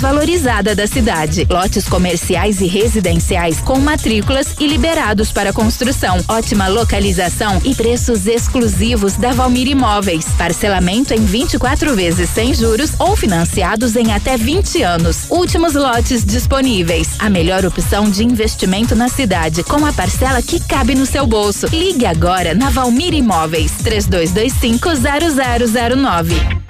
valorizada da cidade. Lotes comerciais e residenciais com matrículas e liberados para construção. Ótima localização e preços exclusivos da Valmir Imóveis. Parcelamento em 24 vezes sem juros ou financiados em até 20 anos. Últimos lotes disponíveis. A melhor opção de investimento na cidade, com a parcela que cabe no seu bolso. Ligue agora na Valmir Imóveis 3225 0009.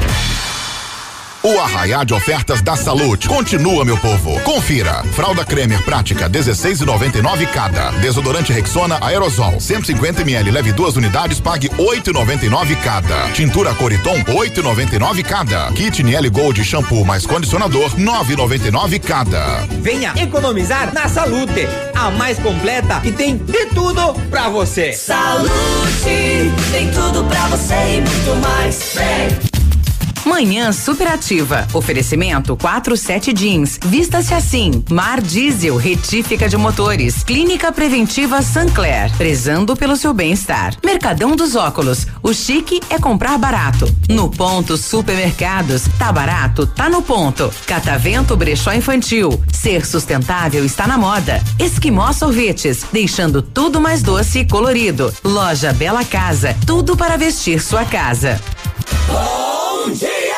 O arraiá de ofertas da Salute continua, meu povo. Confira. Fralda Cremer Prática 16,99 cada. Desodorante Rexona Aerosol 150 ml, leve duas unidades, pague 8,99 cada. Tintura Coriton 8,99 cada. Kit Niel Gold shampoo mais condicionador 9,99 cada. Venha economizar na Salute, a mais completa e tem de tudo pra você. Salute tem tudo pra você e muito mais. Vem. Manhã superativa. Oferecimento 47 jeans. Vista-se assim. Mar Diesel, retífica de motores. Clínica Preventiva Sancler. Prezando pelo seu bem-estar. Mercadão dos Óculos. O chique é comprar barato. No ponto Supermercados. Tá barato? Tá no ponto. Catavento Brechó Infantil. Ser sustentável está na moda. Esquimó Sorvetes. Deixando tudo mais doce e colorido. Loja Bela Casa. Tudo para vestir sua casa. Bom dia!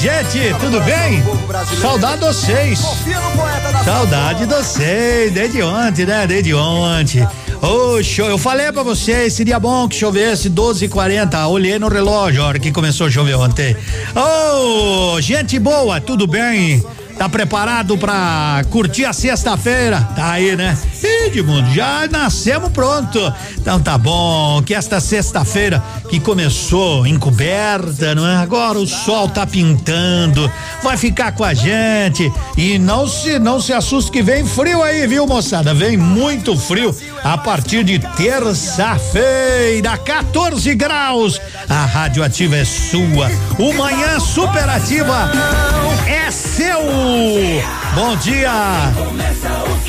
Gente, tudo bem? Saudade de vocês. Saudade de vocês, desde ontem, né? Desde ontem. Show, eu falei pra vocês, seria bom que chovesse 12 h 40 Olhei no relógio a hora que começou a chover ontem. Ô, gente boa, tudo bem? Tá preparado pra curtir a sexta-feira? Tá aí, né? Edmundo, já nascemos pronto. Então tá bom, que esta sexta-feira que começou encoberta, não é? Agora o sol tá pintando, vai ficar com a gente e não se não se assuste que vem frio aí, viu, moçada? Vem muito frio a partir de terça-feira, 14 graus. A radioativa é sua. O manhã superativa é seu. Bom dia.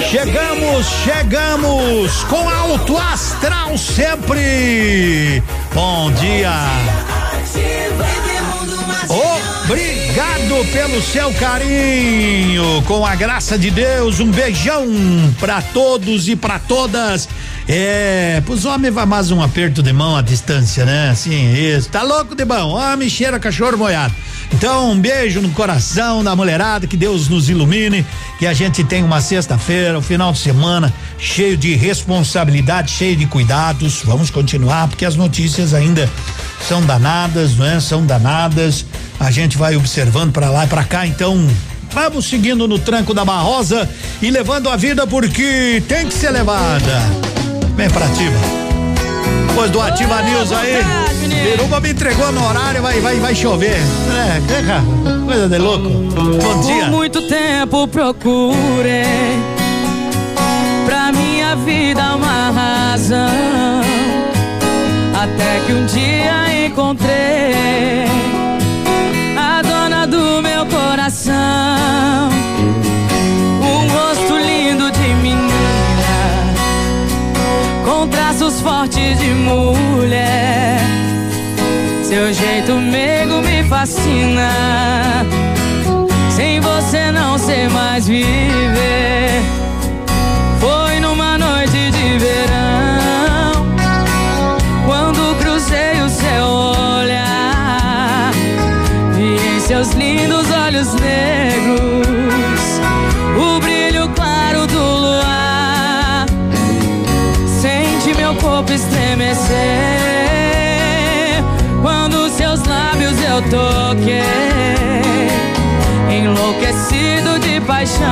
Chegamos, chegamos com alto astral sempre. Bom dia. Obrigado pelo seu carinho. Com a graça de Deus, um beijão para todos e para todas. É, pros homens vai mais um aperto de mão à distância, né? Assim, isso. Tá louco de bom? Homem cheira cachorro molhado. Então, um beijo no coração da mulherada, que Deus nos ilumine, que a gente tenha uma sexta-feira, um final de semana cheio de responsabilidade, cheio de cuidados. Vamos continuar, porque as notícias ainda são danadas, não é? São danadas. A gente vai observando para lá e para cá, então vamos seguindo no tranco da Barrosa e levando a vida porque tem que ser levada. Vem pra ativa. Depois do Ativa News aí, Biruba me entregou no horário, vai, vai, vai chover. É, coisa de louco. Bom dia. Por muito tempo procurei pra minha vida uma razão. Até que um dia encontrei a dona do meu coração. Com traços fortes de mulher. Seu jeito meigo me fascina. Sem você não sei mais viver. Foi numa noite de verão. Quando cruzei o seu olhar, vi em seus lindos estremecer quando seus lábios eu toquei, enlouquecido de paixão,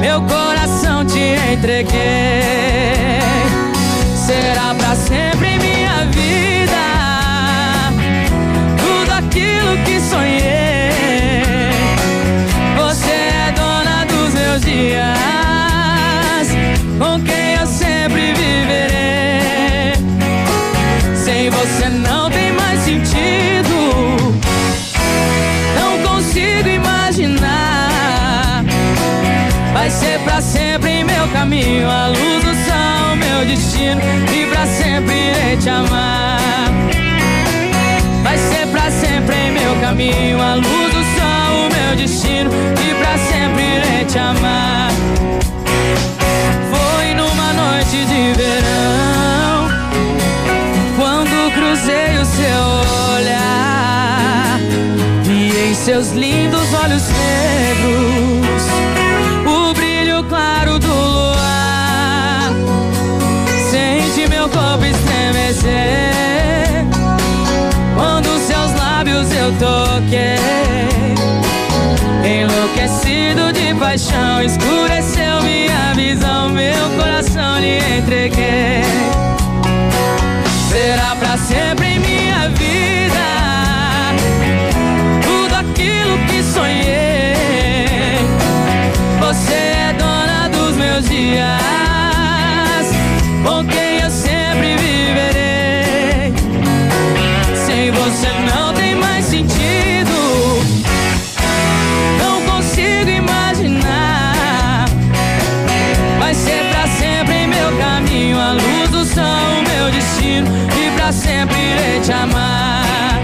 meu coração te entreguei. Será para sempre minha vida tudo aquilo que sonhei. Você é dona dos meus dias. Não tem mais sentido. Não consigo imaginar. Vai ser pra sempre em meu caminho, a luz do sol, meu destino. E pra sempre irei te amar. Vai ser pra sempre em meu caminho, a luz do sol, meu destino. E pra sempre irei te amar. Foi numa noite de verão, seus lindos olhos negros o brilho claro do luar. Sente meu corpo estremecer quando seus lábios eu toquei. Enlouquecido de paixão, escureceu minha visão, meu coração lhe entreguei. Será pra sempre dias, com quem eu sempre viverei. Sem você não tem mais sentido. Não consigo imaginar. Vai ser pra sempre em meu caminho a luz do sol, o meu destino. E pra sempre irei te amar.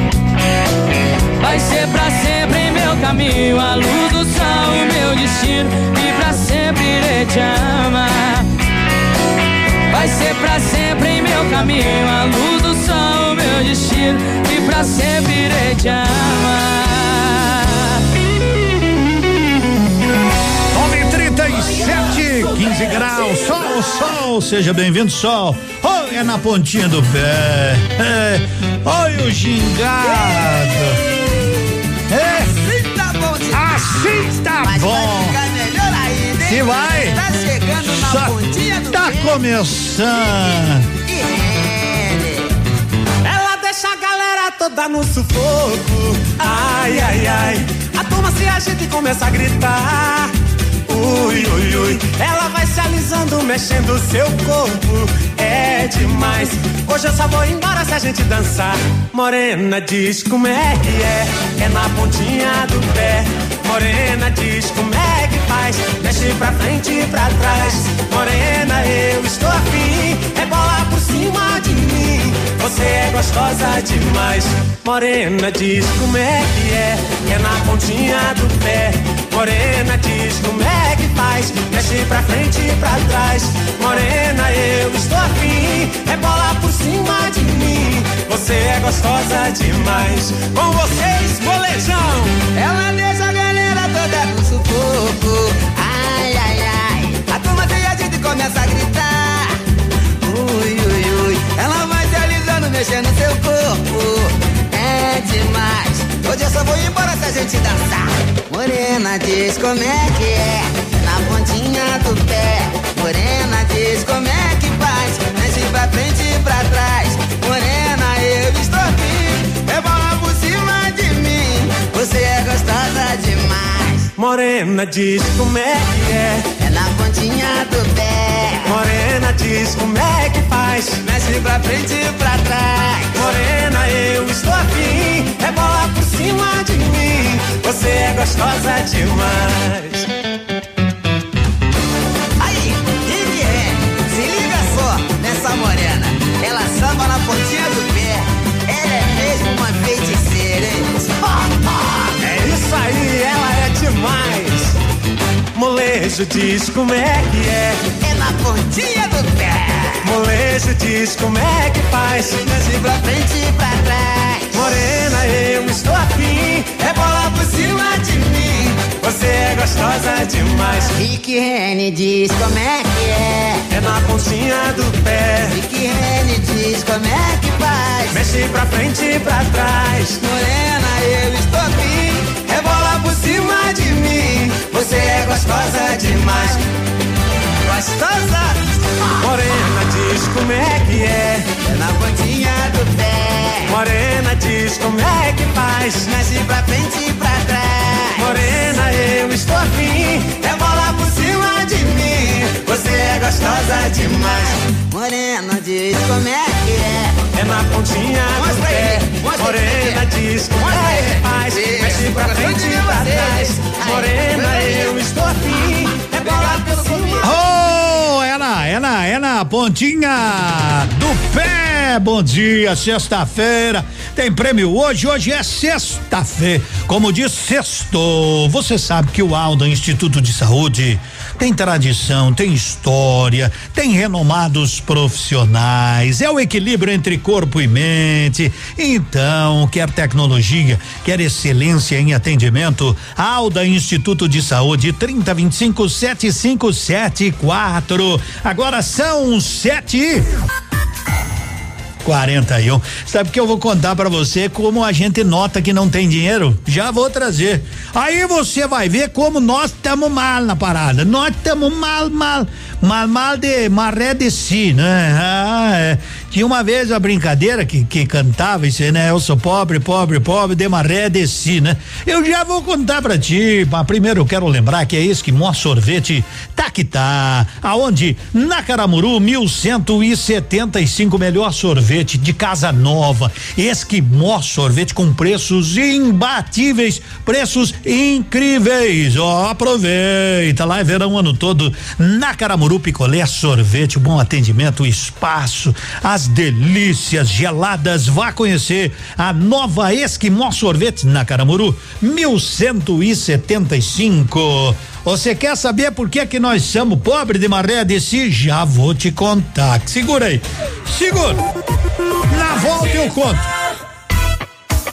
Vai ser pra sempre em meu caminho a luz do sol, o meu destino. E pra amar. Vai ser pra sempre em meu caminho a luz do sol, o meu destino. E pra sempre irei te amar. 937, 15 graus, sol, sol, seja bem-vindo, sol. Olha na pontinha do pé. É, olha o gingado. É, Assim tá bom assim tá bom. Se vai. Tá chegando na Só pontinha do tá começando. E. Ela deixa a galera toda no sufoco. Ai, ai, ai. A turma se agita e começa a gritar. Ui, ui, ui. Ela vai se alisando, mexendo o seu corpo. É demais. Hoje eu só vou embora se a gente dançar. Morena diz como é que é. É na pontinha do pé. Morena diz como é que faz. Mexe pra frente e pra trás. Morena, eu estou afim. É bola por cima de mim. Você é gostosa demais. Morena diz como é que é. É na pontinha do pé. Morena diz como é que faz. Mexe pra frente e pra trás. Morena, eu estou afim. É bola por cima de mim. Você é gostosa demais. Com vocês, molejão. Ela deixa a toda no sufoco. Ai, ai, ai. A turma se agita e começa a gritar. Ui, ui, ui. Ela vai se alisando, mexendo seu corpo. É demais. Hoje eu só vou embora se a gente dançar. Morena diz como é que é. Na pontinha do pé. Morena diz como é que faz. Mexe pra frente e pra trás. Morena, eu estou aqui. É bola por cima de mim. Você é gostosa demais. Morena diz como é que é. É na pontinha do pé. Morena diz como é que faz. Mexe pra frente e pra trás. Morena, eu estou afim. É bola por cima de mim. Você é gostosa demais. Demais. Molejo diz como é que é. É na pontinha do pé. Molejo diz como é que faz. Mexe pra frente e pra trás. Morena, eu estou afim. É bola por cima de mim. Você é gostosa demais. Rick Rene diz como é que é. É na pontinha do pé. Rick Rene diz como é que faz. Mexe pra frente e pra trás. Morena, eu estou afim. Por cima de mim. Você é gostosa demais. Gostosa? Morena diz como é que é. É na pontinha do pé. Morena diz como é que faz. Mexe pra frente e pra trás. Morena, eu estou afim. É bola é gostosa demais. Morena diz como é que é. é na pontinha do pé. Morena diz, é paz, mexe pra frente e pra trás. Morena, eu estou afim, é bola pelo cima. Oh, é na, é na, é na pontinha do pé. Bom dia, sexta-feira. Tem prêmio hoje, hoje é sexta-feira. Como diz sexto, você sabe que o Alda Instituto de Saúde tem tradição, tem história, tem renomados profissionais, é o equilíbrio entre corpo e mente. Então, quer tecnologia, quer excelência em atendimento, Alda Instituto de Saúde 3025 7574. Agora são sete 41. Sabe que eu vou contar para você como a gente nota que não tem dinheiro? Já vou trazer. Aí você vai ver como nós estamos mal na parada. Nós estamos mal, mal, mal, mal de maré de si, né? Ah, é. Tinha uma vez a brincadeira que, que cantava isso, né? Eu sou pobre, pobre, pobre, de maré de si, né? Eu já vou contar pra ti, mas primeiro eu quero lembrar que é isso que mó sorvete tá que tá. Aonde? Na Caramuru, 1175 melhor sorvete de casa nova. Esquimó sorvete com preços imbatíveis, preços incríveis. Ó, aproveita lá é verão ano todo na Caramuru Picolé sorvete, bom atendimento, espaço, as delícias geladas. Vá conhecer a nova Esquimó sorvete na Caramuru, 1175. Você quer saber por que que nós somos pobres de maré de si? Já vou te contar. Segura aí. Segura. Na volta eu conto.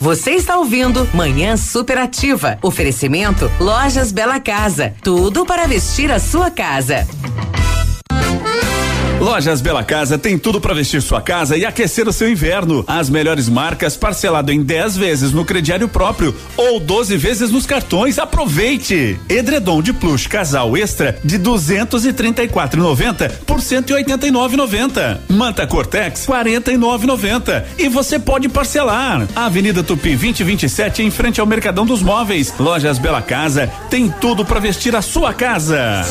Você está ouvindo Manhã Superativa. Oferecimento Lojas Bela Casa. Tudo para vestir a sua casa. Lojas Bela Casa tem tudo para vestir sua casa e aquecer o seu inverno. As melhores marcas parcelado em 10 vezes no crediário próprio ou 12 vezes nos cartões. Aproveite! Edredom de plush casal extra de 234,90 por 189,90. Manta Cortex 49,90 e você pode parcelar. Avenida Tupi 2027 em frente ao Mercadão dos Móveis. Lojas Bela Casa tem tudo para vestir a sua casa.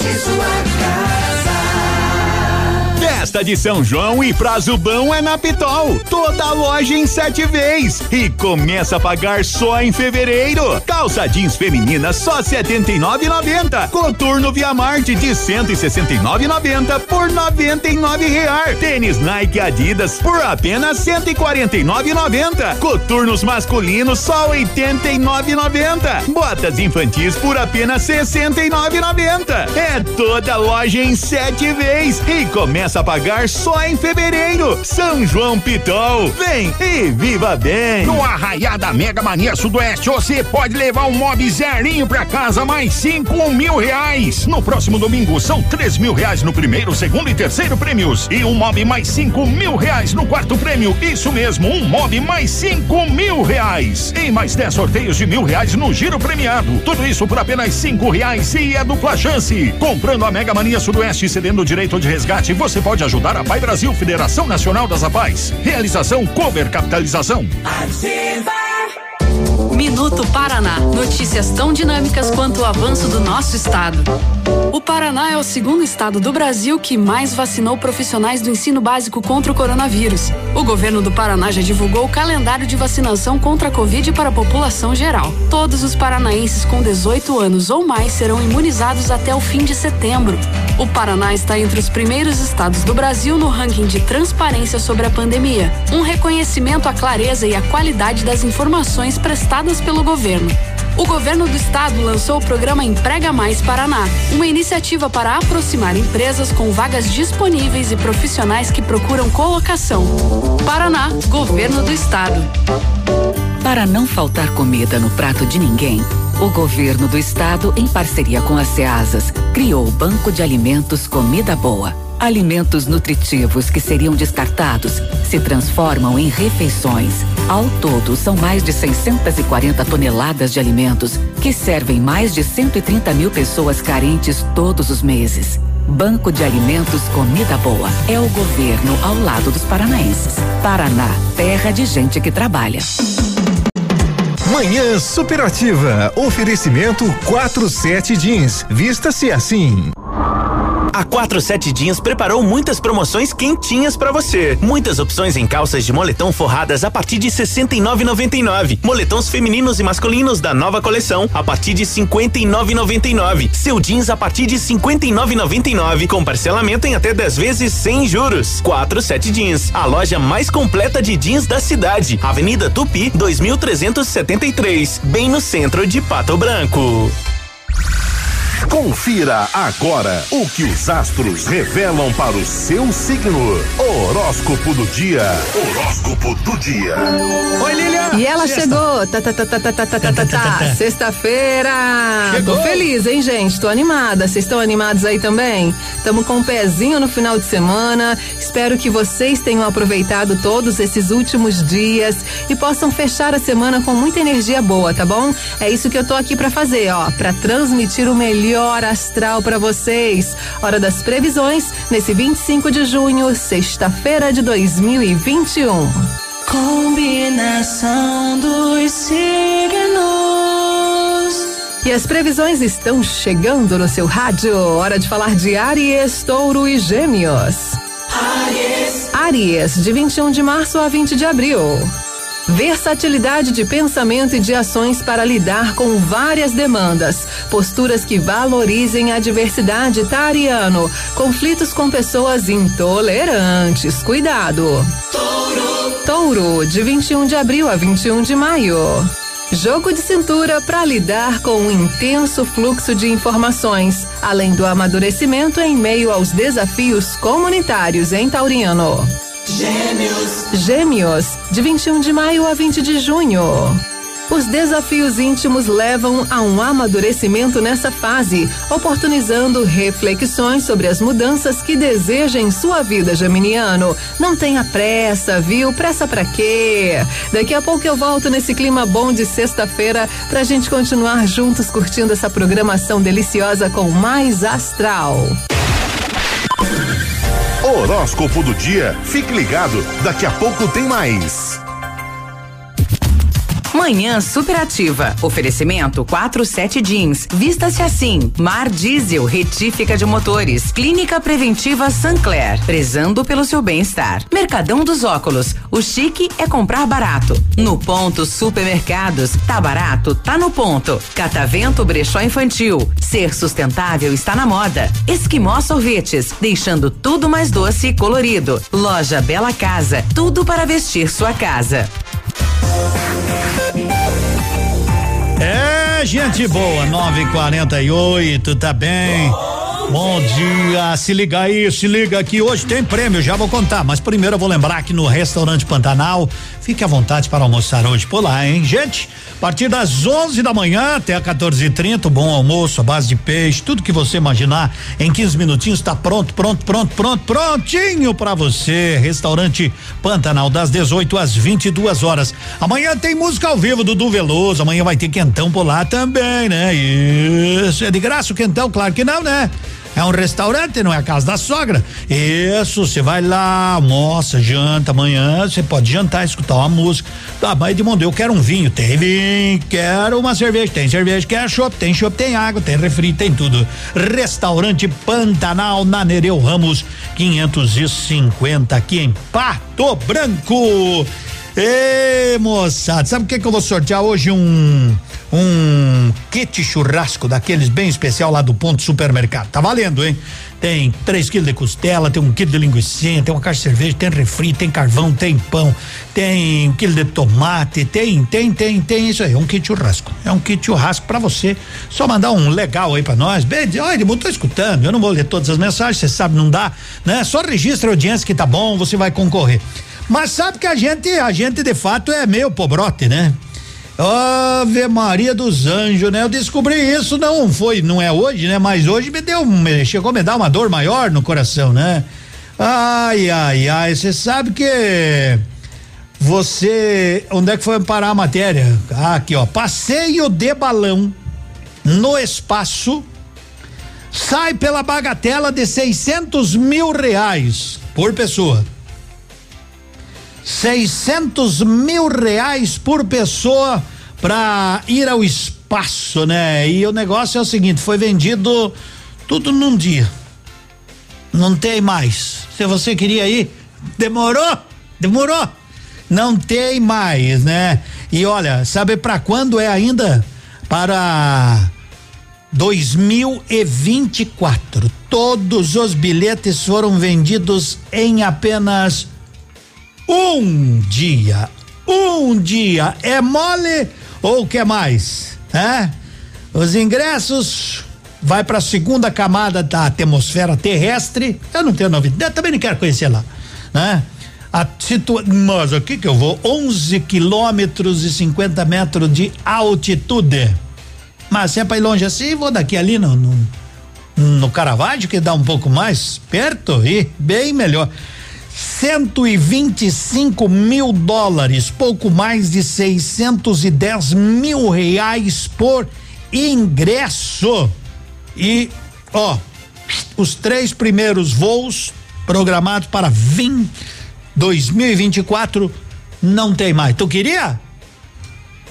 Festa de São João e prazo bom é na Pitol. Toda loja em sete vezes e começa a pagar só em fevereiro. Calça jeans feminina só setenta e nove noventa. Coturno Via Marte de cento e sessenta e nove noventa por noventa e nove real. Tênis Nike Adidas por apenas cento e quarenta e nove noventa. Coturnos masculinos só oitenta e nove noventa. Botas infantis por apenas sessenta e nove noventa. É toda loja em sete vezes e começa a pagar só em fevereiro. São João Pitol. Vem e viva bem. No Arraiá da Mega Mania Sudoeste, você pode levar um mob zerinho pra casa, mais cinco mil reais. No próximo domingo, são três mil reais no primeiro, segundo e terceiro prêmios. E um mob mais cinco mil reais no quarto prêmio. Isso mesmo, um mob mais cinco mil reais. E mais dez sorteios de mil reais no giro premiado. Tudo isso por apenas cinco reais e é dupla chance. Comprando a Mega Mania Sudoeste e cedendo o direito de resgate, você pode ajudar a Pai Brasil Federação Nacional das Apais. Realização Cover Capitalização. Minuto Paraná. Notícias tão dinâmicas quanto o avanço do nosso estado. O Paraná é o segundo estado do Brasil que mais vacinou profissionais do ensino básico contra o coronavírus. O governo do Paraná já divulgou o calendário de vacinação contra a Covid para a população geral. Todos os paranaenses com 18 anos ou mais serão imunizados até o fim de setembro. O Paraná está entre os primeiros estados do Brasil no ranking de transparência sobre a pandemia, um reconhecimento à clareza e à qualidade das informações prestadas pelo governo. O governo do estado lançou o programa Emprega Mais Paraná, uma iniciativa para aproximar empresas com vagas disponíveis e profissionais que procuram colocação. Paraná, governo do estado. Para não faltar comida no prato de ninguém, o governo do estado, em parceria com as SEASAS, criou o Banco de Alimentos Comida Boa. Alimentos nutritivos que seriam descartados se transformam em refeições. Ao todo, são mais de 640 toneladas de alimentos que servem mais de 130 mil pessoas carentes todos os meses. Banco de Alimentos Comida Boa. É o governo ao lado dos paranaenses. Paraná, terra de gente que trabalha. Manhã Superativa. Oferecimento 47 Jeans. Vista-se assim. A 47 Jeans preparou muitas promoções quentinhas para você. Muitas opções em calças de moletom forradas a partir de 69,99. Moletons femininos e masculinos da nova coleção a partir de 59,99. Seu jeans a partir de 59,99 com parcelamento em até 10 vezes sem juros. 47 Jeans, a loja mais completa de jeans da cidade. Avenida Tupi, 2373, bem no centro de Pato Branco. Confira agora o que os astros revelam para o seu signo. Horóscopo do dia. Horóscopo do dia. Oi, Lilian. E ela Sexta. chegou. Tá, tá, tá, tá, tá, tá, tá, tá, tá, tá. Sexta-feira. Tô feliz, hein, gente? Tô animada. Vocês estão animados aí também? Tamo com um pezinho no final de semana. Espero que vocês tenham aproveitado todos esses últimos dias e possam fechar a semana com muita energia boa, tá bom? É isso que eu tô aqui para fazer, ó, para transmitir o melhor melhor astral para vocês. Hora das previsões, nesse 25 de junho, sexta-feira de 2021. Combinação dos signos. E as previsões estão chegando no seu rádio. Hora de falar de Aries, Touro e Gêmeos. Aries. Aries, de 21 de março a 20 de abril. Versatilidade de pensamento e de ações para lidar com várias demandas. Posturas que valorizem a diversidade tariano. Conflitos com pessoas intolerantes. Cuidado. Touro. Touro, de 21 de abril a 21 de maio. Jogo de cintura para lidar com um intenso fluxo de informações, além do amadurecimento em meio aos desafios comunitários em Tauriano. Gêmeos. Gêmeos, de 21 de maio a 20 de junho. Os desafios íntimos levam a um amadurecimento nessa fase, oportunizando reflexões sobre as mudanças que deseja em sua vida, Geminiano. Não tenha pressa, viu? Pressa pra quê? Daqui a pouco eu volto nesse clima bom de sexta-feira pra gente continuar juntos curtindo essa programação deliciosa com mais astral. Horóscopo do dia. Fique ligado, daqui a pouco tem mais. Manhã superativa. Oferecimento 47 jeans. Vista-se assim. Mar Diesel, retífica de motores. Clínica Preventiva Sancler. Prezando pelo seu bem-estar. Mercadão dos Óculos. O chique é comprar barato. No ponto Supermercados. Tá barato? Tá no ponto. Catavento Brechó Infantil. Ser sustentável está na moda. Esquimó Sorvetes. Deixando tudo mais doce e colorido. Loja Bela Casa. Tudo para vestir sua casa. É, gente boa, 948, tá bem? Bom dia, se liga aí, se liga aqui. Hoje tem prêmio, já vou contar. Mas primeiro eu vou lembrar que no restaurante Pantanal, fique à vontade para almoçar hoje por lá, hein, gente? A partir das 11 da manhã até 14h30, bom almoço, a base de peixe, tudo que você imaginar. Em 15 minutinhos está pronto, pronto, pronto, pronto, prontinho para você. Restaurante Pantanal, das 18 às 22 horas. Amanhã tem música ao vivo do Du Veloso. Amanhã vai ter quentão por lá também, né? Isso. É de graça o quentão? Claro que não, né? É um restaurante, não é a casa da sogra. Isso, você vai lá, almoça, janta, amanhã você pode jantar, escutar uma música. Tá, mas Edmundo, eu quero um vinho, tem vinho, quero uma cerveja, tem cerveja, quero chopp, tem chopp, tem água, tem refri, tem tudo. Restaurante Pantanal na Nereu Ramos 550 aqui em Pato Branco. Ê, moçada, sabe o que que eu vou sortear hoje um um kit churrasco daqueles bem especial lá do ponto supermercado. Tá valendo, hein? Tem 3 quilos de costela, tem um quilo de linguiça, tem uma caixa de cerveja, tem refri, tem carvão, tem pão, tem um quilo de tomate, tem, tem, tem, tem isso aí, um kit churrasco. É um kit churrasco para você. Só mandar um legal aí para nós. Bem, olha, eu tô escutando, eu não vou ler todas as mensagens, você sabe, não dá, né? Só registra a audiência que tá bom, você vai concorrer. Mas sabe que a gente, a gente de fato é meio pobrote, né? Ave Maria dos Anjos, né? Eu descobri isso, não foi, não é hoje, né? Mas hoje me deu, me, chegou a me dar uma dor maior no coração, né? Ai, ai, ai, você sabe que você, onde é que foi parar a matéria? Ah, aqui, ó, passeio de balão no espaço sai pela bagatela de 600 mil reais por pessoa. 600 mil reais por pessoa para ir ao espaço, né? E o negócio é o seguinte: foi vendido tudo num dia. Não tem mais. Se você queria ir, demorou, demorou. Não tem mais, né? E olha, sabe para quando é ainda? Para 2024. Todos os bilhetes foram vendidos em apenas um dia. Um dia. É mole ou quer mais? É? Os ingressos vai para a segunda camada da atmosfera terrestre. Eu não tenho novidade, também não quero conhecer lá, né? A situa Mas aqui que eu vou, 11 quilômetros e 50 metros de altitude. Mas se é para ir longe assim, vou daqui ali no, no, no Caravaggio, que dá um pouco mais perto e bem melhor. 125 mil dólares, pouco mais de 610 mil reais por ingresso. E, ó, os três primeiros voos programados para vir 2024 não tem mais. Tu queria?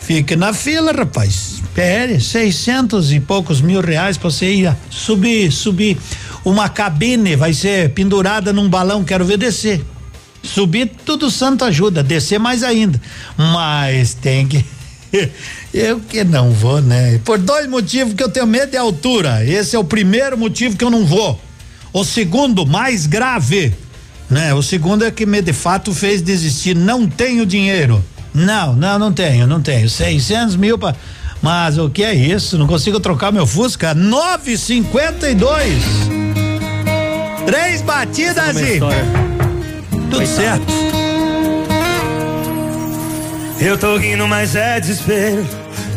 Fique na fila, rapaz. Pere, seiscentos e poucos mil reais pra você ir subir, subir. Uma cabine vai ser pendurada num balão, quero ver descer. Subir, tudo santo ajuda, descer mais ainda. Mas tem que. Eu que não vou, né? Por dois motivos que eu tenho medo de altura. Esse é o primeiro motivo que eu não vou. O segundo, mais grave, né? O segundo é que me de fato fez desistir. Não tenho dinheiro. Não, não, não tenho, não tenho. 600 mil para. Mas o que é isso? Não consigo trocar meu Fusca? 9,52. Três batidas e. Tudo certo. Eu tô rindo, mas é desespero.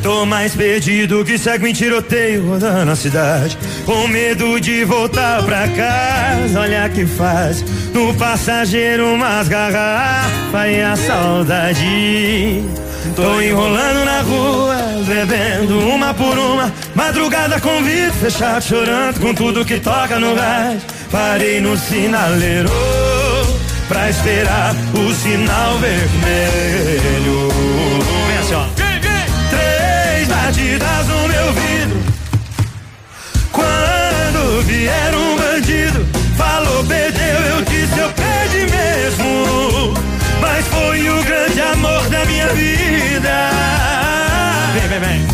Tô mais perdido que segue em tiroteio rodando a cidade. Com medo de voltar pra casa, olha que faz. No passageiro umas garrafas e a saudade. Tô enrolando na rua, bebendo uma por uma. Madrugada com vidro fechado, chorando com tudo que toca no rádio. Parei no sinaleiro pra esperar o sinal vermelho. Mesmo. Mas foi o grande amor da minha vida. Vem, vem, vem.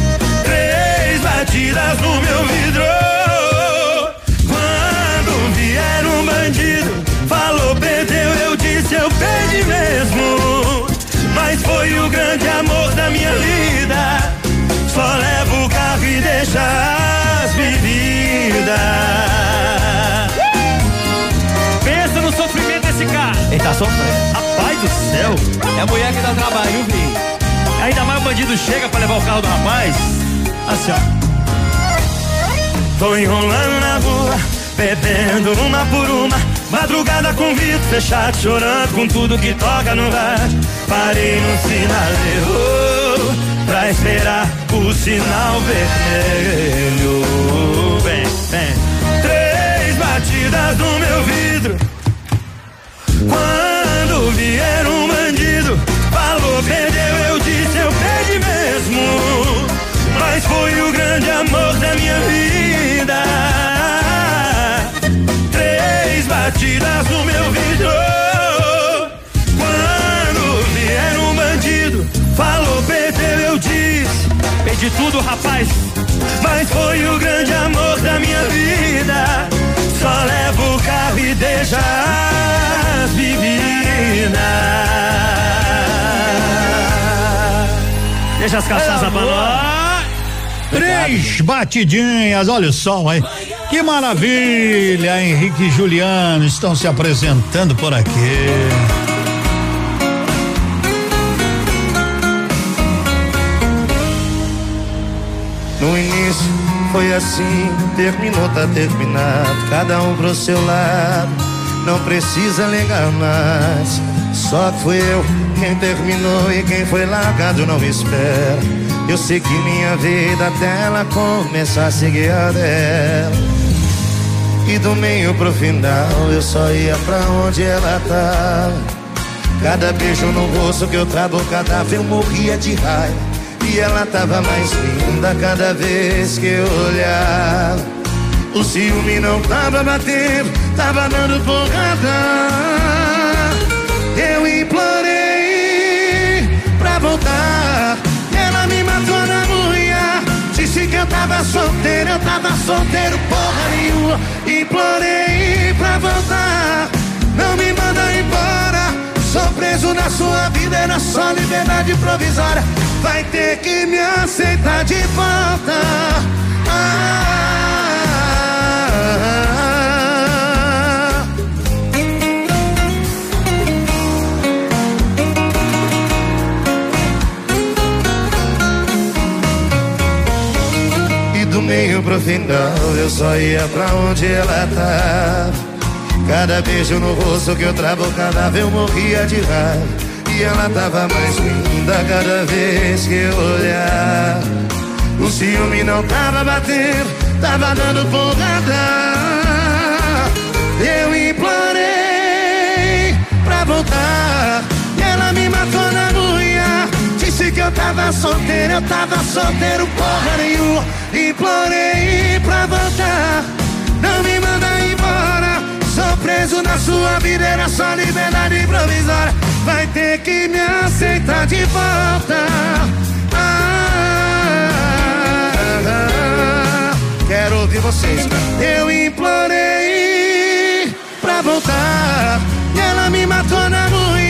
Três batidas no meu vidro. Tá sofrendo. Rapaz do céu. É a mulher que dá trabalho, viu, Ainda mais o bandido chega pra levar o carro do rapaz. Assim, ó. Tô enrolando na rua, bebendo uma por uma. Madrugada com vidro fechado, chorando com tudo que toca no rádio. Parei no sinaleiro pra esperar o sinal vermelho. Vem, vem. Três batidas no meu vidro. Quando vier um bandido, falou, perdeu, eu disse, eu perdi mesmo. Mas foi o grande amor da minha vida. Três batidas no meu vidro. Quando vier um bandido, falou, perdeu, eu disse, perdi tudo, rapaz. Mas foi o grande amor da minha vida. Só levo o carro e deixa bebidas. Deixa as pra nós. Três batidinhas, olha o som aí. Que maravilha, Henrique e Juliano estão se apresentando por aqui. No início foi assim, terminou, tá terminado. Cada um pro seu lado, não precisa ligar mais. Só que fui eu quem terminou e quem foi largado não espera. Eu segui minha vida até ela começar a seguir a dela. E do meio pro final eu só ia pra onde ela tava. Cada beijo no rosto que eu trago o cadáver eu morria de raiva. E ela tava mais linda cada vez que eu olhava. O ciúme não tava batendo, tava dando porrada. Eu implorei pra voltar. Ela me matou na unha. Disse que eu tava solteiro, eu tava solteiro, porra nenhuma. Implorei pra voltar. Não me manda embora. Sou preso na sua vida, era só liberdade provisória. Vai ter que me aceitar de volta. Ah, Meio pro final eu só ia pra onde ela tá. Cada beijo no rosto que eu trabocava eu morria de raiva. E ela tava mais linda cada vez que eu olhar. O ciúme não tava batendo, tava dando porrada. Eu implorei pra voltar. E ela me matou eu tava solteiro, eu tava solteiro, porra nenhuma. Implorei pra voltar. Não me manda embora. Sou preso na sua vida, era só liberdade provisória. Vai ter que me aceitar de volta. Ah, quero ouvir vocês. Eu implorei pra voltar. E ela me matou na unha.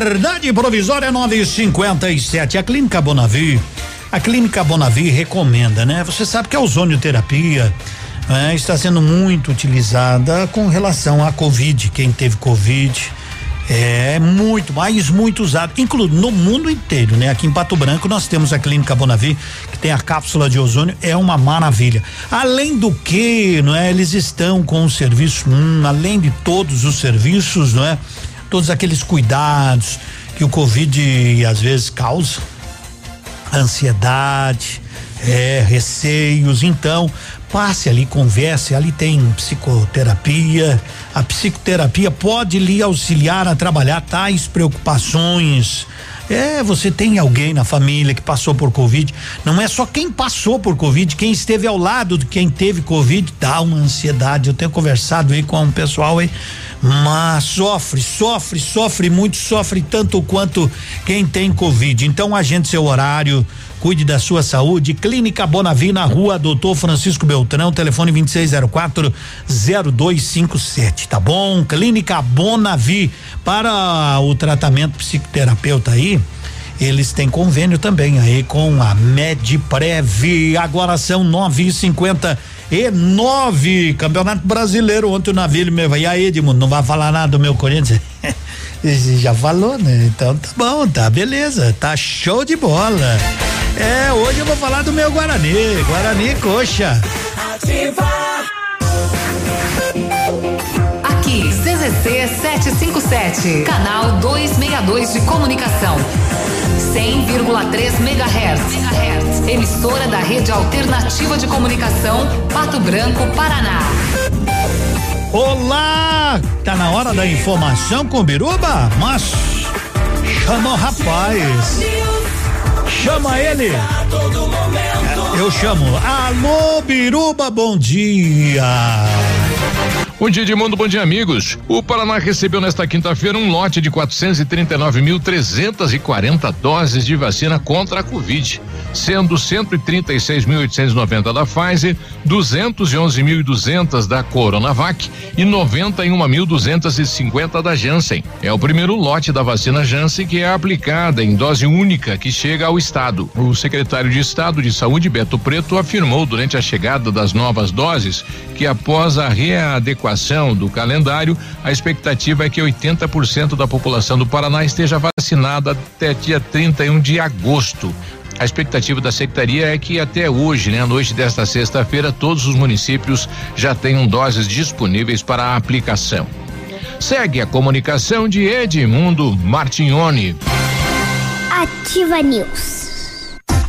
Liberdade Provisória 957. A Clínica Bonavi. A Clínica Bonavi recomenda, né? Você sabe que a ozonioterapia né, está sendo muito utilizada com relação à Covid. Quem teve Covid é muito, mais muito usado, inclusive no mundo inteiro, né? Aqui em Pato Branco nós temos a Clínica Bonavi, que tem a cápsula de ozônio, é uma maravilha. Além do que, não é? Eles estão com o serviço, hum, além de todos os serviços, não é? Todos aqueles cuidados que o Covid às vezes causa, ansiedade, é, receios. Então, passe ali, converse. Ali tem psicoterapia. A psicoterapia pode lhe auxiliar a trabalhar tais preocupações. É, você tem alguém na família que passou por Covid. Não é só quem passou por Covid, quem esteve ao lado de quem teve Covid dá uma ansiedade. Eu tenho conversado aí com o pessoal aí, mas sofre, sofre, sofre muito, sofre tanto quanto quem tem Covid. Então, agende seu horário, cuide da sua saúde. Clínica Bonavi na rua Doutor Francisco Beltrão, telefone 2604 0257, tá bom? Clínica Bonavi para o tratamento psicoterapeuta aí. Eles têm convênio também aí com a Medprev. Agora são nove e cinquenta e nove. Campeonato Brasileiro ontem na Vila meu. E aí, Edmundo, não vai falar nada do meu Corinthians? Já falou, né? Então tá bom, tá beleza, tá show de bola. É, hoje eu vou falar do meu Guarani, Guarani Coxa. Aqui, CZC 757, canal 262 de comunicação. 100,3 MHz. Emissora da Rede Alternativa de Comunicação, Pato Branco, Paraná. Olá! Tá na hora da informação com Biruba? Mas chama o rapaz. Chama ele. É, Eu chamo. Alô, Biruba, bom dia. Bom dia, Edmundo. Bom dia, amigos. O Paraná recebeu nesta quinta-feira um lote de 439.340 doses de vacina contra a Covid, sendo 136.890 da Pfizer, 211.200 da Coronavac e 91.250 da Janssen. É o primeiro lote da vacina Janssen que é aplicada em dose única que chega ao estado. O secretário de Estado de Saúde, Beto Preto, afirmou durante a chegada das novas doses que após a readequação do calendário, a expectativa é que 80% da população do Paraná esteja vacinada até dia 31 de agosto. A expectativa da secretaria é que até hoje, né, à noite desta sexta-feira, todos os municípios já tenham doses disponíveis para a aplicação. Segue a comunicação de Edmundo Martignoni. Ativa News.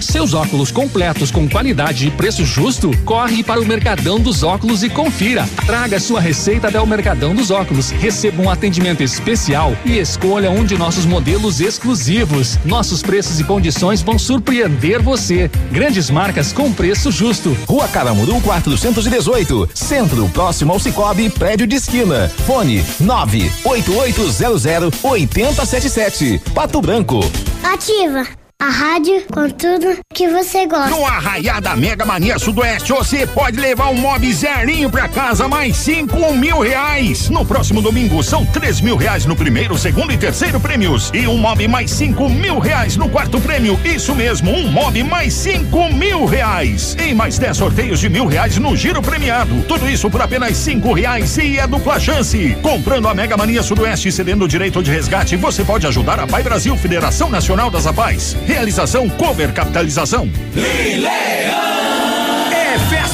Seus óculos completos com qualidade e preço justo? Corre para o Mercadão dos Óculos e confira. Traga sua receita até o Mercadão dos Óculos. Receba um atendimento especial e escolha um de nossos modelos exclusivos. Nossos preços e condições vão surpreender você. Grandes marcas com preço justo. Rua Caramuru 418, Centro, próximo ao Cicobi, prédio de esquina. Fone 98800 8077. Pato Branco. Ativa. A rádio com tudo que você gosta. No Arraiada Mega Mania Sudoeste, você pode levar um mob zerinho pra casa, mais cinco mil reais. No próximo domingo, são três mil reais no primeiro, segundo e terceiro prêmios. E um mob mais cinco mil reais no quarto prêmio. Isso mesmo, um mob mais cinco mil reais. E mais dez sorteios de mil reais no giro premiado. Tudo isso por apenas cinco reais e é dupla chance. Comprando a Mega Mania Sudoeste e cedendo o direito de resgate, você pode ajudar a Pai Brasil, Federação Nacional das Apais. Realização Cover Capitalização. É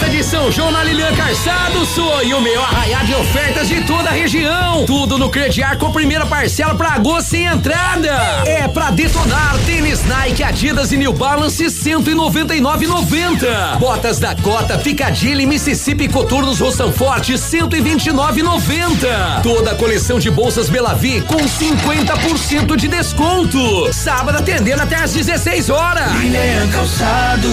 festa de São João na Lilian Calçado, sonho, o maior arraiar de ofertas de toda a região. Tudo no crediar com primeira parcela pra agosto sem entrada. É pra detonar tênis Nike, Adidas e New Balance 199,90. Botas da Cota, Picadilly, Mississippi Coturnos Roçan Forte 129,90. Toda a coleção de bolsas Belavi com 50% de desconto. Sábado atendendo até às 16 horas. Lilian Calçados.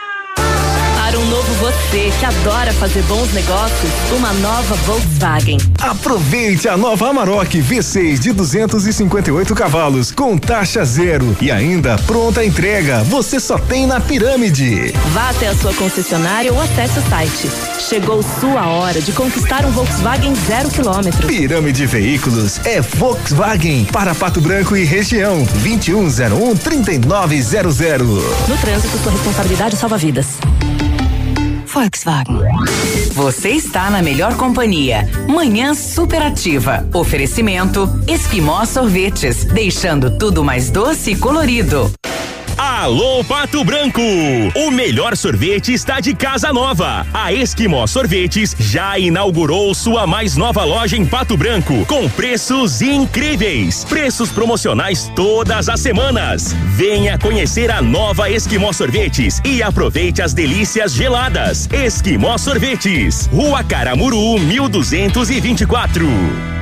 Para um novo você que adora fazer bons negócios, uma nova Volkswagen. Aproveite a nova Amarok V6 de 258 cavalos com taxa zero e ainda pronta entrega. Você só tem na Pirâmide. Vá até a sua concessionária ou acesse o site. Chegou sua hora de conquistar um Volkswagen zero quilômetro. Pirâmide Veículos é Volkswagen para Pato Branco e região 2101 3900. No trânsito, sua responsabilidade salva vidas. Volkswagen. Você está na melhor companhia. Manhã superativa. Oferecimento Esquimó Sorvetes, deixando tudo mais doce e colorido. Alô Pato Branco! O melhor sorvete está de casa nova. A Esquimó Sorvetes já inaugurou sua mais nova loja em Pato Branco, com preços incríveis. Preços promocionais todas as semanas. Venha conhecer a nova Esquimó Sorvetes e aproveite as delícias geladas. Esquimó Sorvetes, Rua Caramuru, 1224.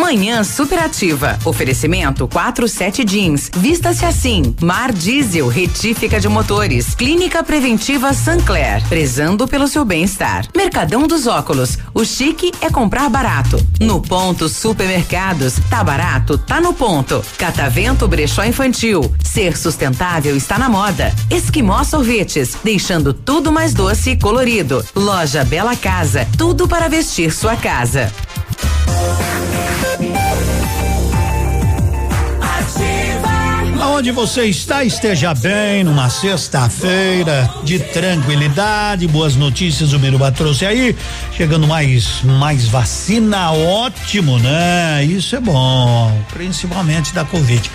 Manhã superativa. Oferecimento 47 Jeans. Vista-se assim. Mar Diesel, retífica de motores. Clínica Preventiva Sancler. Prezando pelo seu bem-estar. Mercadão dos Óculos. O chique é comprar barato. No ponto Supermercados. Tá barato? Tá no ponto. Catavento Brechó Infantil. Ser sustentável está na moda. Esquimó Sorvetes. Deixando tudo mais doce e colorido. Loja Bela Casa. Tudo para vestir sua casa. Aonde você está, esteja bem numa sexta-feira de tranquilidade, boas notícias o Miruba trouxe aí, chegando mais mais vacina, ótimo, né? Isso é bom, principalmente da Covid.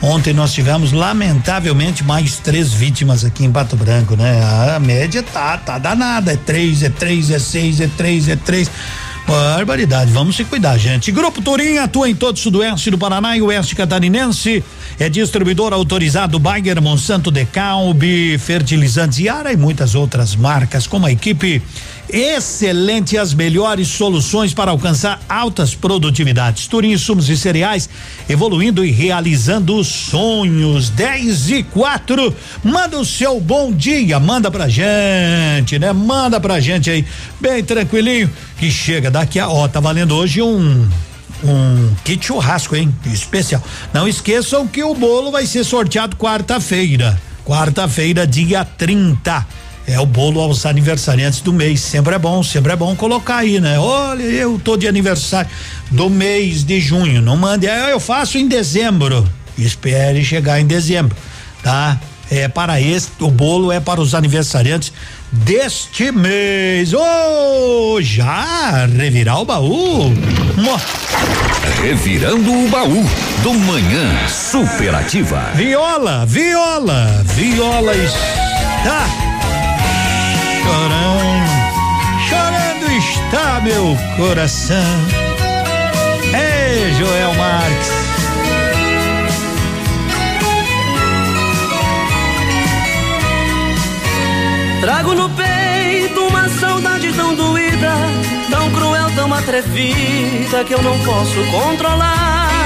Ontem nós tivemos lamentavelmente mais três vítimas aqui em Pato Branco, né? A média tá tá danada, é três, é três, é seis, é três, é três. Barbaridade, vamos se cuidar, gente. Grupo Turim atua em todo o sudoeste do Paraná e oeste catarinense. É distribuidor autorizado Bayer, Monsanto, Decalbe, Fertilizantes Yara e muitas outras marcas, com uma equipe excelente as melhores soluções para alcançar altas produtividades. Turim insumos e cereais evoluindo e realizando sonhos. 10 e 4. Manda o seu bom dia, manda pra gente, né? Manda pra gente aí, bem tranquilinho, que chega daqui a, ó, tá valendo hoje um um kit churrasco, hein? Especial. Não esqueçam que o bolo vai ser sorteado quarta-feira. Quarta-feira, dia 30. É o bolo aos aniversariantes do mês. Sempre é bom, sempre é bom colocar aí, né? Olha, eu tô de aniversário do mês de junho. Não mande, "Ah, eu faço em dezembro. Espere chegar em dezembro, tá? é para este, o bolo é para os aniversariantes deste mês. Oh, já revirar o baú. Revirando o baú do Manhã Superativa. Viola, viola, viola está chorando, chorando está meu coração. Ei, Joel Marques. Trago no peito uma saudade tão doída, tão cruel, tão atrevida que eu não posso controlar.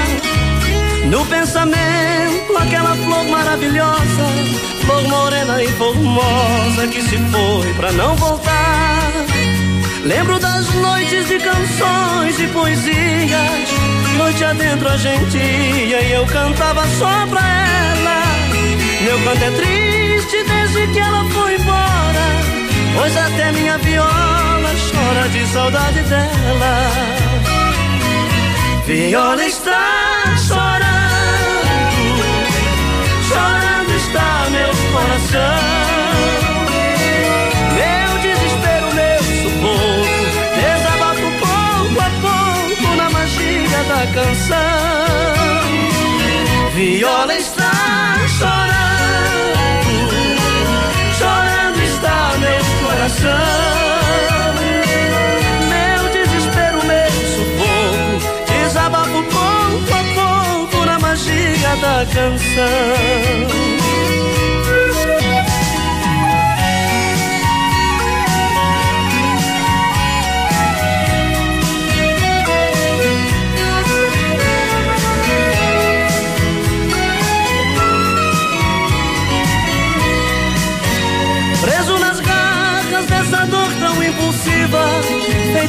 No pensamento, aquela flor maravilhosa, flor morena e formosa que se foi pra não voltar. Lembro das noites de canções e poesias, noite adentro a gente ia e eu cantava só pra ela. Meu canto é triste desde que ela foi embora, pois até minha viola chora de saudade dela. Viola está está meu coração. Meu desespero, meu sufoco, desabafo pouco a pouco na magia da canção. Viola está chorando, chorando está meu coração. Meu desespero, meu sufoco, desabafo pouco a pouco na magia da canção.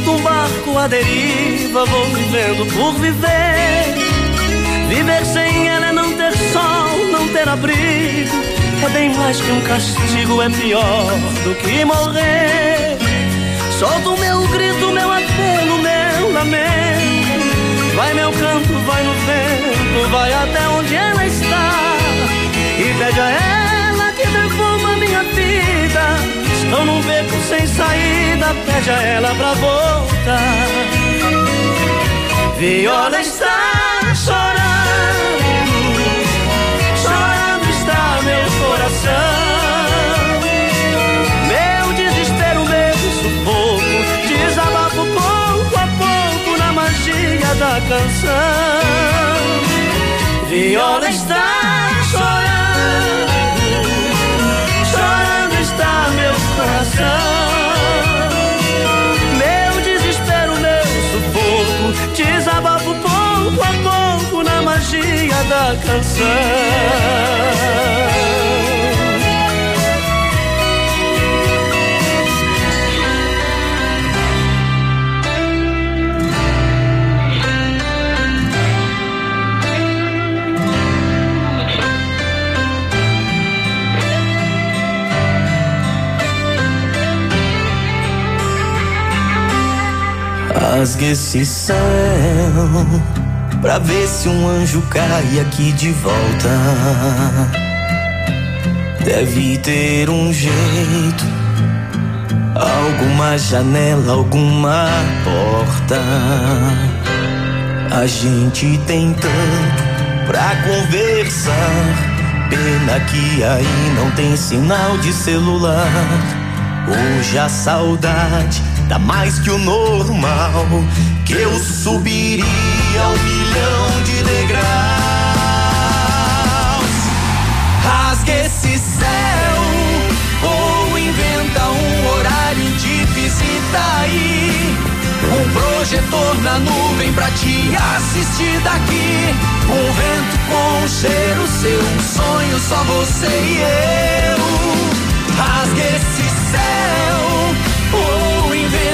Feito um barco à deriva, vou vivendo por viver. Viver sem ela é não ter sol, não ter abrigo. É bem mais que um castigo, é pior do que morrer. Solto o meu grito, meu apelo, meu lamento. Vai meu canto, vai no vento, vai até onde ela está. Estou num beco sem saída, pede a ela pra voltar. Viola está chorando, chorando está meu coração. Meu desespero, meu sufoco, desabafo pouco a pouco na magia da canção. Viola está chorando, Meu desespero, meu sufoco, desabafo pouco a pouco na magia da canção. Rasgue esse céu pra ver se um anjo cai aqui de volta. Deve ter um jeito, alguma janela, alguma porta. A gente tem tanto pra conversar. Pena que aí não tem sinal de celular. Hoje a saudade dá mais que o normal. Que eu subiria um milhão de degraus. Rasgue esse céu ou inventa um horário de visita aí. Um projetor na nuvem pra te assistir daqui. Um vento com cheiro, seu sonho, só você e eu. Rasgue esse céu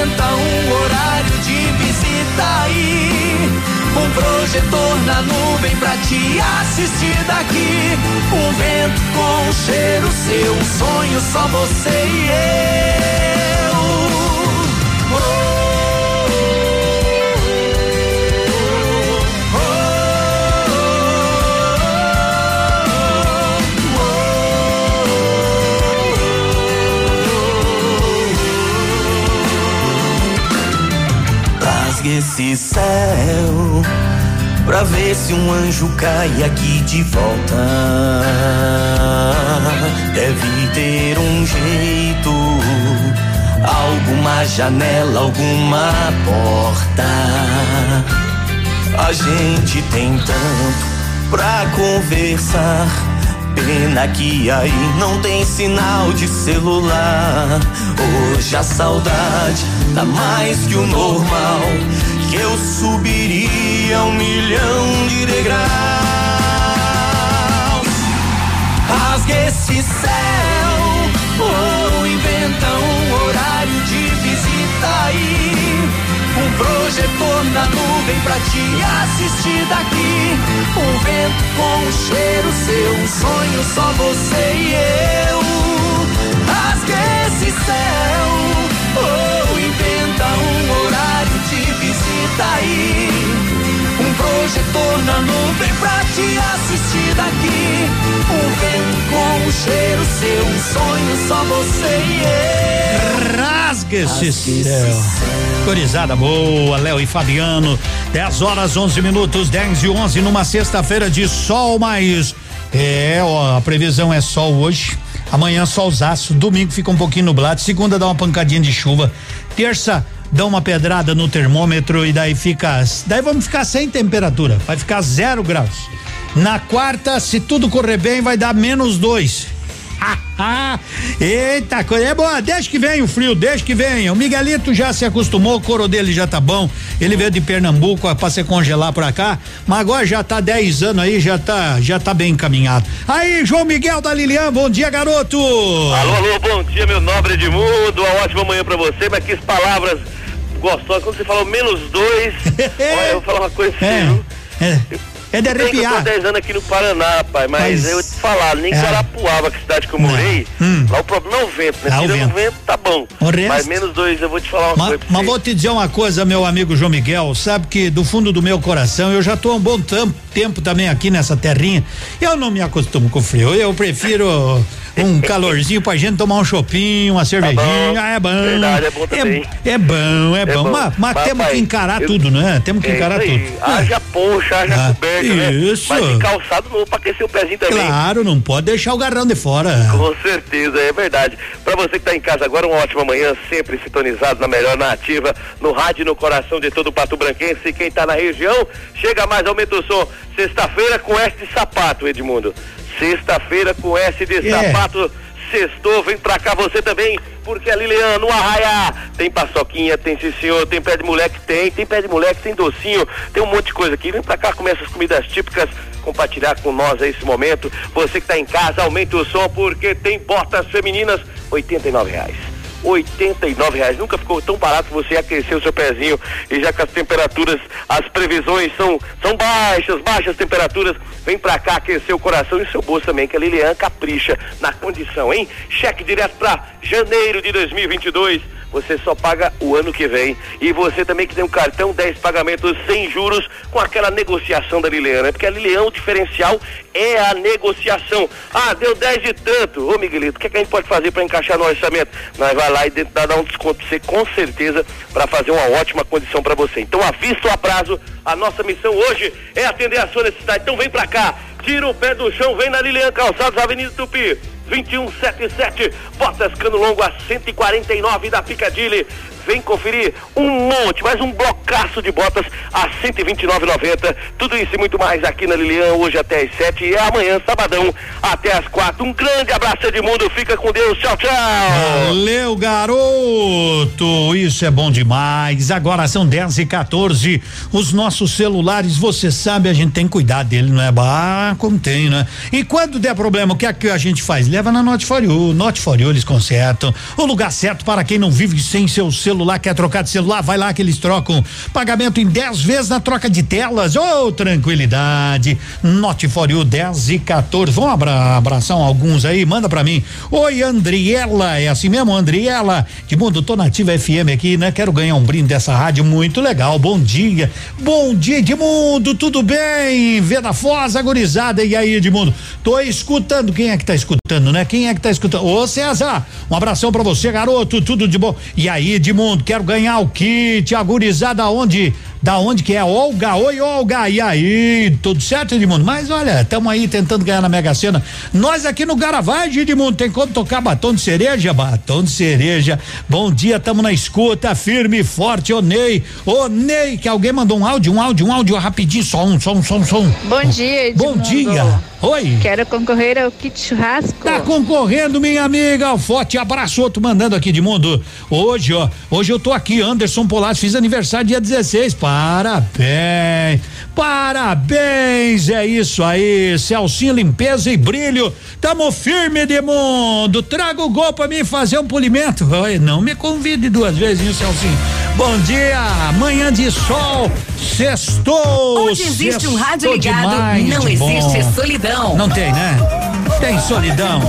um horário de visita aí. Um projetor na nuvem pra te assistir daqui. Um vento com cheiro, seu sonho, só você e eu. Esse céu pra ver se um anjo cai aqui de volta. Deve ter um jeito, alguma janela, alguma porta. A gente tem tanto pra conversar. Pena que aí não tem sinal de celular. Hoje a saudade tá mais que o normal. Que eu subiria um milhão de degraus. Rasgue esse céu, ou inventa um horário de visita aí. Projetor na nuvem pra te assistir daqui. Um vento com um cheiro seu, um sonho só você e eu. Rasgue esse céu, ou inventa um horário de visita aí. Projetor na nuvem pra te assistir daqui. Um vento com um cheiro seu, um sonho só você e eu. Rasga esse céu. Corizada boa, Léo e Fabiano. 10 horas 11 minutos, 10 e 11 numa sexta-feira de sol, mas é, ó, a previsão é sol hoje. Amanhã solzaço, domingo fica um pouquinho nublado, segunda dá uma pancadinha de chuva, terça dá uma pedrada no termômetro e daí fica, daí vamos ficar sem temperatura, vai ficar zero graus. Na quarta, se tudo correr bem, vai dar menos dois. Eita, coisa é boa, deixa que venha o frio, deixa que venha. O Miguelito já se acostumou, o couro dele já tá bom. Ele veio de Pernambuco pra se congelar pra cá, mas agora já tá 10 anos aí, já tá, já tá bem encaminhado. Aí, João Miguel da Lilian, bom dia, garoto. Alô, alô, bom dia, meu nobre Edmundo. Uma ótima manhã pra você, mas que palavras gostosas. Quando você falou menos dois, olha, eu vou falar uma coisa assim, viu? É, é de que Eu arrepiar. tô 10 anos aqui no Paraná, pai, mas, Mas- eu te falar, nem É. Guarapuava, que é cidade que eu morei, Hum. lá o problema não é o vento, né? O Tirando o vento. vento, tá bom. Resto- Mas menos dois, eu vou te falar uma coisa. mas vou te dizer uma coisa, meu amigo João Miguel, sabe que do fundo do meu coração, eu já tô há um bom tam- tempo também aqui nessa terrinha. Eu não me acostumo com frio, eu prefiro um calorzinho pra gente tomar um chopinho, uma cervejinha, é bom. Verdade, é bom também. É, é bom, é, É bom. bom. Mas, mas temos que encarar eu- tudo, né? Temos que É encarar tudo. Haja poncha, haja Ah, coberta, né? isso. Mas de calçado novo pra aquecer o pezinho também. Claro, não pode deixar o garrão de fora. Com certeza, é verdade. Pra você que tá em casa agora, uma ótima manhã, sempre sintonizado na melhor nativa, no rádio no coração de todo o Pato Branquense. E quem tá na região, chega mais, aumenta o som. Sexta-feira com S de sapato, Edmundo. Sexta-feira com S de É. sapato. Sextou, vem pra cá você também, porque a Lilian no Arraia tem paçoquinha, tem sim senhor, tem pé de moleque, tem, tem pé de moleque, tem docinho, tem um monte de coisa aqui. Vem pra cá, começa as comidas típicas, compartilhar com nós esse momento. Você que tá em casa, aumenta o som, porque tem botas femininas, 89 reais. 89 reais. Nunca ficou tão barato você aquecer o seu pezinho e já que as temperaturas, as previsões são, são baixas, baixas temperaturas. Vem pra cá aquecer o coração e o seu bolso também, que a Lilian capricha na condição, hein? Cheque direto pra janeiro de 2022. Você só paga o ano que vem. E você também que tem um cartão 10 pagamentos sem juros com aquela negociação da Lilian, né? Porque a Lilian, o diferencial é a negociação. Ah, deu 10 de tanto. Ô Miguelito, o que, é que a gente pode fazer para encaixar no orçamento? Nós vai lá e tentar dar um desconto pra você, com certeza, para fazer uma ótima condição para você. Então, ou a prazo, a nossa missão hoje é atender a sua necessidade. Então, vem pra cá, tira o pé do chão, vem na Lilian Calçados, Avenida Tupi. 2177, botas cano longo a 149 da Picadilly. Vem conferir um monte, mais um blocaço de botas a 129,90. Tudo isso e muito mais aqui na Lilian, hoje até às 7 e amanhã, sabadão, até às 4. Um grande abraço, Edmundo. Fica com Deus. Tchau, tchau. Valeu, garoto! Isso é bom demais. Agora são 10 e 14. Os nossos celulares, você sabe, a gente tem que cuidar dele, não é? Bah, como tem, né? E quando der problema, o que é que a gente faz? Leva na Note for You. Note for You, eles consertam. O lugar certo para quem não vive sem seu celular, quer trocar de celular, vai lá que eles trocam. Pagamento em 10 vezes na troca de telas. Ô, tranquilidade. Note for You 10 e 14. Vamos abra, abraçar alguns aí, manda pra mim. Oi, Andriela, é assim mesmo, Andriela? De mundo, tô nativa FM aqui, né? Quero ganhar um brinde dessa rádio muito legal. Bom dia. Bom dia, Edmundo, tudo bem? Veda Foz, agorizada. E aí, Edmundo? Tô escutando. Quem é que tá escutando, né? Quem é que tá escutando? Ô, César, um abração pra você, garoto, tudo de bom. E aí, Edmundo, quero ganhar o kit, agorizada onde? Da onde que é Olga, oi Olga, e aí, tudo certo Edmundo? Mas olha, estamos aí tentando ganhar na Mega Sena. Nós aqui no Garavagem, Edmundo, tem como tocar batom de cereja? Batom de cereja. Bom dia, tamo na escuta, firme e forte, ô Ney, ô Ney, que alguém mandou um áudio, um áudio, um áudio rapidinho, só um, só um, só um, só um. Bom dia, Edmundo. Bom dia. Oi. Quero concorrer ao kit churrasco. Tá concorrendo, minha amiga. Um forte abraço, outro mandando aqui de mundo. Hoje, ó, hoje eu tô aqui, Anderson Polato, fiz aniversário dia 16. Parabéns. Parabéns, é isso aí. Celcinho, limpeza e brilho. Tamo firme, Edmundo. Traga o gol pra mim fazer um polimento. Não me convide duas vezes, hein, Celcinho. Bom dia, manhã de sol, sextou. Onde existe um rádio sextou ligado, demais não de bom. existe solidão. Não tem, né? Tem solidão.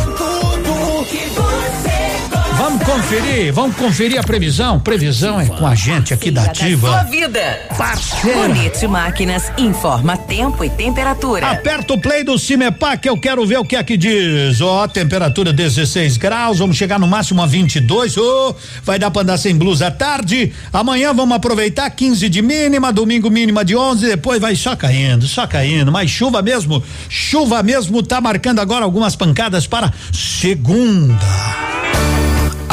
Vamos conferir, vamos conferir a previsão. Previsão é com a gente aqui da Sua Ativa. vida. Parceira. Bonete Máquinas informa tempo e temperatura. Aperta o play do Cimepar que eu quero ver o que é que diz. Ó, temperatura 16 graus, vamos chegar no máximo a 22. Ô, vai dar pra andar sem blusa à tarde. Amanhã vamos aproveitar 15 de mínima, domingo mínima de 11, depois vai só caindo, só caindo. Mas chuva mesmo, chuva mesmo tá marcando agora algumas pancadas para segunda.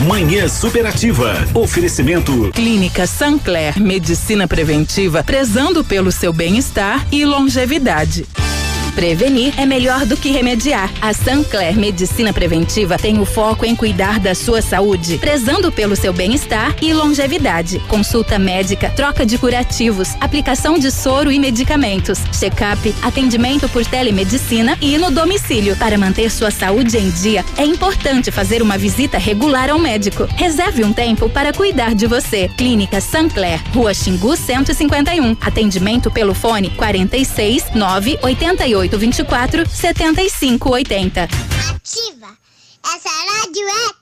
Manhã Superativa. Oferecimento Clínica Sancler Medicina Preventiva, prezando pelo seu bem-estar e longevidade. Prevenir é melhor do que remediar. A Sancler Medicina Preventiva tem o foco em cuidar da sua saúde, prezando pelo seu bem-estar e longevidade. Consulta médica, troca de curativos, aplicação de soro e medicamentos, check-up, atendimento por telemedicina e no domicílio. Para manter sua saúde em dia, é importante fazer uma visita regular ao médico. Reserve um tempo para cuidar de você. Clínica Sancler, Rua Xingu 151. Atendimento pelo fone 46 988 24 75 80. Ativa. Essa rádio é.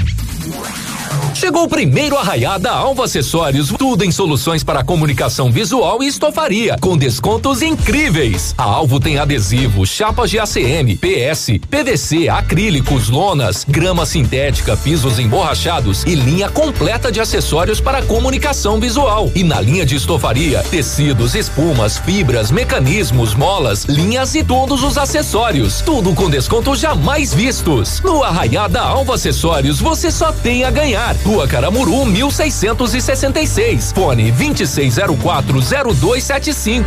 Yeah. Chegou o primeiro arraiá da Alva Acessórios, tudo em soluções para comunicação visual e estofaria, com descontos incríveis. A Alvo tem adesivo, chapas de ACM, PS, PVC, acrílicos, lonas, grama sintética, pisos emborrachados e linha completa de acessórios para comunicação visual. E na linha de estofaria, tecidos, espumas, fibras, mecanismos, molas, linhas e todos os acessórios. Tudo com descontos jamais vistos. No arraiá da Alva Acessórios, você só tem a ganhar. Rua Caramuru, 1666. Fone 26040275.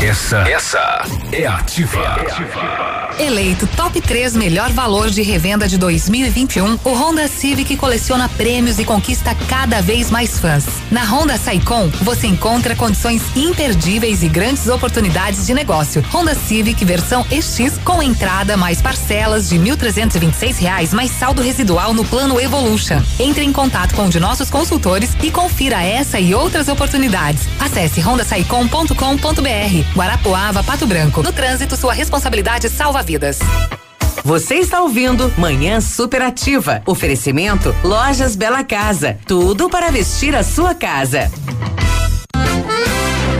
Essa, essa é ativa. Eleito top 3 melhor valor de revenda de 2021, o Honda Civic coleciona prêmios e conquista cada vez mais fãs. Na Honda Saicom, você encontra condições imperdíveis e grandes oportunidades de negócio. Honda Civic versão EX com entrada mais parcelas de 1.326 reais mais saldo residual no plano Evolution. Entre em contato com um de nossos consultores e confira essa e outras oportunidades. Acesse hondasaicom.com.br. Guarapuava, Pato Branco. No trânsito, sua responsabilidade salva Você está ouvindo Manhã Superativa. Oferecimento Lojas Bela Casa. Tudo para vestir a sua casa.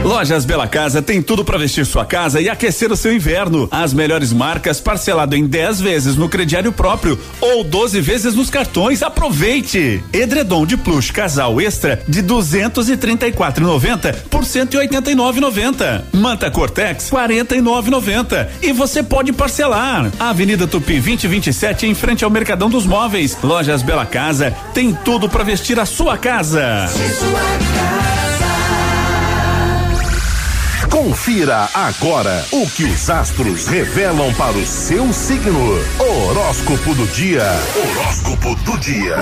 Lojas Bela Casa tem tudo para vestir sua casa e aquecer o seu inverno. As melhores marcas parcelado em 10 vezes no crediário próprio ou 12 vezes nos cartões. Aproveite! Edredom de plush casal extra de 234,90 por 189,90. Manta Cortex 49,90 e você pode parcelar. Avenida Tupi 2027 em frente ao Mercadão dos Móveis. Lojas Bela Casa tem tudo para vestir a sua casa. sua casa Confira agora o que os astros revelam para o seu signo. Horóscopo do dia. Horóscopo do dia.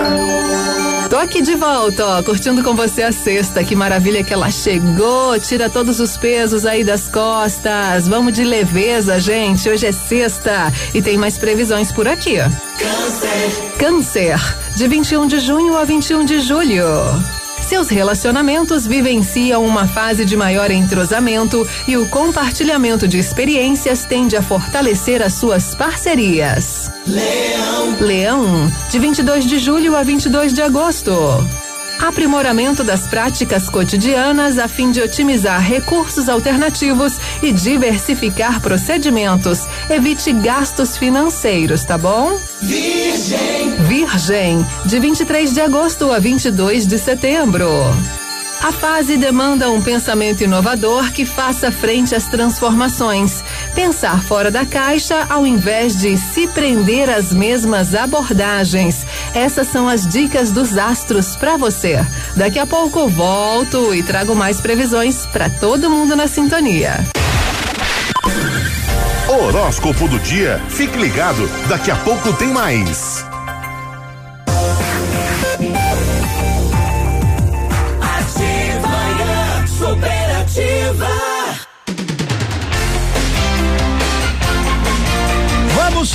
Tô aqui de volta, ó, curtindo com você a sexta. Que maravilha que ela chegou. Tira todos os pesos aí das costas. Vamos de leveza, gente. Hoje é sexta e tem mais previsões por aqui. Câncer. Câncer. De 21 de junho a 21 de julho. Seus relacionamentos vivenciam uma fase de maior entrosamento e o compartilhamento de experiências tende a fortalecer as suas parcerias. Leão. Leão, de 22 de julho a 22 de agosto. Aprimoramento das práticas cotidianas a fim de otimizar recursos alternativos e diversificar procedimentos. Evite gastos financeiros, tá bom? Virgem. Virgem, de 23 de agosto a 22 de setembro. A fase demanda um pensamento inovador que faça frente às transformações. Pensar fora da caixa ao invés de se prender às mesmas abordagens. Essas são as dicas dos astros para você. Daqui a pouco volto e trago mais previsões para todo mundo na sintonia. Horóscopo do dia. Fique ligado, daqui a pouco tem mais.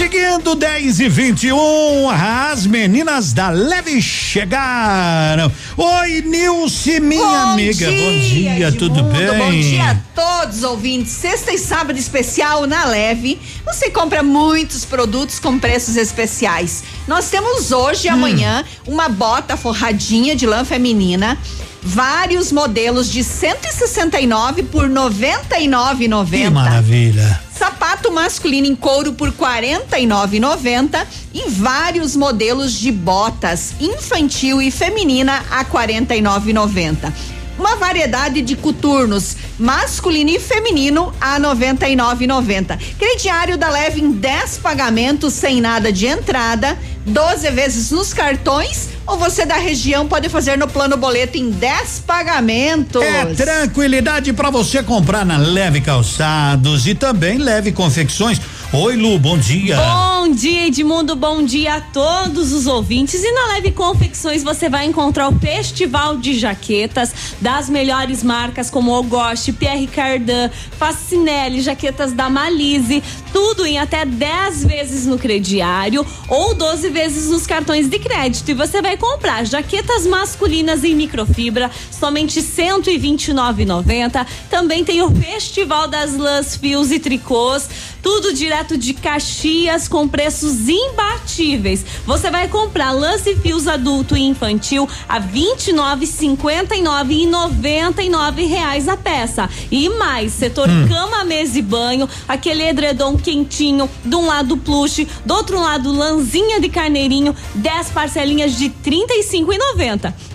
Seguindo 10 e 21. As meninas da Leve chegaram. Oi, Nilce, minha Bom amiga. dia, bom dia, tudo bem? Bom dia a todos ouvintes. Sexta e sábado especial na Leve. Você compra muitos produtos com preços especiais. Nós temos hoje e Hum. amanhã uma bota forradinha de lã feminina. Vários modelos de 169 por 99,90. Que maravilha. Sapato masculino em couro por R$ 49,90 e vários modelos de botas infantil e feminina a R$ 49,90. Uma variedade de coturnos masculino e feminino a R$ 99,90. Crediário da Leve em 10 pagamentos sem nada de entrada, 12 vezes nos cartões ou você da região pode fazer no plano boleto em 10 pagamentos. É tranquilidade para você comprar na Leve Calçados e também Leve Confecções. Oi, Lu, bom dia. Bom dia, Edmundo. Bom dia a todos os ouvintes. E na Leve Confecções você vai encontrar o festival de jaquetas das melhores marcas como Ogoste, Pierre Cardin, Facinelli, jaquetas da Malise, tudo em até 10 vezes no crediário ou 12 vezes nos cartões de crédito. E você vai comprar jaquetas masculinas em microfibra, somente R$ 129,90. Também tem o Festival das Lãs, Fios e Tricôs, tudo direto de Caxias com preços imbatíveis. Você vai comprar lance e fios adulto e infantil a R$ 29,59 e 99 reais a peça. E mais, setor Hum. cama, mesa e banho, aquele edredom quentinho, de um lado plush, do outro lado lãzinha de carneirinho, 10 parcelinhas de R$ 35,90.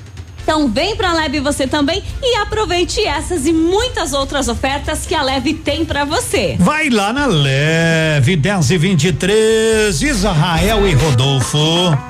Então vem pra Leve você também e aproveite essas e muitas outras ofertas que a Leve tem pra você. Vai lá na Leve 10 e 23, Israel e Rodolfo.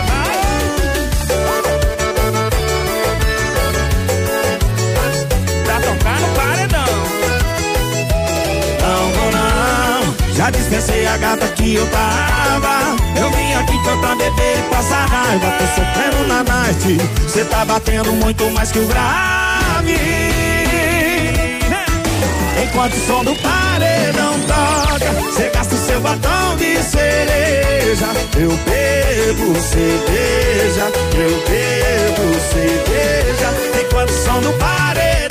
Que eu tava. Eu vim aqui foi pra beber e passar raiva. Tô sofrendo na night. Cê tá batendo muito mais que o grave. Enquanto o som do paredão toca, cê gasta o seu batom de cereja. Eu bebo cerveja, eu bebo cerveja. Enquanto o som do paredão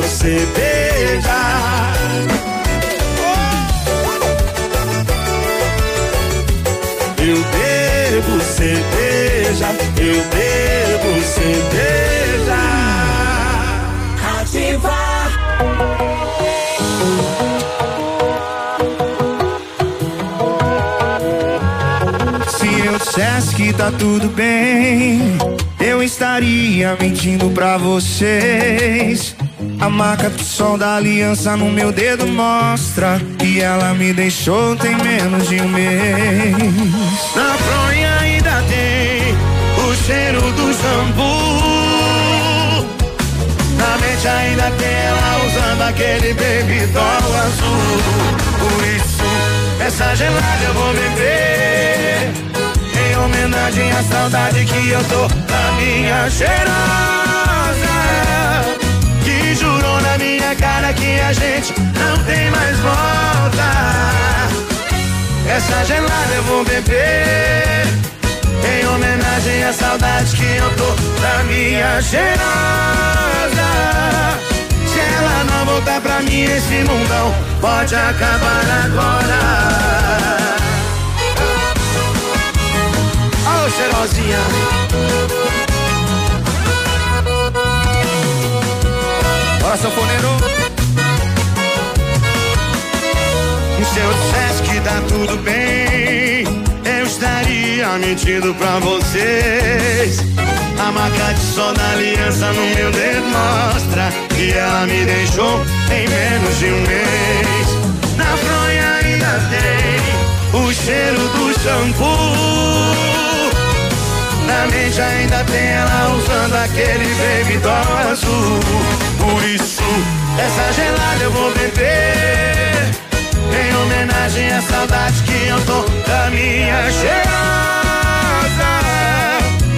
cerveja. Eu bebo cerveja, eu bebo cerveja. Ativa. Se eu dissesse que tá tudo bem, eu estaria mentindo pra vocês. A marca do sol da aliança no meu dedo mostra que ela me deixou tem menos de um mês. Na fronha ainda tem o cheiro do shampoo. Na mente ainda tem ela usando aquele baby doll azul. Por isso, essa gelada eu vou beber. Em homenagem à saudade que eu tô da minha cheirosa. Jurou na minha cara que a gente não tem mais volta. Essa gelada eu vou beber. Em homenagem à saudade que eu tô da minha cheirosa. Se ela não voltar pra mim, esse mundão pode acabar agora. Ô cheirosinha. Sanfoneiro. Se eu dissesse que tá tudo bem, eu estaria mentindo pra vocês. A marca de sol da aliança no meu dedo mostra que ela me deixou em menos de um mês. Na fronha ainda tem o cheiro do shampoo. Na mente ainda tem ela usando aquele baby doll azul. Por isso, essa gelada eu vou beber. Em homenagem à saudade que eu tô da minha cheirosa.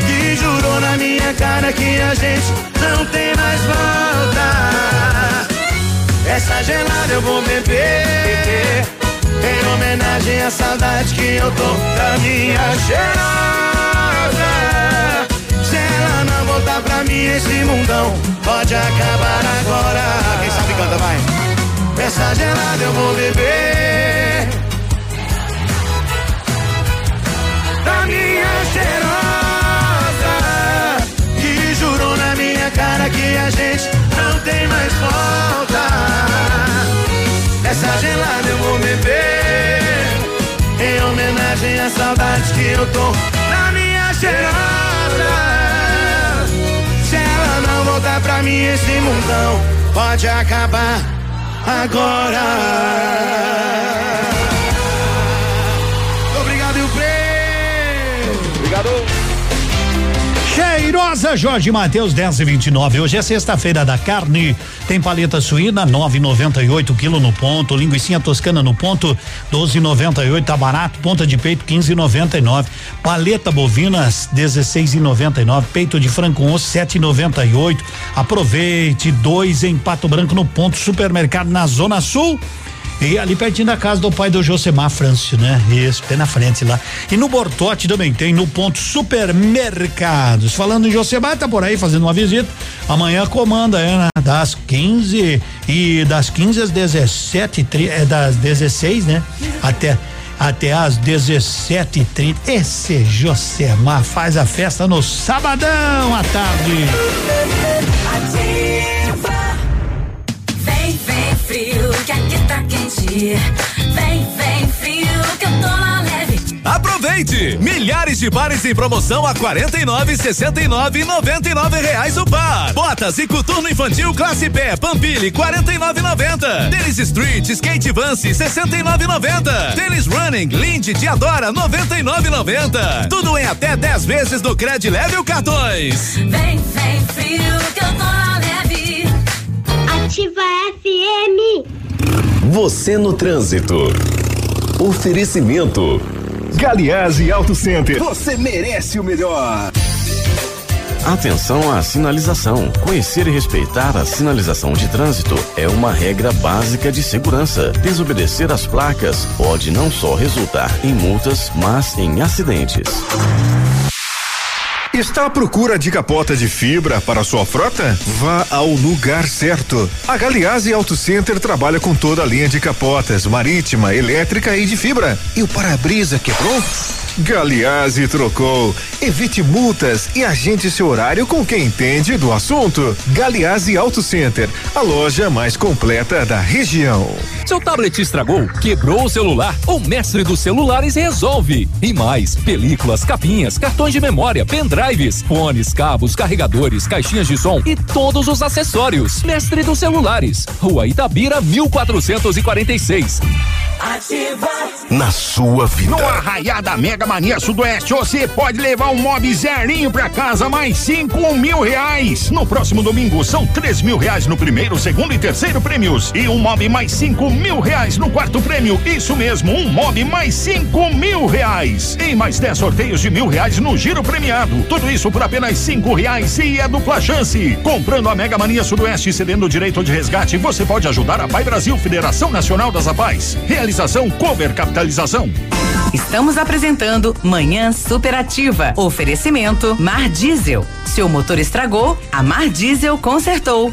Que jurou na minha cara que a gente não tem mais volta. Essa gelada eu vou beber. Em homenagem à saudade que eu tô da minha cheirosa. Se ela não voltar pra mim, esse mundão pode acabar agora. Quem sabe canta, vai. Essa gelada eu vou beber. Da minha cheirosa. Que jurou na minha cara que a gente não tem mais volta. Essa gelada eu vou beber. Em homenagem à saudade que eu tô cheirosa. Se ela não voltar pra mim, esse mundão pode acabar agora. Obrigado, e o Obrigado. Cheirosa Jorge Mateus 10 e 29. Hoje é sexta-feira da carne. Tem paleta suína 9,98 quilo no ponto, linguiça toscana no ponto 12,98 tá barato, ponta de peito 15,99, paleta bovina 16,99, peito de frango osso 7,98. Aproveite dois em Pato Branco no ponto supermercado na Zona Sul. E ali pertinho da casa do pai do Josemar Frâncio, né? Isso, bem na frente lá. E no Bortote também tem, no ponto supermercados. Falando em Josemar, tá por aí fazendo uma visita. Amanhã comanda, é, né? Das 15 e das 15 às 17 é das 16, né? Até até às 17h30. Esse Josemar faz a festa no sabadão à tarde. Que aqui tá quente. Vem, vem frio, que eu tô na Aproveite! Milhares de pares em promoção a 49, 69 e 99 reais o par. Botas e coturno infantil classe P, Pampili 49,90. Tênis Street, Skate Vance 69,90. Tênis Running, Lindy Diadora 99,90. Tudo em até 10 vezes no Cred Leve ou cartões. Vem, vem, frio que eu tô leve. Ativa FM. Você no trânsito. Oferecimento. Galiase Auto Center. Você merece o melhor. Atenção à sinalização. Conhecer e respeitar a sinalização de trânsito é uma regra básica de segurança. Desobedecer às placas pode não só resultar em multas, mas em acidentes. Está à procura de capota de fibra para sua frota? Vá ao lugar certo. A Galiase Auto Center trabalha com toda a linha de capotas, marítima, elétrica e de fibra. E o para-brisa quebrou? Galiase trocou. Evite multas e agende seu horário com quem entende do assunto. Galiase Auto Center, a loja mais completa da região. Seu tablet estragou, quebrou o celular, o mestre dos celulares resolve. E mais, películas, capinhas, cartões de memória, pendrives, fones, cabos, carregadores, caixinhas de som e todos os acessórios. Mestre dos celulares, Rua Itabira, 1446. Ativa. Na sua vida. No Arraiada Mega Mania Sudoeste, você pode levar um mob zerinho pra casa, mais cinco mil reais. No próximo domingo, são três mil reais no primeiro, segundo e terceiro prêmios. E um mob mais cinco mil reais no quarto prêmio. Isso mesmo, um mob mais cinco mil reais. E mais dez sorteios de mil reais no giro premiado. Tudo isso por apenas cinco reais e é dupla chance. Comprando a Mega Mania Sudoeste e cedendo o direito de resgate, você pode ajudar a Pai Brasil, Federação Nacional das Apais. Realização Cover Capitalização. Estamos apresentando Manhã Superativa. Oferecimento Mar Diesel. Seu motor estragou, a Mar Diesel consertou.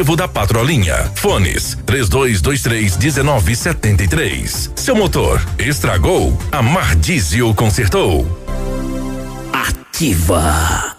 da Patrolinha. Fones 3223 1973. Seu motor estragou? A Mar Diesel consertou. Ativa.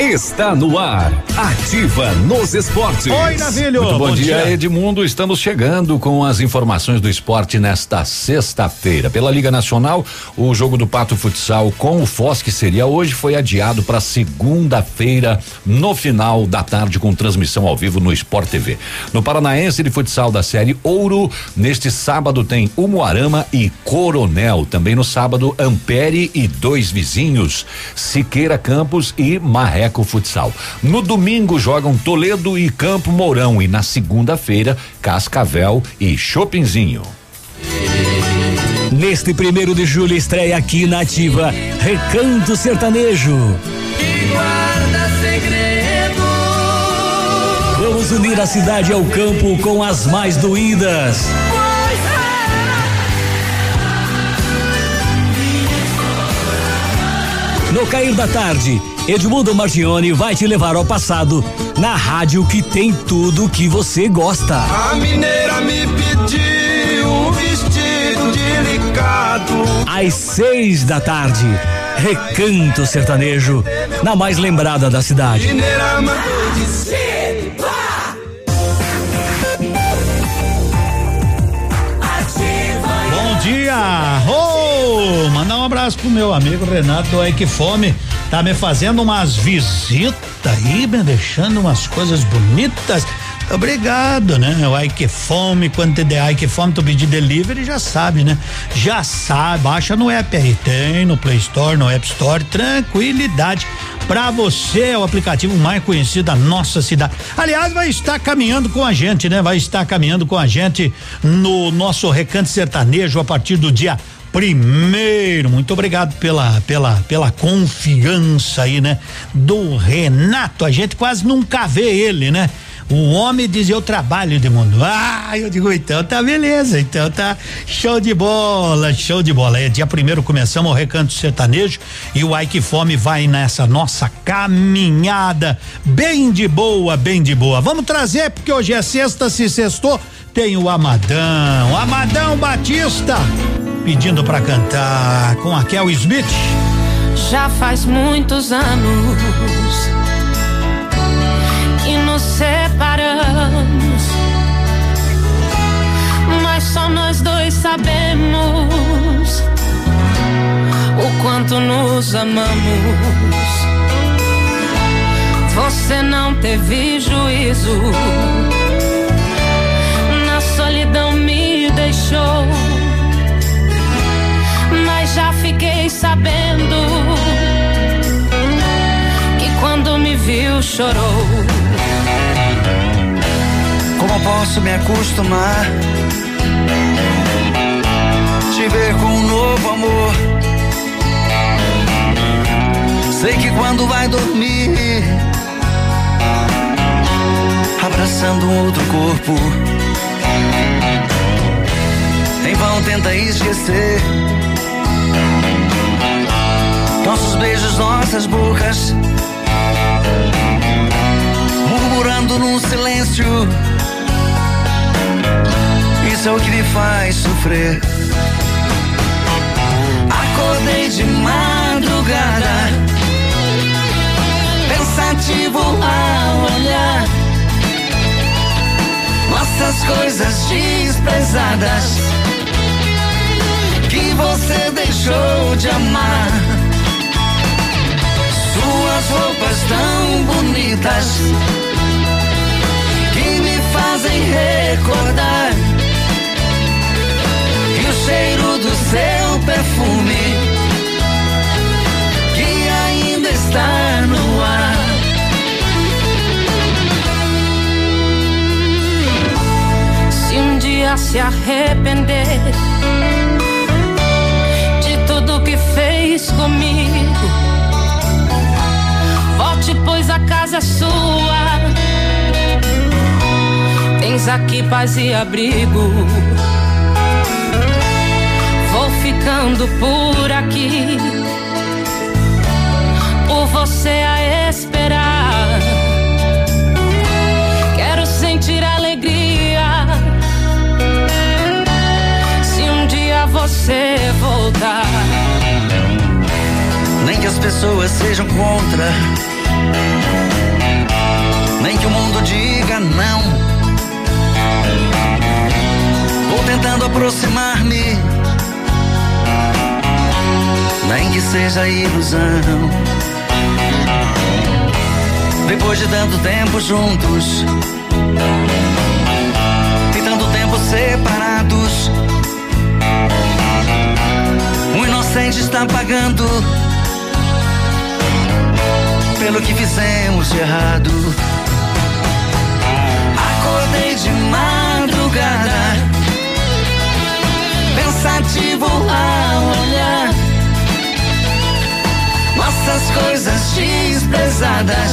Está no ar. Ativa nos esportes. Navilho. Muito bom, Bom dia, dia. Edmundo. Estamos chegando com as informações do esporte nesta sexta-feira. Pela Liga Nacional, o jogo do Pato Futsal com o Foz, que seria hoje, foi adiado para segunda-feira, no final da tarde, com transmissão ao vivo no Sport TV. No Paranaense de Futsal da Série Ouro, neste sábado tem Umuarama e Coronel. Também no sábado, Ampere e dois vizinhos, Siqueira Campos e Marreco Futsal. No domingo jogam Toledo e Campo Mourão e na segunda-feira Cascavel e Chopinzinho. Neste primeiro de julho estreia aqui na Ativa Recanto Sertanejo. Vamos unir a cidade ao campo com as mais doídas. No cair da tarde, Edmundo Martione vai te levar ao passado na rádio que tem tudo o que você gosta. A mineira me pediu um vestido delicado. Às seis da tarde, Recanto Sertanejo, na mais lembrada da cidade. Mineira. Bom dia! Oh, mandar um abraço pro meu amigo Renato do Ike Fome. Tá me fazendo umas visitas aí, me deixando umas coisas bonitas. Obrigado, né? O Ike Fome, quando te der Ike Fome, tu pedir delivery, já sabe, né? Já sabe, baixa no app aí, tem no Play Store, no App Store, tranquilidade. Pra você é o aplicativo mais conhecido da nossa cidade. Aliás, vai estar caminhando com a gente, né? Vai estar caminhando com a gente no nosso recanto sertanejo a partir do dia primeiro. Muito obrigado pela pela pela confiança aí, né? Do Renato. A gente quase nunca vê ele, né? O homem diz eu trabalho, Edmundo. Ah, eu digo então tá beleza, então tá show de bola, show de bola. É dia primeiro começamos o recanto sertanejo e o Ike Fome vai nessa nossa caminhada bem de boa, bem de boa. Vamos trazer porque hoje é sexta, se sextou, tem o Amadão, Amadão Batista pedindo pra cantar com a Kel Smith. Já faz muitos anos que nos separamos, mas só nós dois sabemos o quanto nos amamos. Você não teve juízo, deixou mas já fiquei sabendo que quando me viu chorou. Como posso me acostumar? Te ver com um novo amor. Sei que quando vai dormir, abraçando um outro corpo, vão tenta esquecer nossos beijos, nossas bocas, murmurando num silêncio. Isso é o que me faz sofrer. Acordei de madrugada, pensativo ao olhar nossas coisas desprezadas você deixou de amar suas roupas tão bonitas que me fazem recordar e o cheiro do seu perfume que ainda está no ar. Se um dia se arrepender fez comigo Volte, pois a casa é sua. Tens aqui paz e abrigo. Vou ficando por aqui. Por você a esperar. Quero sentir alegria. Se um dia você voltar as pessoas sejam contra, nem que o mundo diga não. Vou tentando aproximar-me, nem que seja ilusão. Depois de tanto tempo juntos e tanto tempo separados, o inocente está pagando pelo que fizemos de errado. Acordei de madrugada, pensativo ao olhar nossas coisas desprezadas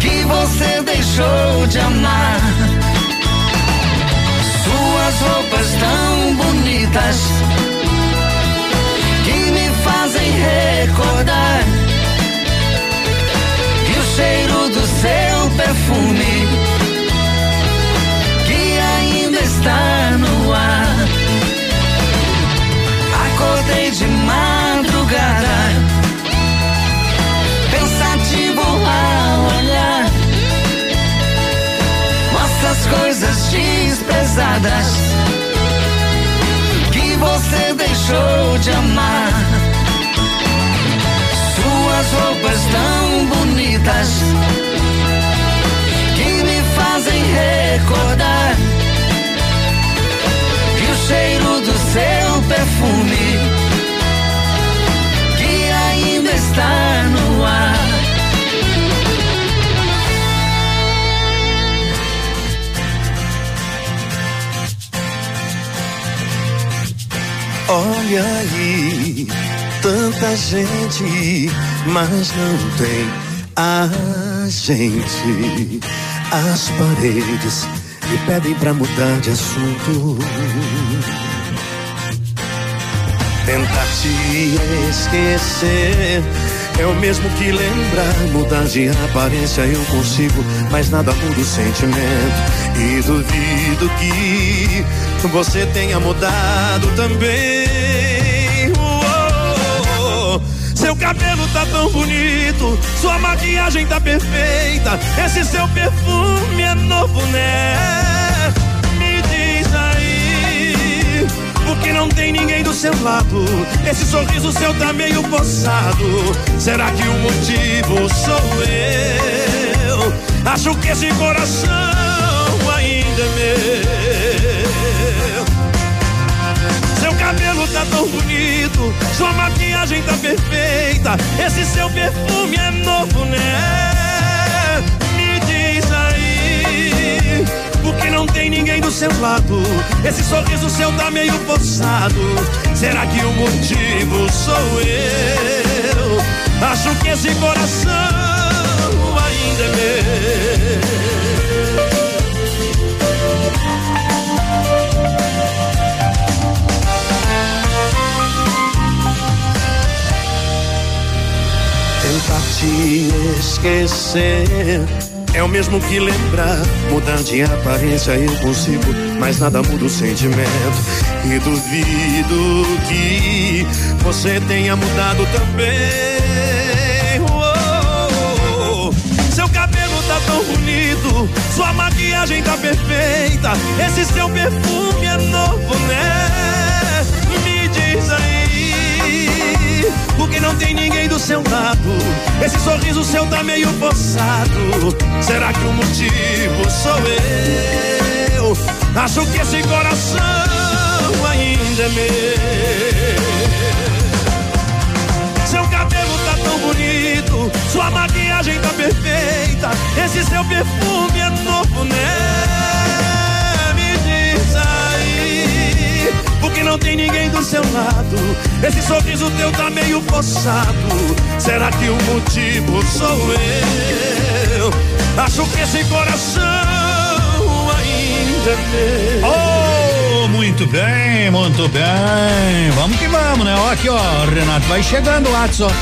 que você deixou de amar. Suas roupas tão bonitas que me fazem recordar cheiro do seu perfume que ainda está no ar. Acordei de madrugada, pensativo ao olhar nossas coisas desprezadas que você deixou de amar suas roupas tão bonitas que me fazem recordar e o cheiro do seu perfume que ainda está no ar. Olha aí tanta gente, mas não tem A gente, as paredes me pedem pra mudar de assunto. Tentar te esquecer é o mesmo que lembrar, mudar de aparência eu consigo, mas nada muda o sentimento. E duvido que você tenha mudado também. Seu cabelo tá tão bonito, sua maquiagem tá perfeita, esse seu perfume é novo, né? Me diz aí, porque não tem ninguém do seu lado. Esse sorriso seu tá meio forçado. Será que o motivo sou eu? Acho que esse coração ainda é cabelo tá tão bonito, sua maquiagem tá perfeita, esse seu perfume é novo, né? Me diz aí, porque não tem ninguém do seu lado, esse sorriso seu tá meio forçado. Será que o motivo sou eu? Acho que esse coração ainda é meu. Tentar te esquecer é o mesmo que lembrar. Mudar de aparência eu consigo, mas nada muda o sentimento. E duvido que você tenha mudado também. Uou, seu cabelo tá tão bonito, sua maquiagem tá perfeita. Esse seu perfume é novo, né? Me diz aí, porque não tem ninguém do seu lado. Esse sorriso seu tá meio forçado. Será que o motivo sou eu? Acho que esse coração ainda é meu. Seu cabelo tá tão bonito, sua maquiagem tá perfeita. Esse seu perfume é novo, né? Porque não tem ninguém do seu lado. Esse sorriso teu tá meio forçado. Será que o motivo sou eu? Acho que esse coração ainda é meu. Oh, muito bem, muito bem. Vamos que vamos, né? Ó, aqui, ó, Renato, vai chegando WhatsApp.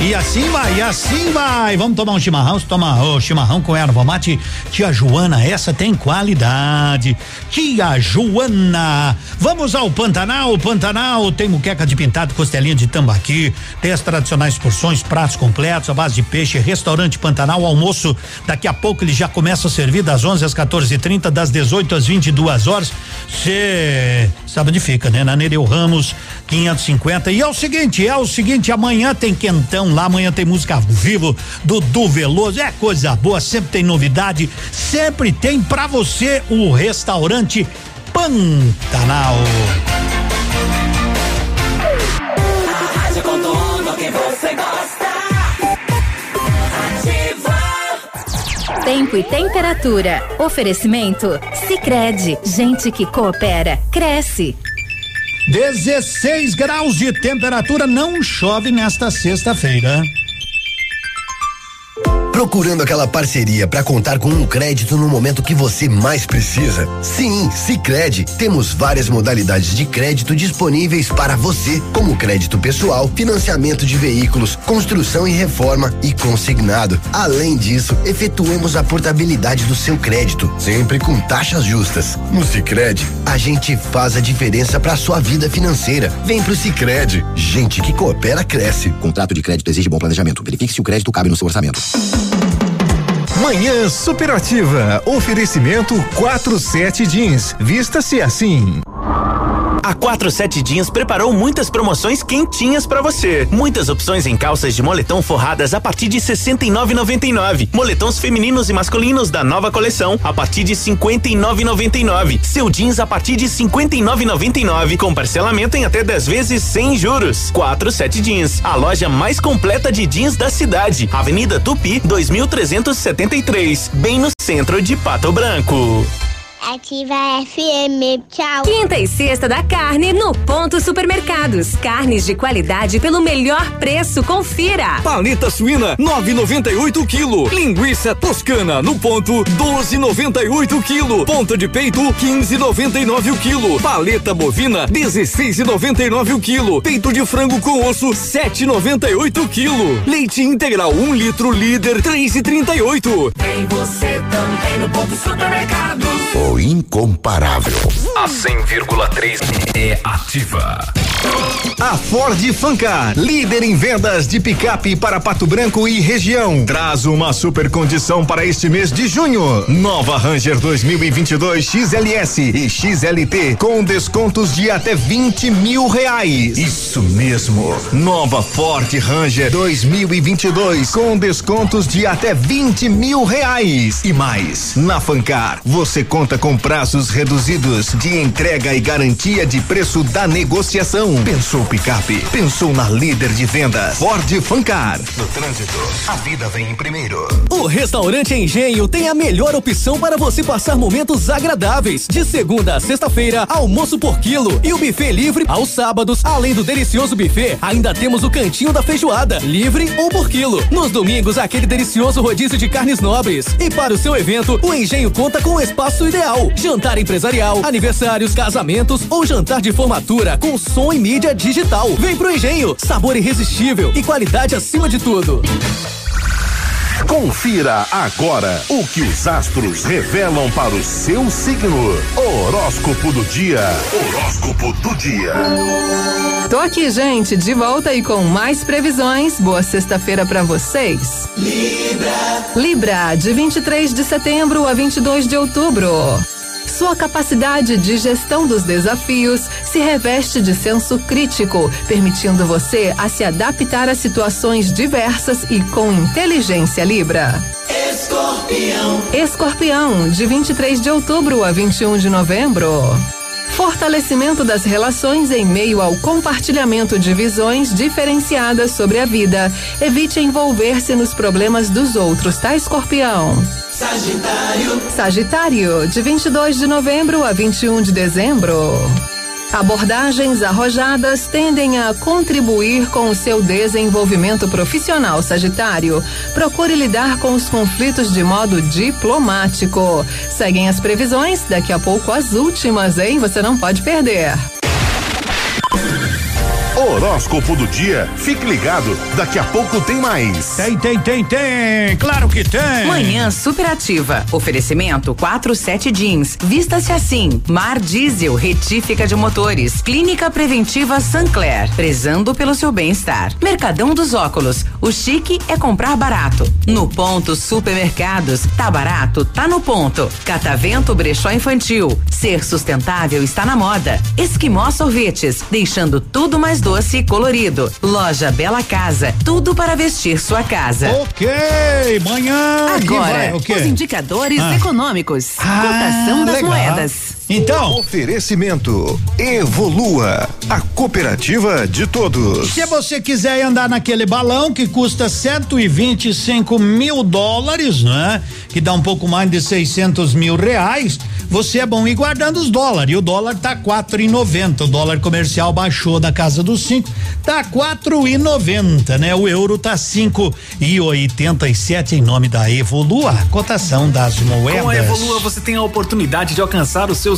E assim vai, e assim vai. Vamos tomar um chimarrão, toma o chimarrão com erva mate. Tia Joana, essa tem qualidade. Tia Joana. Vamos ao Pantanal. Pantanal tem muqueca de pintado, costelinha de tambaqui, tem as tradicionais porções, pratos completos, a base de peixe, restaurante Pantanal, almoço. Daqui a pouco ele já começa a servir das 11 às 14:30, das 18 às 22 horas. Você sabe onde fica, né? Na Nereu Ramos, 550. E é o seguinte, é o seguinte, amanhã tem quentão lá, amanhã tem música ao vivo do Du Veloso, é coisa boa, sempre tem novidade, sempre tem pra você o restaurante Pantanal. A rádio com tudo que você gosta. Ativa. Tempo e temperatura. Oferecimento? Sicredi Gente que coopera, cresce. 16 graus de temperatura, não chove nesta sexta-feira. Procurando aquela parceria para contar com um crédito no momento que você mais precisa? Sim, Sicredi. Temos várias modalidades de crédito disponíveis para você, como crédito pessoal, financiamento de veículos, construção e reforma e consignado. Além disso, efetuamos a portabilidade do seu crédito, sempre com taxas justas. No Sicredi, a gente faz a diferença para sua vida financeira. Vem pro Sicredi. Gente que coopera cresce. Contrato de crédito exige bom planejamento. Verifique se o crédito cabe no seu orçamento. Manhã Superativa. Oferecimento 47 Jeans. Vista-se assim. A 47 Jeans preparou muitas promoções quentinhas para você. Muitas opções em calças de moletom forradas a partir de 69,99. Moletons femininos e masculinos da nova coleção a partir de 59,99. Seu jeans a partir de 59,99 com parcelamento em até 10 vezes sem juros. 47 Jeans, a loja mais completa de jeans da cidade. Avenida Tupi, 2373, bem no centro de Pato Branco. Ativa FM. Tchau. Quinta e sexta da carne no Ponto Supermercados. Carnes de qualidade pelo melhor preço. Confira. Paleta suína 9,98 kg. Linguiça toscana no ponto 12,98 kg. Ponta de peito 15,99 o quilo. Paleta bovina 16,99 o quilo. Peito de frango com osso 7,98 o quilo. Leite integral 1 um litro líder 3,38. Tem você também no ponto supermercado. O incomparável. A 100,3 é ativa. A Ford Fancar, líder em vendas de picape para Pato Branco e região, traz uma super condição para este mês de junho. Nova Ranger 2022 XLS e XLT com descontos de até 20 mil reais. Isso mesmo. Nova Ford Ranger 2022 com descontos de até 20 mil reais. E mais, na Fancar você conta com prazos reduzidos de entrega e garantia de preço da negociação. Pensou picape? Pensou na líder de vendas? Ford Fancar. No trânsito, a vida vem em primeiro. O restaurante Engenho tem a melhor opção para você passar momentos agradáveis. De segunda a sexta-feira, almoço por quilo e o buffet livre aos sábados. Além do delicioso buffet, ainda temos o cantinho da feijoada, livre ou por quilo. Nos domingos, aquele delicioso rodízio de carnes nobres. E para o seu evento, o Engenho conta com o espaço ideal. Jantar empresarial, aniversários, casamentos ou jantar de formatura com som e mídia digital. Vem pro Engenho, sabor irresistível e qualidade acima de tudo. Confira agora o que os astros revelam para o seu signo. Horóscopo do dia. Horóscopo do dia. Tô aqui, gente, de volta e com mais previsões. Boa sexta-feira para vocês. Libra. Libra, de 23 de setembro a 22 de outubro. Sua capacidade de gestão dos desafios se reveste de senso crítico, permitindo você a se adaptar a situações diversas e com inteligência Libra. Escorpião. Escorpião, de 23 de outubro a 21 de novembro. Fortalecimento das relações em meio ao compartilhamento de visões diferenciadas sobre a vida. Evite envolver-se nos problemas dos outros, tá, Escorpião? Sagitário. Sagitário, de 22 de novembro a 21 de dezembro. Abordagens arrojadas tendem a contribuir com o seu desenvolvimento profissional, Sagitário. Procure lidar com os conflitos de modo diplomático. Seguem as previsões, daqui a pouco as últimas, hein? Você não pode perder. Horóscopo do dia. Fique ligado, daqui a pouco tem mais. Tem, tem, tem, tem. Claro que tem. Manhã superativa. Oferecimento 47 Jeans. Vista-se assim. Mar Diesel, retífica de motores. Clínica Preventiva Sancler. Prezando pelo seu bem-estar. Mercadão dos Óculos. O chique é comprar barato. No ponto Supermercados. Tá barato? Tá no ponto. Catavento Brechó Infantil. Ser sustentável está na moda. Esquimó Sorvetes. Deixando tudo mais doce e colorido. Loja Bela Casa. Tudo para vestir sua casa. Ok, manhã. vai, Agora, o quê? os indicadores Ah. econômicos. Ah, Cotação das legal. moedas. Então. Oferecimento Evolua, a cooperativa de todos. Se você quiser andar naquele balão que custa 125 mil dólares, né? Que dá um pouco mais de 600 mil reais, você é bom ir guardando os dólares. E o dólar tá quatro e noventa. O dólar comercial baixou da casa dos cinco, tá quatro e noventa, né? O euro tá cinco e oitenta e sete em nome da Evolua, cotação das moedas. Com a Evolua você tem a oportunidade de alcançar os seus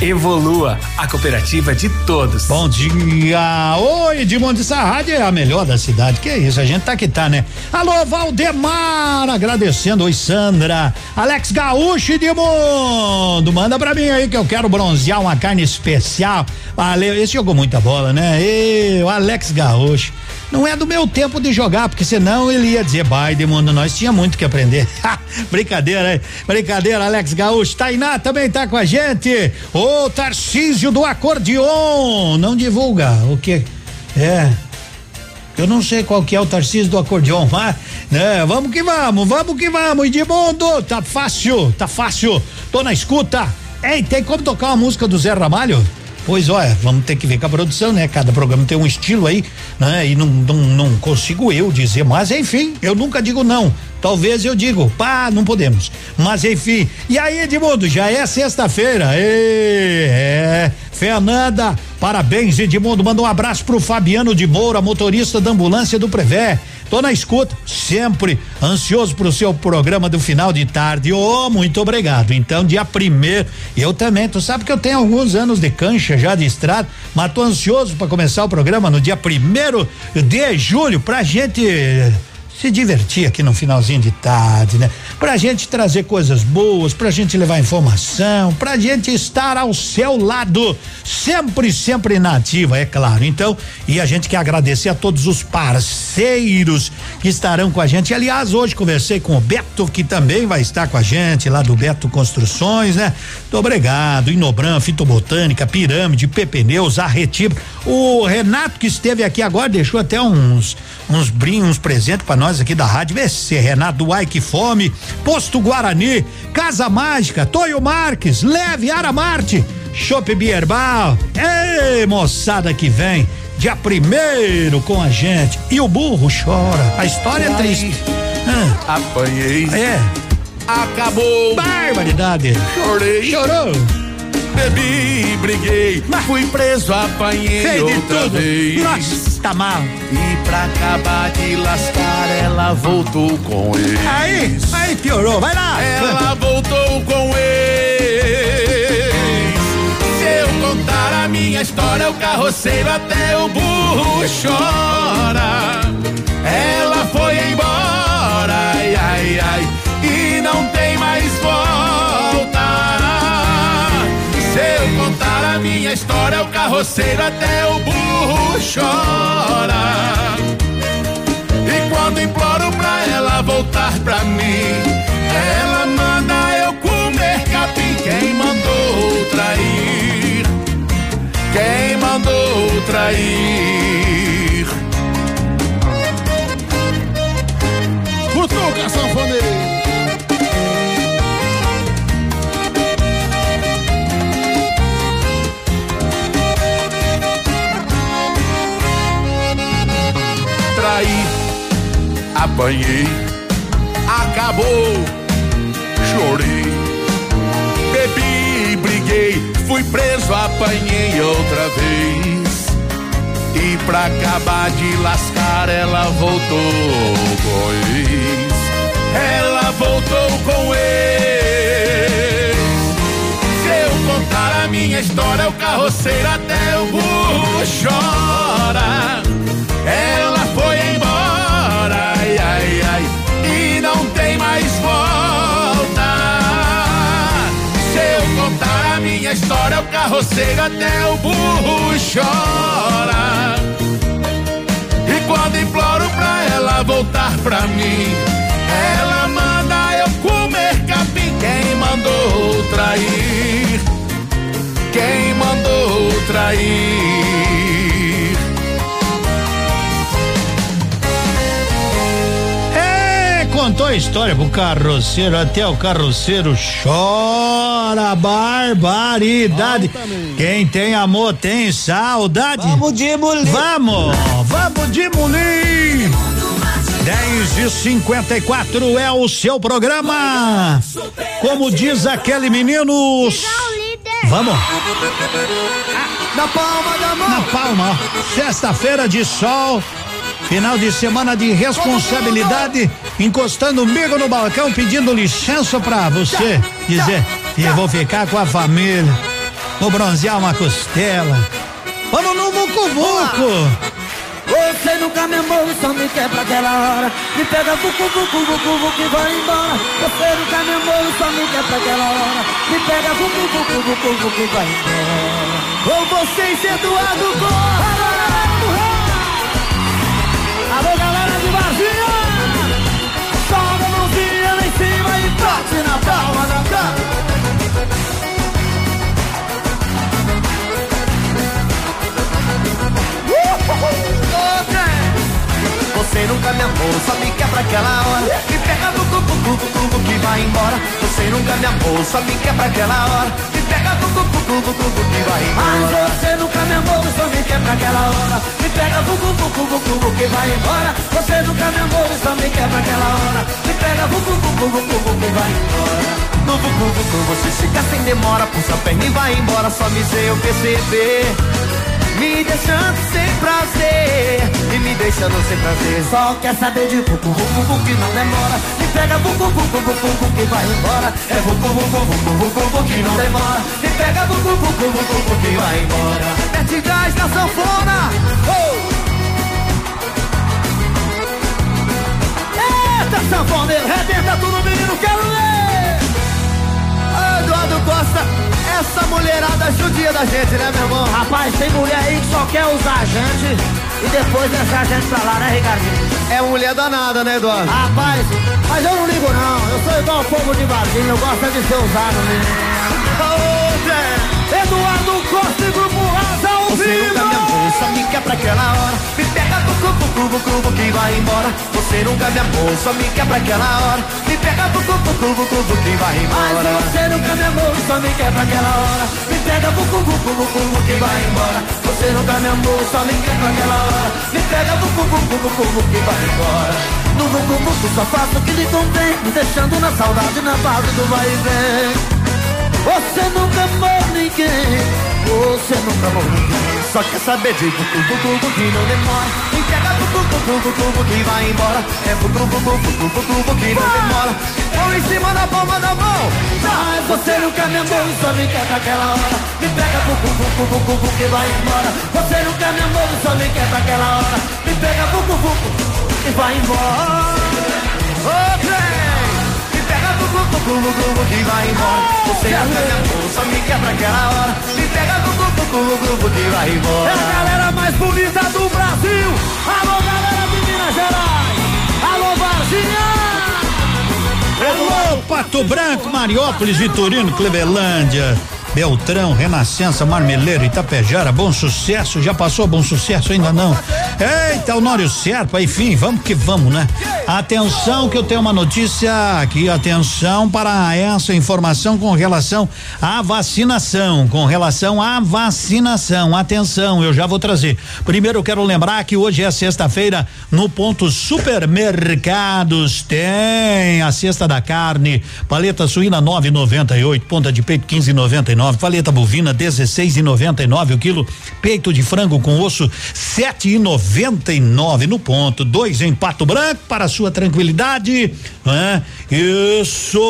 Evolua, a cooperativa de todos. Bom dia! Oi, Edmundo, essa rádio é a melhor da cidade. Que isso, a gente tá que tá, né? Alô, Valdemar, agradecendo. Oi, Sandra. Alex Gaúcho, Edmundo, manda pra mim aí que eu quero bronzear uma carne especial. Valeu, esse jogou muita bola, né? E, o Alex Gaúcho. Não é do meu tempo de jogar, porque senão ele ia dizer, vai, Edmundo, nós tinha muito que aprender. Brincadeira, hein? Brincadeira, Alex Gaúcho. Tainá também tá com a gente. O Tarcísio do acordeon. Não divulga o que? É. Eu não sei qual que é o Tarcísio do acordeon, mas, né? Vamos que vamos, vamos que vamos, Edmundo, tá fácil, tá fácil. Tô na escuta. Ei, tem como tocar uma música do Zé Ramalho? Pois olha, vamos ter que ver com a produção, né? Cada programa tem um estilo aí, né? E não, não, não consigo eu dizer, mas enfim, eu nunca digo não. Talvez eu digo, pá, não podemos. Mas enfim, e aí, Edmundo, já é sexta-feira. É, Fernanda, parabéns, Edmundo. Manda um abraço pro Fabiano de Moura, motorista da ambulância do Prevé. Tô na escuta, sempre ansioso pro seu programa do final de tarde. Oh, muito obrigado. Então, dia primeiro, eu também, tu sabe que eu tenho alguns anos de cancha já de estrada, mas tô ansioso para começar o programa no dia primeiro de julho pra gente se divertir aqui no finalzinho de tarde, né? Pra gente trazer coisas boas, pra gente levar informação, pra gente estar ao seu lado, sempre, sempre na ativa, é claro. Então, e a gente quer agradecer a todos os parceiros que estarão com a gente. Aliás, hoje conversei com o Beto, que também vai estar com a gente, lá do Beto Construções, né? Muito obrigado. Inobran, Fitobotânica, Pirâmide, Pepneus, Arretiba. O Renato que esteve aqui agora deixou até uns uns brinhos, uns presentes para nós aqui da rádio. Se Renato que Fome, Posto Guarani, Casa Mágica, Toyo Marques, Leve Aramarte, Chopp Bierbal. Ei, moçada que vem, dia primeiro com a gente. E o burro chora. A história é triste. Ah. Apanhei. É. Acabou. Barbaridade. Chorei. Chorou bebi, briguei, fui preso, apanhei outra tudo. vez. Nossa, mal. E pra acabar de lascar, ela voltou com ele. Aí, aí piorou, vai lá. Ela voltou com ele. Se eu contar a minha história, o carroceiro até o burro chora. Ela foi embora, ai, ai, ai, e não tem mais volta minha história, o carroceiro até o burro chora. E quando imploro pra ela voltar pra mim, ela manda eu comer capim. Quem mandou trair? Quem mandou trair? Apanhei, acabou, chorei, bebi, briguei, fui preso, apanhei outra vez. E pra acabar de lascar, ela voltou com ex. Ela voltou com ex. Se eu contar a minha história, o carroceiro até o burro chora. Ela ai, e não tem mais volta. Se eu contar a minha história, o carroceiro até o burro chora. E quando imploro pra ela voltar pra mim, ela manda eu comer capim. Quem mandou trair? Quem mandou trair? Contou a história pro carroceiro, até o carroceiro chora barbaridade. Quem tem amor tem saudade. Vamos demolir. Vamos, vamos demolir. 10 e 54 é o seu programa. Como diz aquele menino. Vamos. Na palma da mão. Na palma. Sexta-feira de sol. Final de semana de responsabilidade, encostando o no balcão, pedindo licença pra você dizer que vou ficar com a família, vou bronzear uma costela. Vamos no Vucu. Você nunca me amou, só me quer pra aquela hora. Me pega vucu, vucu, vucu, vucu e vai embora. Você nunca me amou, só me quer pra aquela hora. Me pega vucu, vucu, vucu, vucu e vai embora. Com vocês, Eduardo Corra nunca me amou, só me quer pra aquela hora. Me pega no cuco, cuco, cuco que vai embora. Você nunca me amou, só me quer pra aquela hora. Me pega no cuco, cuco, cuco que vai embora. Mas você nunca me amou, só me quer pra aquela hora. Me pega no cuco, cuco, cuco que vai embora. Você nunca me amou, só me quer pra aquela hora. Me pega no cuco, cuco, cuco que vai embora. No cuco, cuco você fica sem demora, puxa a perna e vai embora. Só me sei eu perceber. Me deixando sem prazer E me deixando sem prazer Só quer saber de vucu, vucu, que não demora Me pega vucu, vucu, vucu, que vai embora É vucu, vucu, vucu, vucu, que não demora Me pega vucu, vucu, vucu, que vai embora Mete gás na sanfona oh! Eita, sanfoneiro, rebenta tudo, menino, quero ver Costa, essa mulherada judia da gente, né, meu irmão? Rapaz, tem mulher aí que só quer usar a gente e depois deixar a gente pra lá, né, Ricardinho? É mulher danada, né, Eduardo? Rapaz, mas eu não ligo não, eu sou igual fogo de barzinho, eu gosto é de ser usado mesmo. Eduardo Costa e Grupo Asa ao nunca me pra aquela hora Me pega no cubo, cubo, cubo que vai embora Você nunca me amou, só me quer pra aquela hora Me pega no cubo, cubo, cubo que vai embora Mas você nunca me amou, só me quer pra aquela hora Me pega no cubo, cubo, cubo que vai embora Você nunca me amou, só me quer pra aquela hora Me pega no cubo, cubo, cubo que vai embora No cubo, cubo só faço o que lhe convém Me deixando na saudade, na base do vai e vem você nunca amou ninguém, você nunca amou ninguém. Só quer saber de bucu, bucu, bucu que não demora. Pega bucu, bucu, bucu, bucu que vai embora. É bucu, bucu, bucu, bucu, bucu que não demora. Mão em cima da palma da mão. Mas você nunca me amou, só me quer pra aquela hora. Me pega bucu, bucu, bucu, bucu que vai embora. Você nunca me amou, só me quer pra aquela hora. Me pega bucu, bucu e vai embora. Bucu, bucu que vai embora. Você me amou, só me quer pra aquela hora. Me pega bucu, bucu, bucu que vai embora. É a galera mais bonita do Brasil. Alô, galera de Minas Gerais. Alô, Varginha. Alô, Pato Branco, Mariópolis, Vitorino, Clevelândia. Beltrão, Renascença, Marmeleiro, Itapejara, bom sucesso, já passou bom sucesso? Ainda não? Eita, Honório Serpa, enfim, vamos que vamos, né? Atenção que eu tenho uma notícia aqui, atenção para essa informação com relação à vacinação, com relação à vacinação, atenção, eu já vou trazer. Primeiro eu quero lembrar que hoje é sexta-feira, no ponto supermercados tem a cesta da carne, paleta suína 9,98, ponta de peito 15,99 paleta bovina 16,99 o quilo, peito de frango com osso 7,99 no ponto, dois em Pato Branco para sua tranquilidade, né? Isso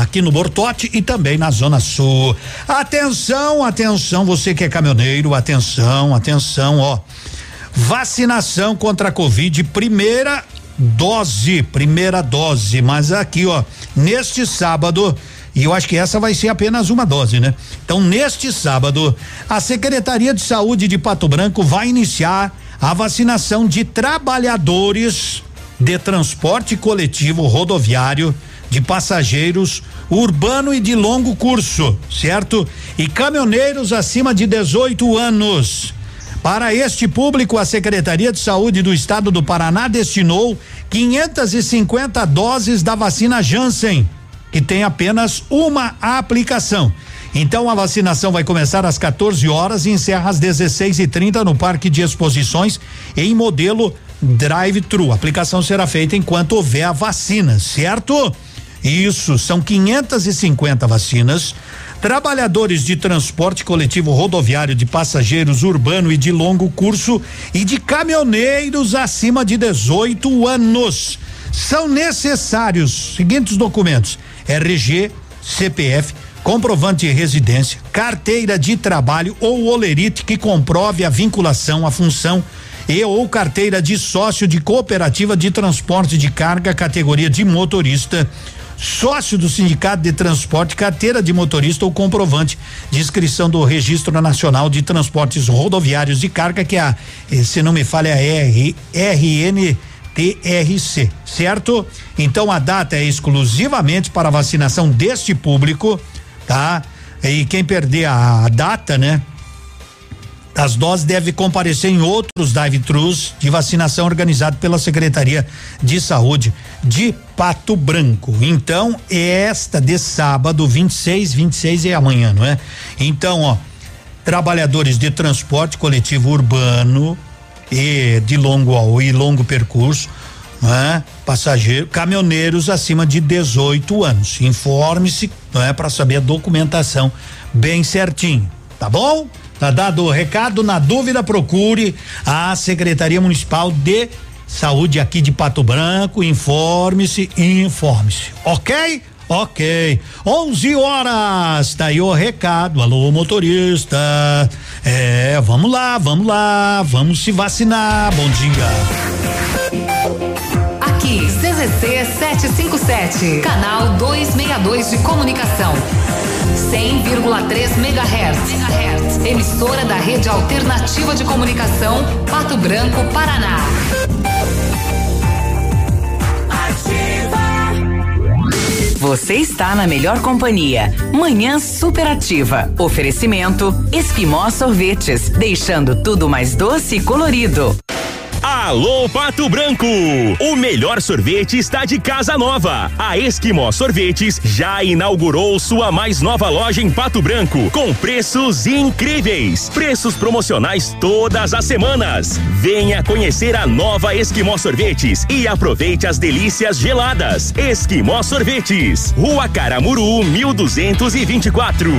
aqui no Bortote e também na Zona Sul. Atenção, atenção, você que é caminhoneiro, atenção, atenção, ó. Vacinação contra a Covid, primeira dose, primeira dose, mas aqui, ó, neste sábado, e eu acho que essa vai ser apenas uma dose, né? Então, neste sábado, a Secretaria de Saúde de Pato Branco vai iniciar a vacinação de trabalhadores de transporte coletivo rodoviário, de passageiros, urbano e de longo curso, certo? E caminhoneiros acima de 18 anos. Para este público, a Secretaria de Saúde do Estado do Paraná destinou 550 doses da vacina Janssen que tem apenas uma aplicação. Então a vacinação vai começar às 14 horas e encerra às 16h30 no Parque de Exposições em modelo drive-thru. A aplicação será feita enquanto houver a vacina, certo? Isso, são 550 vacinas. Trabalhadores de transporte coletivo rodoviário de passageiros urbano e de longo curso e de caminhoneiros acima de 18 anos. São necessários seguintes documentos: RG, CPF, comprovante de residência, carteira de trabalho ou olerite que comprove a vinculação à função e ou carteira de sócio de cooperativa de transporte de carga categoria de motorista sócio do Sindicato de Transporte, carteira de motorista ou comprovante de inscrição do Registro Nacional de Transportes Rodoviários de Carga, que é a, eh, se não me falha, é a R, RNTRC, certo? Então a data é exclusivamente para vacinação deste público, tá? E quem perder a, a data, né? As doses devem comparecer em outros drive-thrus de vacinação organizado pela Secretaria de Saúde de Pato Branco. Então, esta de sábado, 26, 26 é amanhã, não é? Então, ó, trabalhadores de transporte coletivo urbano e de longo e longo percurso, não é? Passageiro, caminhoneiros acima de 18 anos. Informe-se, não é, para saber a documentação bem certinho, tá bom? Tá dado o recado, na dúvida procure a Secretaria Municipal de Saúde aqui de Pato Branco, informe-se, informe-se, ok? Ok. 11 horas. Tá aí o recado. Alô, motorista. É, vamos lá, vamos lá. Vamos se vacinar. Bom dia. Aqui, CZC 757, canal 262 de comunicação. 100,3 MHz. Emissora da Rede Alternativa de Comunicação, Pato Branco, Paraná. Você está na melhor companhia. Manhã superativa. Oferecimento Esquimó Sorvetes, deixando tudo mais doce e colorido. Alô Pato Branco! O melhor sorvete está de casa nova. A Esquimó Sorvetes já inaugurou sua mais nova loja em Pato Branco, com preços incríveis. Preços promocionais todas as semanas. Venha conhecer a nova Esquimó Sorvetes e aproveite as delícias geladas. Esquimó Sorvetes, Rua Caramuru, 1224.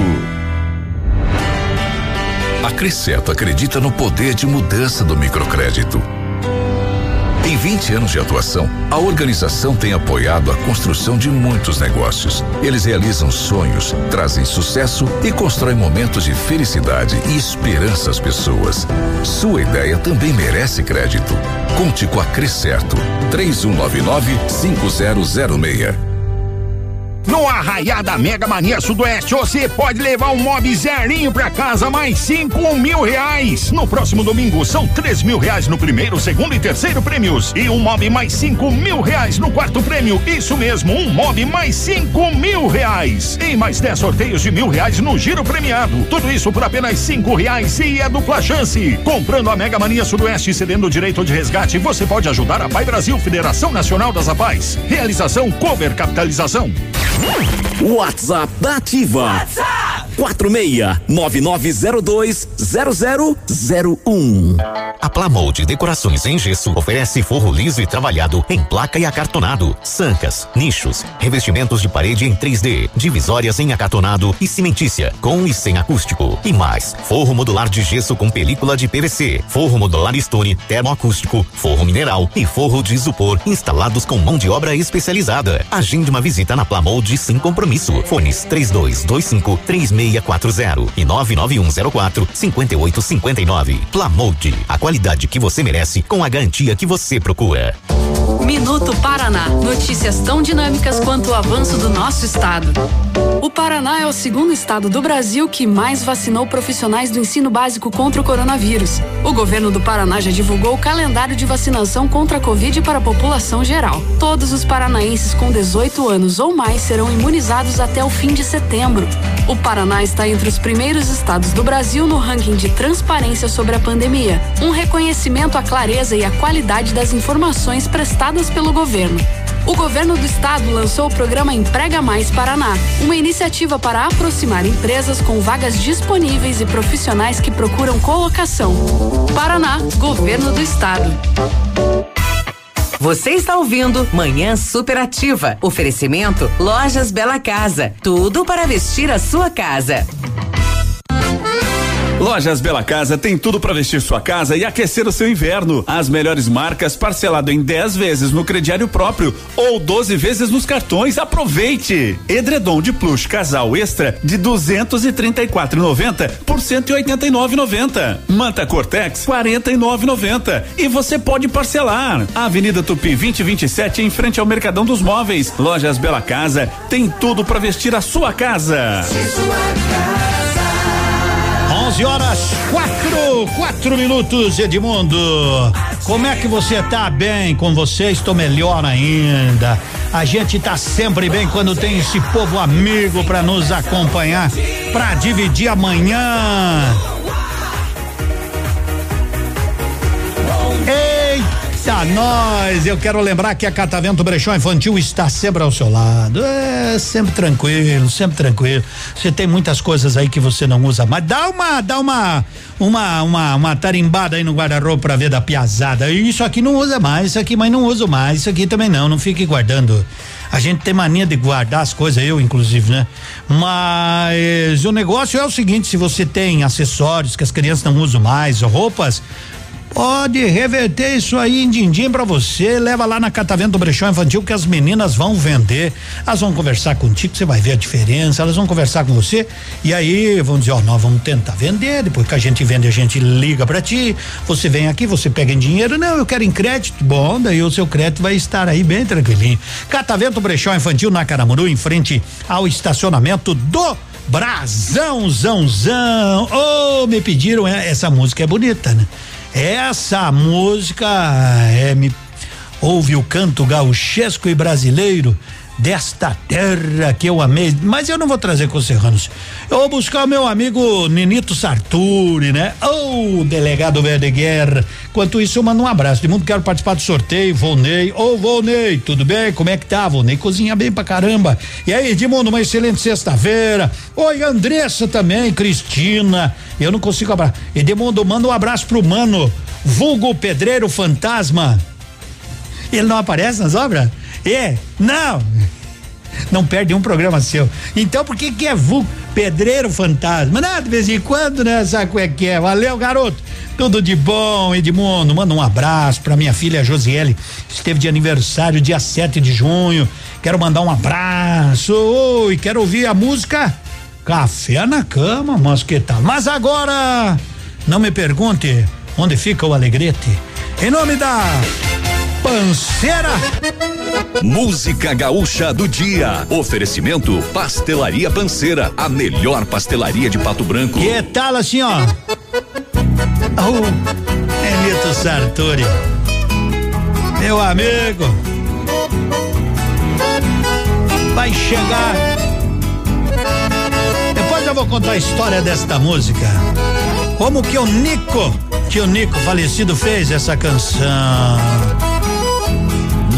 A Cresceto acredita no poder de mudança do microcrédito. Em 20 anos de atuação, a organização tem apoiado a construção de muitos negócios. Eles realizam sonhos, trazem sucesso e constroem momentos de felicidade e esperança às pessoas. Sua ideia também merece crédito. Conte com a Crescerto. 3199 5006. No Arraiá da Mega Mania Sudoeste, você pode levar um mob zerinho pra casa, mais cinco mil reais. No próximo domingo, são três mil reais no primeiro, segundo e terceiro prêmios. E um mob mais cinco mil reais no quarto prêmio. Isso mesmo, um mob mais cinco mil reais. E mais dez sorteios de mil reais no giro premiado. Tudo isso por apenas cinco reais e é dupla chance. Comprando a Mega Mania Sudoeste e cedendo o direito de resgate, você pode ajudar a Pai Brasil, Federação Nacional das Apais. Realização Cover Capitalização. WhatsApp da Ativa. WhatsApp 46-9902-0001. A Plamold Decorações em Gesso oferece forro liso e trabalhado em placa e acartonado, sancas, nichos, revestimentos de parede em 3D, divisórias em acartonado e cimentícia, com e sem acústico. E mais, forro modular de gesso com película de PVC, forro modular stone, termoacústico, forro mineral e forro de isopor instalados com mão de obra especializada. Agende uma visita na Plamold sem compromisso. Fones 3225 3640 e 99104 5859. Plamold, a qualidade que você merece com a garantia que você procura. Minuto Paraná. Notícias tão dinâmicas quanto o avanço do nosso estado. O Paraná é o segundo estado do Brasil que mais vacinou profissionais do ensino básico contra o coronavírus. O governo do Paraná já divulgou o calendário de vacinação contra a Covid para a população geral. Todos os paranaenses com 18 anos ou mais serão imunizados até o fim de setembro. O Paraná está entre os primeiros estados do Brasil no ranking de transparência sobre a pandemia, um reconhecimento à clareza e à qualidade das informações prestadas pelo governo. O governo do estado lançou o programa Emprega Mais Paraná, uma iniciativa para aproximar empresas com vagas disponíveis e profissionais que procuram colocação. Paraná, governo do estado. Você está ouvindo Manhã Superativa. Oferecimento Lojas Bela Casa. Tudo para vestir a sua casa. Lojas Bela Casa tem tudo para vestir sua casa e aquecer o seu inverno. As melhores marcas parcelado em 10 vezes no crediário próprio ou 12 vezes nos cartões. Aproveite! Edredom de plush casal extra de 234,90 por 189,90. Manta Cortex 49,90 e você pode parcelar. Avenida Tupi 2027 em frente ao Mercadão dos Móveis. Lojas Bela Casa tem tudo para vestir a sua casa. 11 horas, quatro, quatro minutos, Edmundo. Como é que você tá bem com você? Estou melhor ainda. A gente tá sempre bem quando tem esse povo amigo para nos acompanhar, para dividir amanhã. Ah, nós, eu quero lembrar que a Catavento Brechó Infantil está sempre ao seu lado. É, sempre tranquilo, sempre tranquilo. Você tem muitas coisas aí que você não usa mais. Dá uma, dá uma, uma, uma, uma tarimbada aí no guarda-roupa pra ver da piazada. Isso aqui não usa mais, isso aqui, mas não uso mais, isso aqui também não, não fique guardando. A gente tem mania de guardar as coisas, eu inclusive, né? Mas o negócio é o seguinte: se você tem acessórios que as crianças não usam mais, roupas, Pode reverter isso aí em din-din pra você, leva lá na Catavento Brechó Infantil que as meninas vão vender. Elas vão conversar contigo, você vai ver a diferença, elas vão conversar com você e aí vão dizer, ó, nós vamos tentar vender, depois que a gente vende, a gente liga pra ti, você vem aqui, você pega em dinheiro, não, eu quero em crédito, bom, daí o seu crédito vai estar aí bem tranquilinho. Catavento Brechó Infantil na Caramuru, em frente ao estacionamento do Brasão, zão, zão. Oh, me pediram, é, essa música é bonita, né? Essa música é me ouve o canto gauchesco e brasileiro desta terra que eu amei, mas eu não vou trazer com serranos. Eu vou buscar o meu amigo Ninito Sarturi, né? Ô, oh, delegado Verde Guerra. Enquanto isso, eu mando um abraço. De mundo quero participar do sorteio, Volney. Ô, oh, Volney, tudo bem? Como é que tá? Volney cozinha bem pra caramba. E aí, Edmundo, uma excelente sexta-feira. Oi, Andressa também, Cristina. Eu não consigo abraçar. Edmundo, manda um abraço pro mano, vulgo pedreiro fantasma. Ele não aparece nas obras? Não. Não perde um programa seu. Então por que que é vulgo pedreiro fantasma? Não, de vez em quando, né? Sabe como é que é? Valeu, garoto. Tudo de bom, Edmundo. Manda um abraço pra minha filha Josiele. Esteve de aniversário dia 7 de junho. Quero mandar um abraço. Oi, quero ouvir a música Café na cama, mas que? Mas agora, não me pergunte onde fica o alegrete. Em nome da Panceira. Música gaúcha do dia. Oferecimento Pastelaria Panceira, a melhor pastelaria de Pato Branco. Que tal assim, ó? Oh, Benito Sartori. Meu amigo. Vai chegar. Depois eu vou contar a história desta música. Como que o Nico, que o Nico falecido fez essa canção.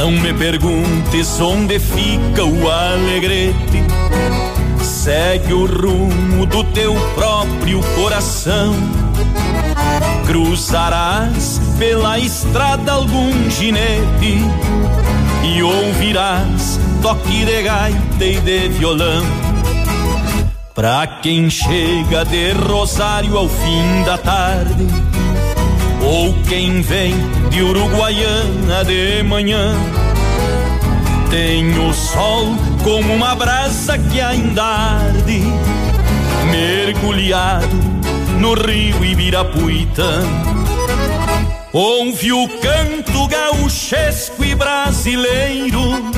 Não me perguntes onde fica o alegrete. Segue o rumo do teu próprio coração. Cruzarás pela estrada algum ginete e ouvirás toque de gaita e de violão. Pra quem chega de Rosário ao fim da tarde ou quem vem de Uruguaiana de manhã. Tem o sol como uma brasa que ainda arde, mergulhado no rio Ibirapuitã. Ouve o canto gauchesco e brasileiro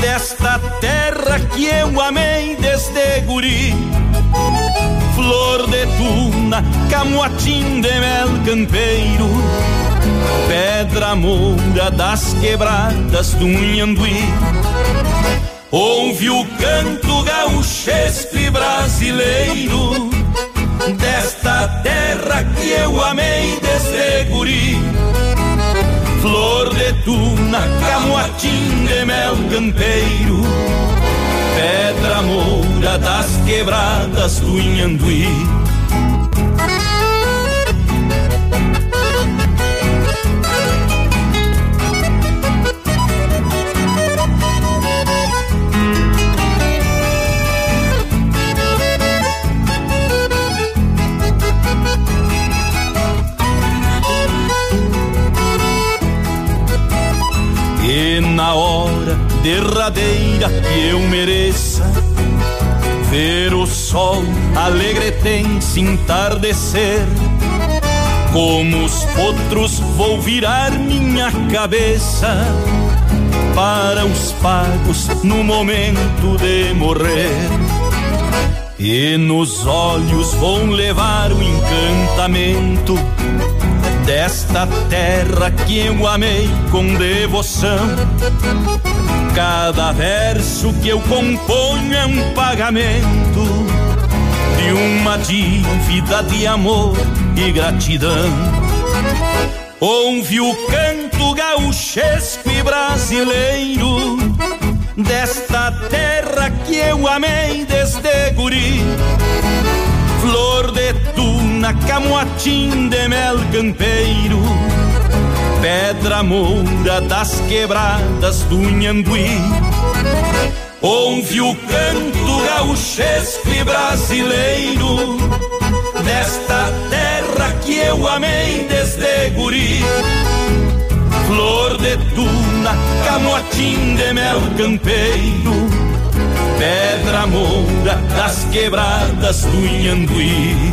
desta terra que eu amei desde guri flor de tuna, camuatim de mel campeiro, pedra moura das quebradas do Nhanduí. Ouve o canto gauchesco e brasileiro desta terra que eu amei desde guri. Flor de tuna, camuatim de mel campeiro moura das quebradas do Inhanduí. E na hora derradeira que eu mereça ver o sol alegre tem se entardecer. Como os potros vou virar minha cabeça para os pagos no momento de morrer. E nos olhos vão levar o encantamento desta terra que eu amei com devoção. Cada verso que eu componho é um pagamento de uma dívida de amor e gratidão. Ouve o canto gauchesco e brasileiro desta terra que eu amei desde guri. Flor de tuna, camotim de mel campeiro, pedra moura das quebradas do Nhanguí. Ouve o canto gauchesco e brasileiro desta terra que eu amei desde guri. Flor de tuna, camotim de mel campeiro, pedra moura das quebradas do Inhambuí.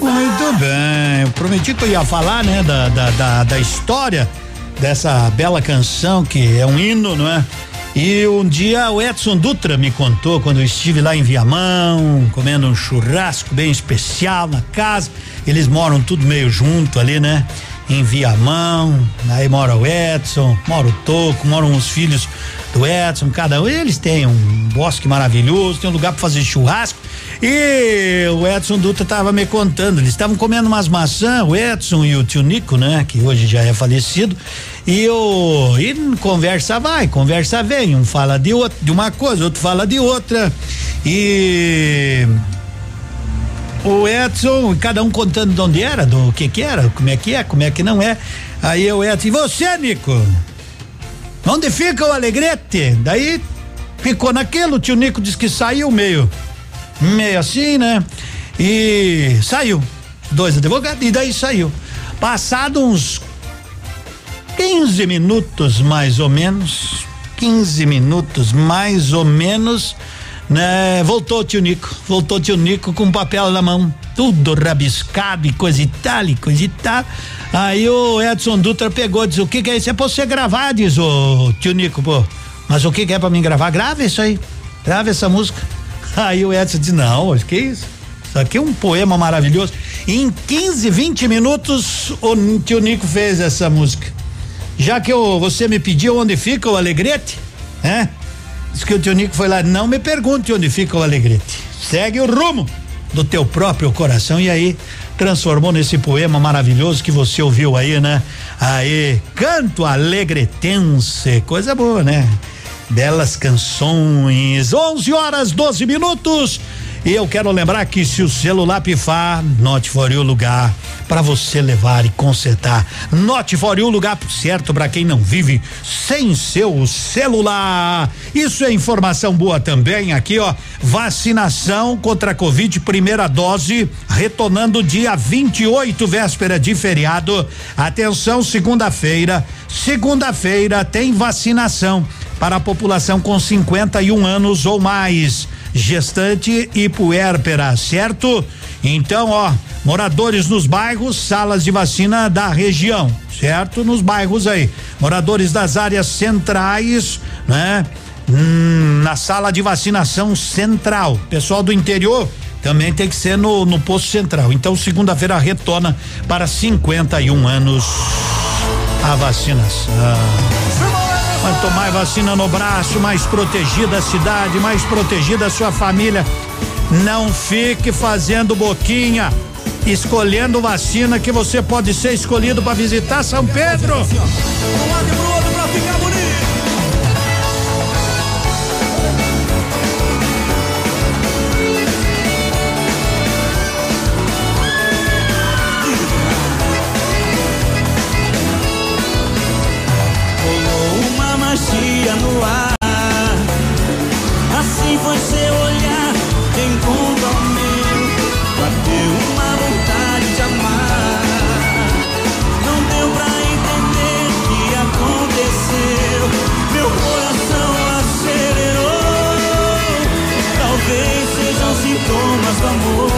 Muito bem. Eu prometi que eu ia falar, né, da, da, da, da história dessa bela canção que é um hino, não é? E um dia o Edson Dutra me contou quando eu estive lá em Viamão, comendo um churrasco bem especial na casa. Eles moram tudo meio junto ali, né? Em Viamão, aí mora o Edson, mora o Toco, moram os filhos do Edson, cada um. Eles têm um bosque maravilhoso, tem um lugar para fazer churrasco. E o Edson Dutra tava me contando, eles estavam comendo umas maçãs, o Edson e o tio Nico, né? Que hoje já é falecido. E o e conversa vai, conversa vem, um fala de outro, de uma coisa, outro fala de outra. E o Edson, cada um contando de onde era, do que que era, como é que é, como é que não é. Aí o Edson, e você, Nico? Onde fica o Alegrete? Daí ficou naquilo, o tio Nico disse que saiu meio, meio assim, né? E saiu. Dois advogados, e daí saiu. Passado uns 15 minutos mais ou menos, 15 minutos mais ou menos, né? Voltou o tio Nico, voltou o tio Nico com papel na mão, tudo rabiscado e coisa e tal, e coisa e tal. Aí o Edson Dutra pegou, disse, o que que é isso? É pra você gravar, diz o tio Nico, pô. Mas o que que é pra mim gravar? Grave isso aí, grave essa música. Aí o Edson disse, não, que isso? Isso aqui é um poema maravilhoso. Em 15, 20 minutos, o tio Nico fez essa música. Já que eu, você me pediu onde fica o Alegrete, né? Diz que o tio Nico foi lá, não me pergunte onde fica o Alegrete. Segue o rumo do teu próprio coração e aí transformou nesse poema maravilhoso que você ouviu aí, né? Aí, canto alegretense, coisa boa, né? Belas canções. 11 horas 12 minutos. E eu quero lembrar que se o celular pifar, note for o lugar para você levar e consertar. Note for o lugar certo para quem não vive sem seu celular. Isso é informação boa também aqui, ó. Vacinação contra a Covid, primeira dose, retornando dia 28, véspera de feriado. Atenção, segunda-feira. Segunda-feira tem vacinação para a população com 51 anos ou mais gestante e puérpera, certo? Então, ó, moradores nos bairros, salas de vacina da região, certo? Nos bairros aí. Moradores das áreas centrais, né? Hum, na sala de vacinação central. Pessoal do interior também tem que ser no, no posto central. Então, segunda-feira retorna para 51 anos a vacinação. Quanto mais vacina no braço, mais protegida a cidade, mais protegida a sua família. Não fique fazendo boquinha, escolhendo vacina que você pode ser escolhido para visitar São Pedro. dia no ar. Assim foi seu olhar, encontrou ao meu, bateu uma vontade de amar. Não deu pra entender o que aconteceu, meu coração acelerou. Talvez sejam sintomas do amor.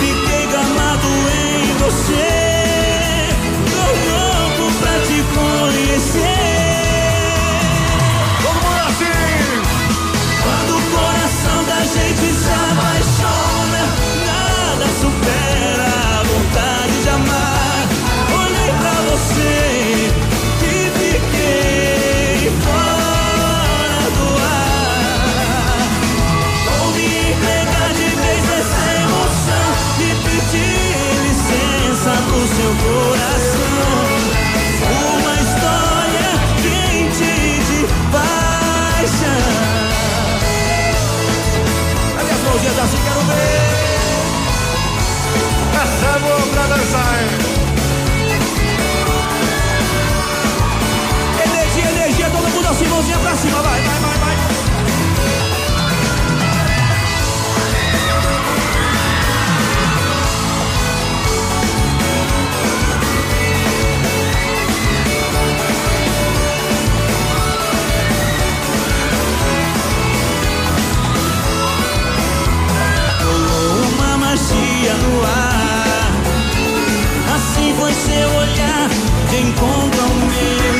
Fiquei gamado em você. seu coração. Foi seu olhar de encontro ao meu.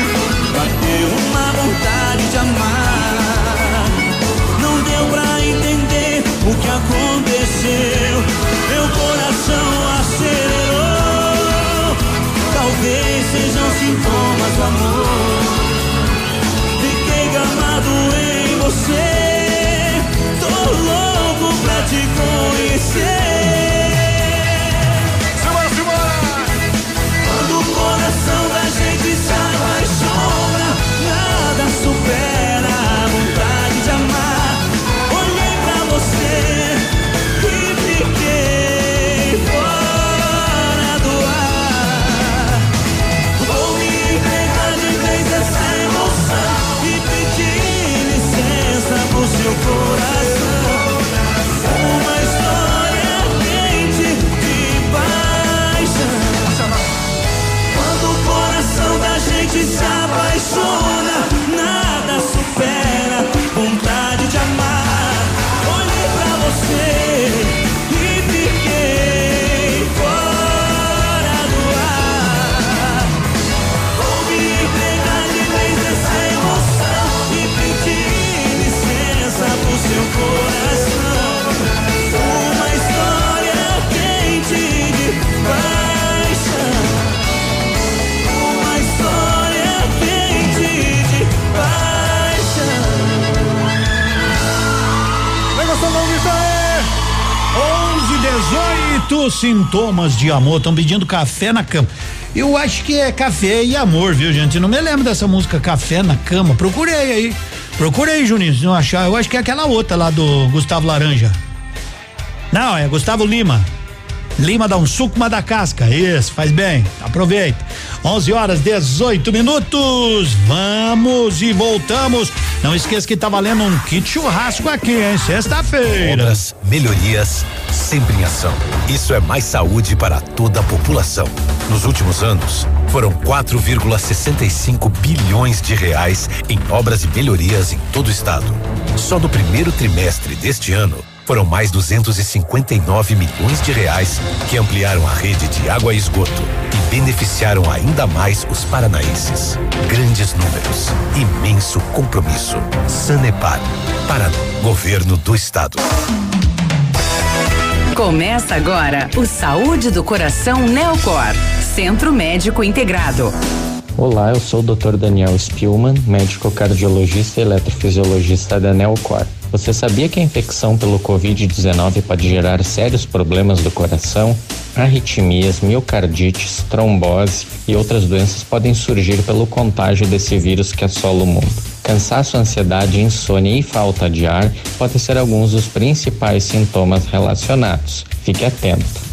Bateu uma vontade de amar. Não deu pra entender o que aconteceu. Meu coração acelerou. Talvez sejam sintomas do amor. Fiquei gamado em você. Tô louco pra te conhecer. Da sintomas de amor. Estão pedindo café na cama. Eu acho que é café e amor, viu, gente? Não me lembro dessa música Café na Cama. Procurei aí. Procurei, Juninho, se não achar. Eu acho que é aquela outra lá do Gustavo Laranja. Não, é Gustavo Lima. Lima dá um suco, uma da casca. Isso, faz bem. Aproveita. 11 horas 18 minutos. Vamos e voltamos. Não esqueça que tá valendo um kit churrasco aqui, hein? Sexta-feira. Obras, melhorias, sempre em ação. Isso é mais saúde para toda a população. Nos últimos anos, foram 4,65 bilhões de reais em obras e melhorias em todo o estado. Só no primeiro trimestre deste ano, foram mais 259 milhões de reais que ampliaram a rede de água e esgoto e beneficiaram ainda mais os paranaenses. Grandes números, imenso compromisso. Sanepar, Paraná, Governo do Estado. Começa agora o Saúde do Coração Neocor, Centro Médico Integrado. Olá, eu sou o Dr. Daniel Spielman, médico cardiologista e eletrofisiologista da Neocor. Você sabia que a infecção pelo Covid-19 pode gerar sérios problemas do coração? Arritmias, miocardites, trombose e outras doenças podem surgir pelo contágio desse vírus que assola o mundo. Cansaço, ansiedade, insônia e falta de ar podem ser alguns dos principais sintomas relacionados. Fique atento.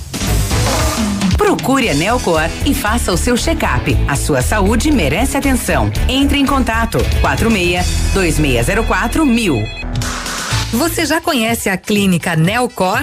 Procure a Neocor e faça o seu check-up. A sua saúde merece atenção. Entre em contato 46 2604 mil. Você já conhece a clínica Neocor?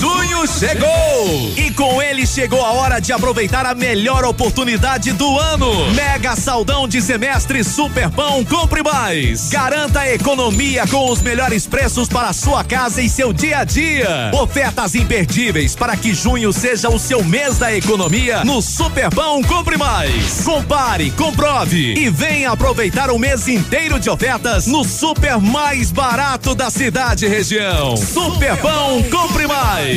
Junho chegou! E com ele chegou a hora de aproveitar a melhor oportunidade do ano. Mega saldão de semestre Superpão Compre Mais. Garanta a economia com os melhores preços para sua casa e seu dia a dia. Ofertas imperdíveis para que junho seja o seu mês da economia no Superpão Compre Mais. Compare, comprove e venha aproveitar o mês inteiro de ofertas no super mais barato da cidade e região. Superpão Compre Mais.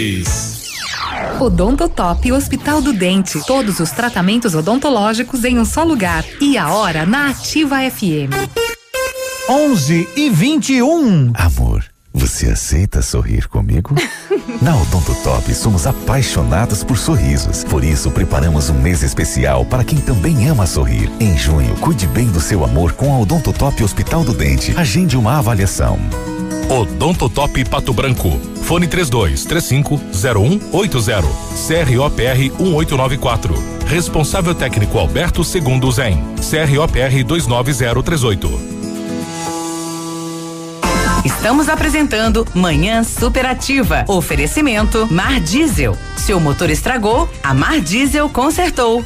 Odontotop Hospital do Dente. Todos os tratamentos odontológicos em um só lugar. E a hora na Ativa FM. 11 e 21. Amor, você aceita sorrir comigo? Na Odonto Top somos apaixonados por sorrisos. Por isso, preparamos um mês especial para quem também ama sorrir. Em junho, cuide bem do seu amor com a Odonto Top Hospital do Dente. Agende uma avaliação. Odonto Top Pato Branco. Fone 32 35 0180. CROPR 1894. Responsável técnico Alberto Segundo Zen. CROPR 29038. Estamos apresentando Manhã Superativa. Oferecimento Mar Diesel. Seu motor estragou, a Mar Diesel consertou.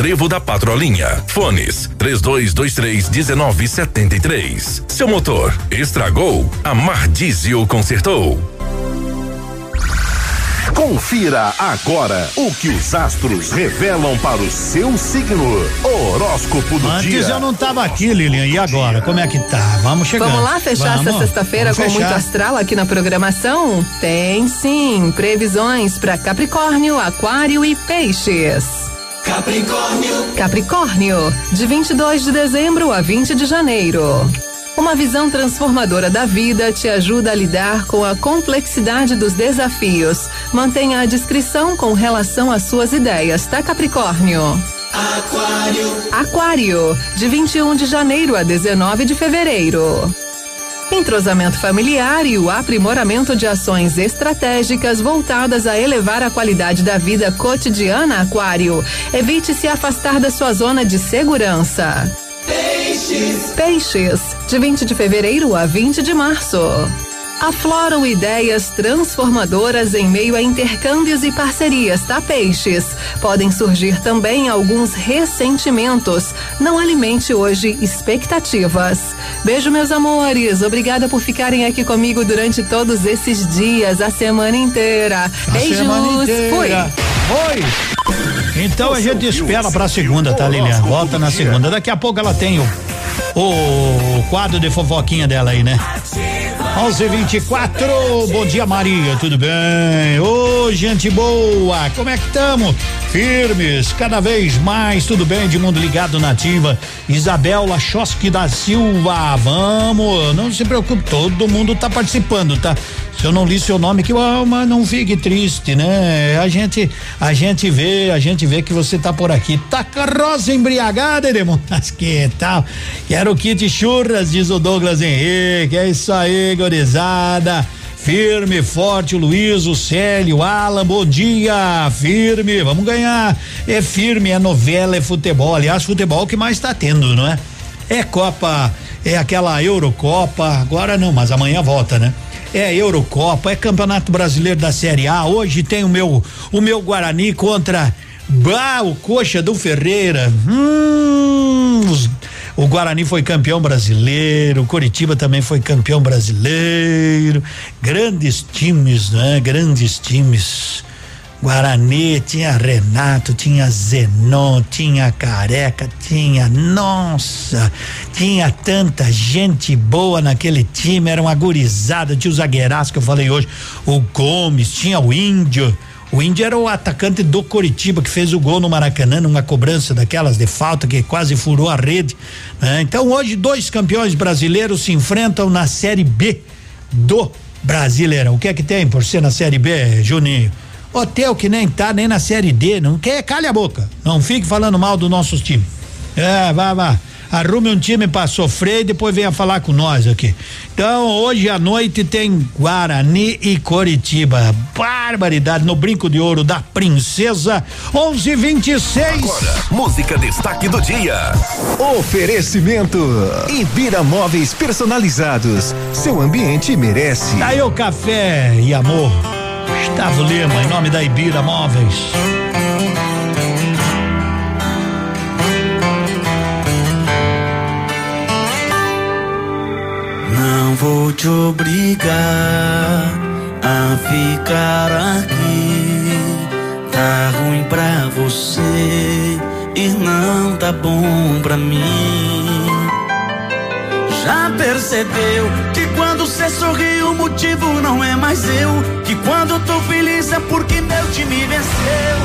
trevo da Patrolinha. Fones 3223 1973. Seu motor estragou, a Mar Diesel consertou. Confira agora o que os astros revelam para o seu signo. Horóscopo do Antes dia. eu não tava aqui, Lilian. E agora? Como é que tá? Vamos chegando. Vamos lá fechar Vamos. essa sexta-feira com Vamos muito fechar. astral aqui na programação? Tem sim. Previsões para Capricórnio, Aquário e Peixes. Capricórnio. Capricórnio, de 22 de dezembro a 20 de janeiro. Uma visão transformadora da vida te ajuda a lidar com a complexidade dos desafios. Mantenha a discrição com relação às suas ideias, tá, Capricórnio? Aquário. Aquário, de 21 de janeiro a 19 de fevereiro. Entrosamento familiar e o aprimoramento de ações estratégicas voltadas a elevar a qualidade da vida cotidiana, Aquário. Evite se afastar da sua zona de segurança. Peixes. Peixes, de 20 de fevereiro a 20 de março. Afloram ideias transformadoras em meio a intercâmbios e parcerias, tá, peixes? Podem surgir também alguns ressentimentos. Não alimente hoje expectativas. Beijo, meus amores. Obrigada por ficarem aqui comigo durante todos esses dias, a semana inteira. A Beijos. semana inteira. Fui. Oi. Então a gente espera pra segunda, tá, Lilian? Volta na segunda. Daqui a pouco ela tem o, o quadro de fofoquinha dela aí, né? 11:24. Bom dia, Maria. Tudo bem? Ô, gente boa. Como é que estamos? Firmes, cada vez mais. Tudo bem? De mundo ligado nativa. Isabel Lachoski da Silva. Vamos. Não se preocupe, todo mundo tá participando, tá? Se eu não li seu nome, que alma não fique triste, né? A gente, a gente vê, a gente vê que você tá por aqui. Tá carroça embriagada? Mas que tal? Quero kit churras, diz o Douglas Henrique. É isso aí, gorizada. Firme, forte, o Luiz, o Célio, o Alan, bom dia, firme, vamos ganhar. É firme, é novela, é futebol. Aliás, futebol que mais tá tendo, não é? É Copa, é aquela Eurocopa, agora não, mas amanhã volta, né? É Eurocopa, é Campeonato Brasileiro da Série A. Hoje tem o meu o meu Guarani contra bah, o Coxa do Ferreira. Hum, os- o Guarani foi campeão brasileiro, o Coritiba também foi campeão brasileiro. Grandes times, né? Grandes times. Guarani, tinha Renato, tinha Zenon, tinha Careca, tinha, nossa, tinha tanta gente boa naquele time, era uma gurizada, tinha o zagueiraço que eu falei hoje, o Gomes, tinha o Índio, o Índio era o atacante do Coritiba que fez o gol no Maracanã, numa cobrança daquelas de falta que quase furou a rede, né? Então hoje dois campeões brasileiros se enfrentam na Série B do Brasileirão. O que é que tem por ser na Série B, Juninho? Hotel que nem tá nem na série D, não quer, calha a boca. Não fique falando mal dos nossos times. É, vá, vá. Arrume um time pra sofrer e depois venha falar com nós aqui. Então, hoje à noite tem Guarani e Coritiba. Barbaridade no brinco de ouro da Princesa 1126. Música destaque do dia. Oferecimento Ibira Móveis Personalizados. Seu ambiente merece. Aí o café e amor. Gustavo Lima, em nome da Ibira Móveis. Vou te obrigar a ficar aqui. Tá ruim pra você e não tá bom pra mim. Já percebeu que quando cê sorri o motivo não é mais eu? Que quando tô feliz é porque meu time venceu?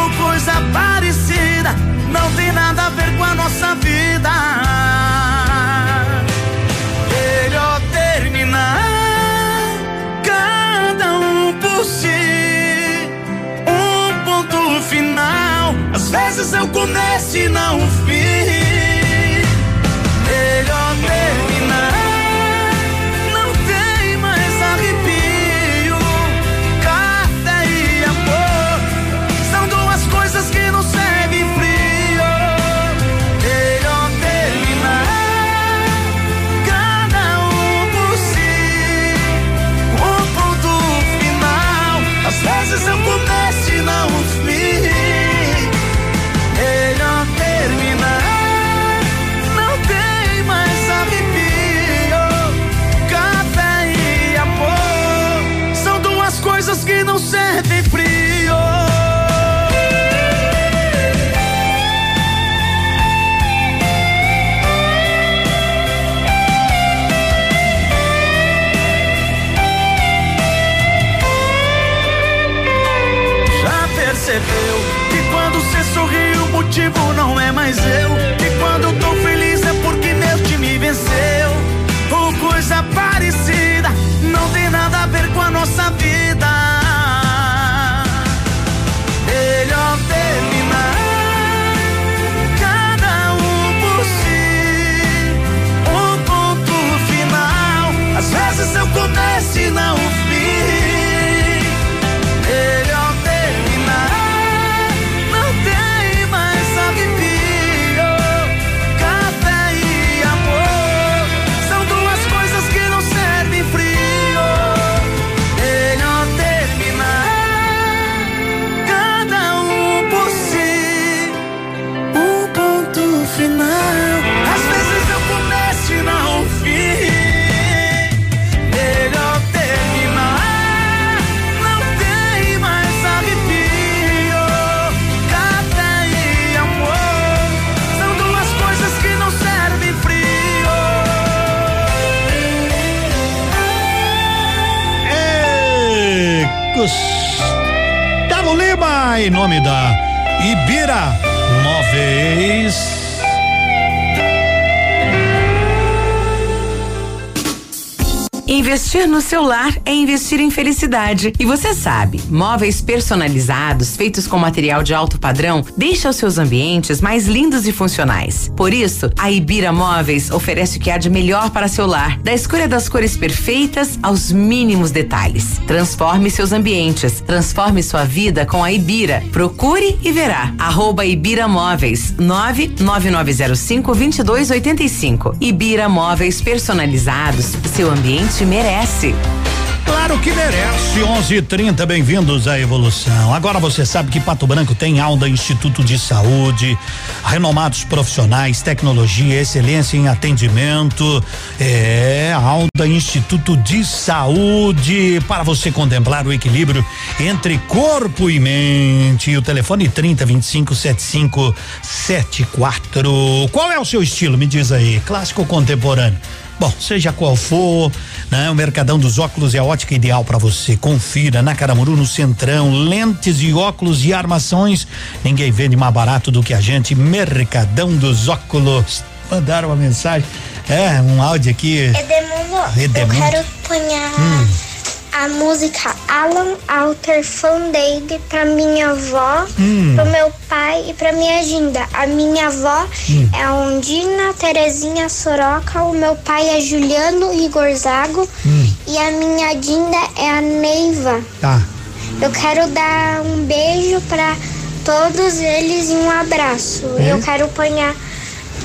Ou coisa parecida, não tem nada a ver com a nossa vida. Vezes eu começo e não fim. Investir no seu lar é investir em felicidade. E você sabe, móveis personalizados, feitos com material de alto padrão, deixam os seus ambientes mais lindos e funcionais. Por isso, a Ibira Móveis oferece o que há de melhor para seu lar, da escolha das cores perfeitas aos mínimos detalhes. Transforme seus ambientes, transforme sua vida com a Ibira. Procure e verá. Arroba Ibira Móveis, 99905 2285. Ibira Móveis personalizados, seu ambiente merece. Claro que merece. 11:30. Bem-vindos à evolução. Agora você sabe que Pato Branco tem Alda Instituto de Saúde, renomados profissionais, tecnologia, excelência em atendimento. É Alda Instituto de Saúde para você contemplar o equilíbrio entre corpo e mente. O telefone 30 25 75 74. Qual é o seu estilo? Me diz aí. Clássico ou contemporâneo? Bom, seja qual for, né? O Mercadão dos Óculos é a ótica ideal para você. Confira na Caramuru, no Centrão, lentes e óculos e armações. Ninguém vende mais barato do que a gente. Mercadão dos Óculos. Mandaram uma mensagem. É, um áudio aqui. Edemundo, Edemundo. eu quero ponhar Hum. A música Alan Alter Fandaid pra minha avó, Hum. pro meu pai e pra minha Ginda. A minha avó Hum. é a Ondina Terezinha Soroca, o meu pai é Juliano Igorzago Hum. e a minha Dinda é a Neiva. Tá. Eu quero dar um beijo pra todos eles e um abraço. É? Eu quero ponhar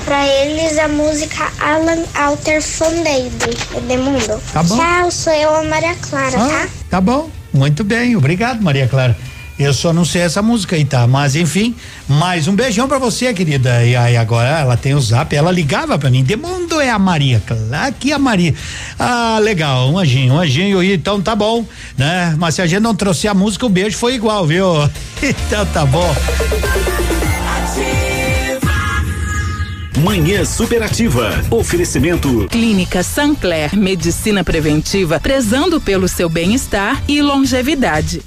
pra eles a música Alan Alter Fandaid, Edemundo. Tá bom. Tchau, sou eu, a Maria Clara, Ah, tá? tá bom. Muito bem. Obrigado, Maria Clara. Eu só não sei essa música aí, tá? Mas enfim, mais um beijão pra você, querida. E aí agora ela tem o zap, ela ligava pra mim. Demundo é a Maria. Claro que é a Maria. Ah, legal, um anjinho, um anjinho. Então tá bom, né? Mas se a gente não trouxe a música, o beijo foi igual, viu? Então tá bom. Manhã Superativa. Oferecimento. Clínica Sancler, medicina preventiva, prezando pelo seu bem-estar e longevidade.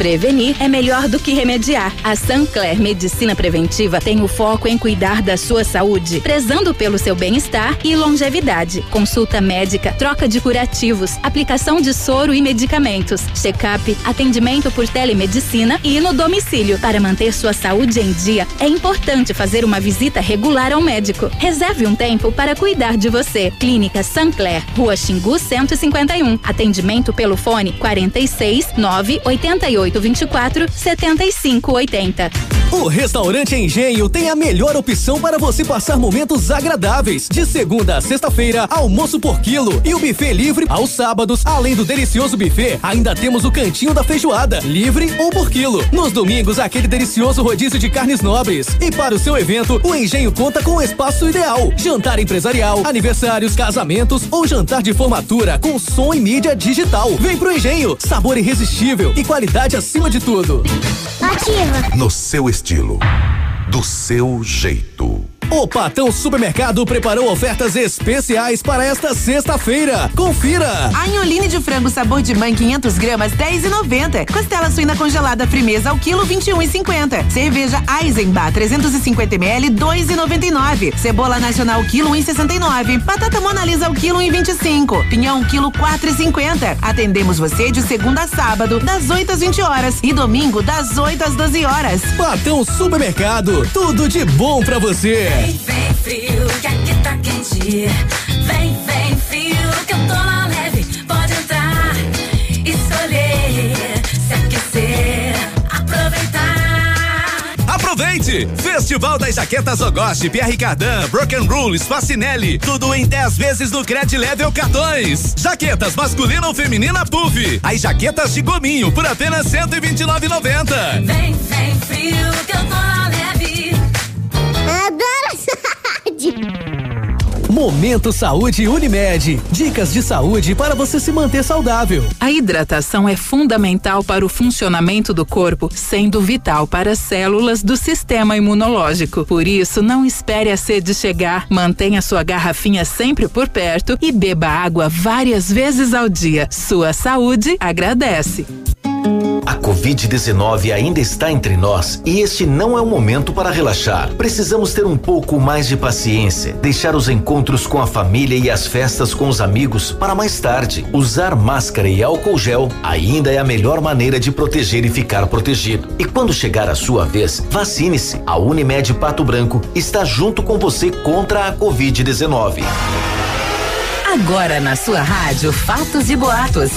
Prevenir é melhor do que remediar. A Sancler Medicina Preventiva tem o foco em cuidar da sua saúde, prezando pelo seu bem-estar e longevidade. Consulta médica, troca de curativos, aplicação de soro e medicamentos, check-up, atendimento por telemedicina e no domicílio. Para manter sua saúde em dia, é importante fazer uma visita regular ao médico. Reserve um tempo para cuidar de você. Clínica Sancler, Rua Xingu 151. Atendimento pelo fone 46 988 24 75 80. O Restaurante Engenho tem a melhor opção para você passar momentos agradáveis. De segunda a sexta-feira, almoço por quilo e o buffet livre aos sábados. Além do delicioso buffet, ainda temos o cantinho da feijoada, livre ou por quilo. Nos domingos, aquele delicioso rodízio de carnes nobres. E para o seu evento, o Engenho conta com o espaço ideal: jantar empresarial, aniversários, casamentos ou jantar de formatura com som e mídia digital. Vem pro Engenho, sabor irresistível e qualidade acima de tudo. Ativa. No seu estilo, do seu jeito. O Patão Supermercado preparou ofertas especiais para esta sexta-feira. Confira! Anholine de frango sabor de mãe 500 gramas 10,90. Costela suína congelada frimeza ao quilo 21,50. Cerveja Eisenbach 350 ml 2,99. Cebola nacional quilo 1,69. Batata Mona Lisa ao quilo 1,25. Pinhão quilo 4,50. Atendemos você de segunda a sábado das 8 às 20 horas e domingo das 8 às 12 horas. Patão Supermercado, tudo de bom pra você. Vem, vem frio, que aqui tá quente. Vem, vem frio, que eu tô na leve. Pode entrar, escolher, se aquecer, aproveitar. Aproveite! Festival das Jaquetas Ogoste, Pierre Cardan, Broken Rules, Facinelli, tudo em 10 vezes no Cred Level Cartões. Jaquetas masculina ou feminina Puff. As jaquetas de gominho por apenas 129,90. Vem, vem frio, que eu tô na leve. Momento Saúde Unimed. Dicas de saúde para você se manter saudável. A hidratação é fundamental para o funcionamento do corpo, sendo vital para as células do sistema imunológico. Por isso, não espere a sede chegar. Mantenha sua garrafinha sempre por perto e beba água várias vezes ao dia. Sua saúde agradece. A Covid-19 ainda está entre nós e este não é o momento para relaxar. Precisamos ter um pouco mais de paciência, deixar os encontros com a família e as festas com os amigos para mais tarde. Usar máscara e álcool gel ainda é a melhor maneira de proteger e ficar protegido. E quando chegar a sua vez, vacine-se. A Unimed Pato Branco está junto com você contra a Covid-19. Agora na sua rádio Fatos e Boatos.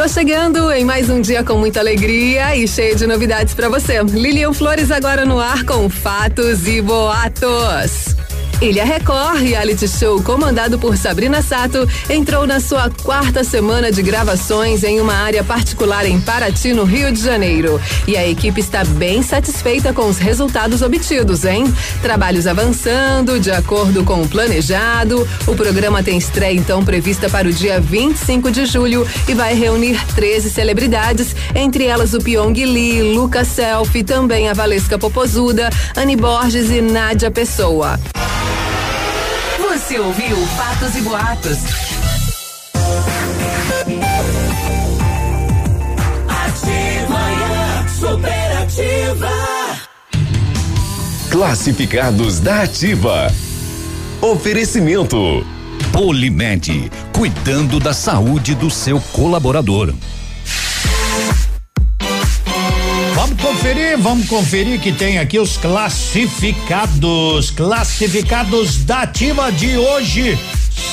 Tô chegando em mais um dia com muita alegria e cheio de novidades para você. Lilian Flores agora no ar com fatos e boatos. Ilha Record, reality show comandado por Sabrina Sato, entrou na sua quarta semana de gravações em uma área particular em Paraty, no Rio de Janeiro. E a equipe está bem satisfeita com os resultados obtidos, hein? Trabalhos avançando, de acordo com o planejado. O programa tem estreia então prevista para o dia 25 de julho e vai reunir 13 celebridades, entre elas o Pyong Lee, Lucas Selfie, também a Valesca Popozuda, Anne Borges e Nádia Pessoa. Você ouviu Fatos e Boatos. Ativa, superativa. Classificados da Ativa. Oferecimento. Polimed, cuidando da saúde do seu colaborador. Vamos conferir, vamos conferir que tem aqui os classificados, classificados da ativa de hoje.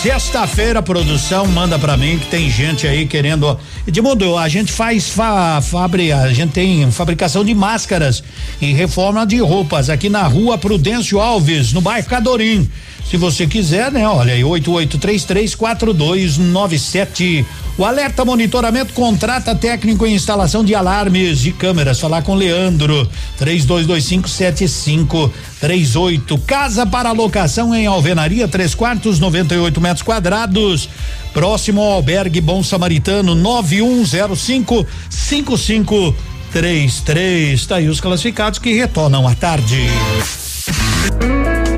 Sexta-feira, produção, manda pra mim que tem gente aí querendo. Edmundo, a gente faz fa, fabre, a gente tem fabricação de máscaras e reforma de roupas aqui na rua Prudêncio Alves, no bairro Cadorim. Se você quiser, né? Olha aí, 88334297 O Alerta Monitoramento contrata técnico em instalação de alarmes de câmeras. Falar com Leandro, 32257538. Casa para locação em Alvenaria, três quartos, 98 metros quadrados. Próximo ao albergue Bom Samaritano, 9105 5533. Tá aí os classificados que retornam à tarde.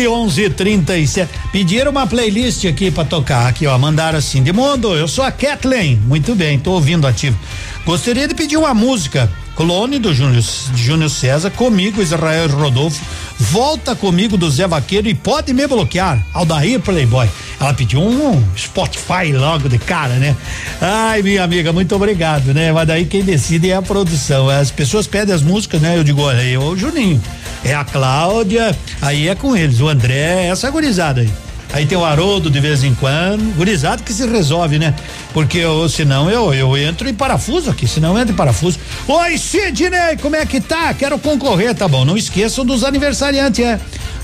Ok, 11:37. Pediram uma playlist aqui pra tocar. Aqui, ó, mandaram assim: "De mundo, eu sou a Kathleen". Muito bem, tô ouvindo ativo. Gostaria de pedir uma música. Clone do Júnior, César, comigo, Israel Rodolfo. Volta comigo do Zé Vaqueiro e pode me bloquear. Aldair Playboy. Ela pediu um Spotify logo de cara, né? Ai, minha amiga, muito obrigado, né? Mas daí quem decide é a produção. As pessoas pedem as músicas, né? Eu digo, olha, eu, Juninho. É a Cláudia, aí é com eles. O André, essa gurizada aí. Aí tem o Haroldo de vez em quando, gurizado que se resolve, né? Porque eu, senão eu, eu entro em parafuso aqui, senão eu entro em parafuso. Oi, Sidney, como é que tá? Quero concorrer, tá bom? Não esqueçam dos aniversariantes, é.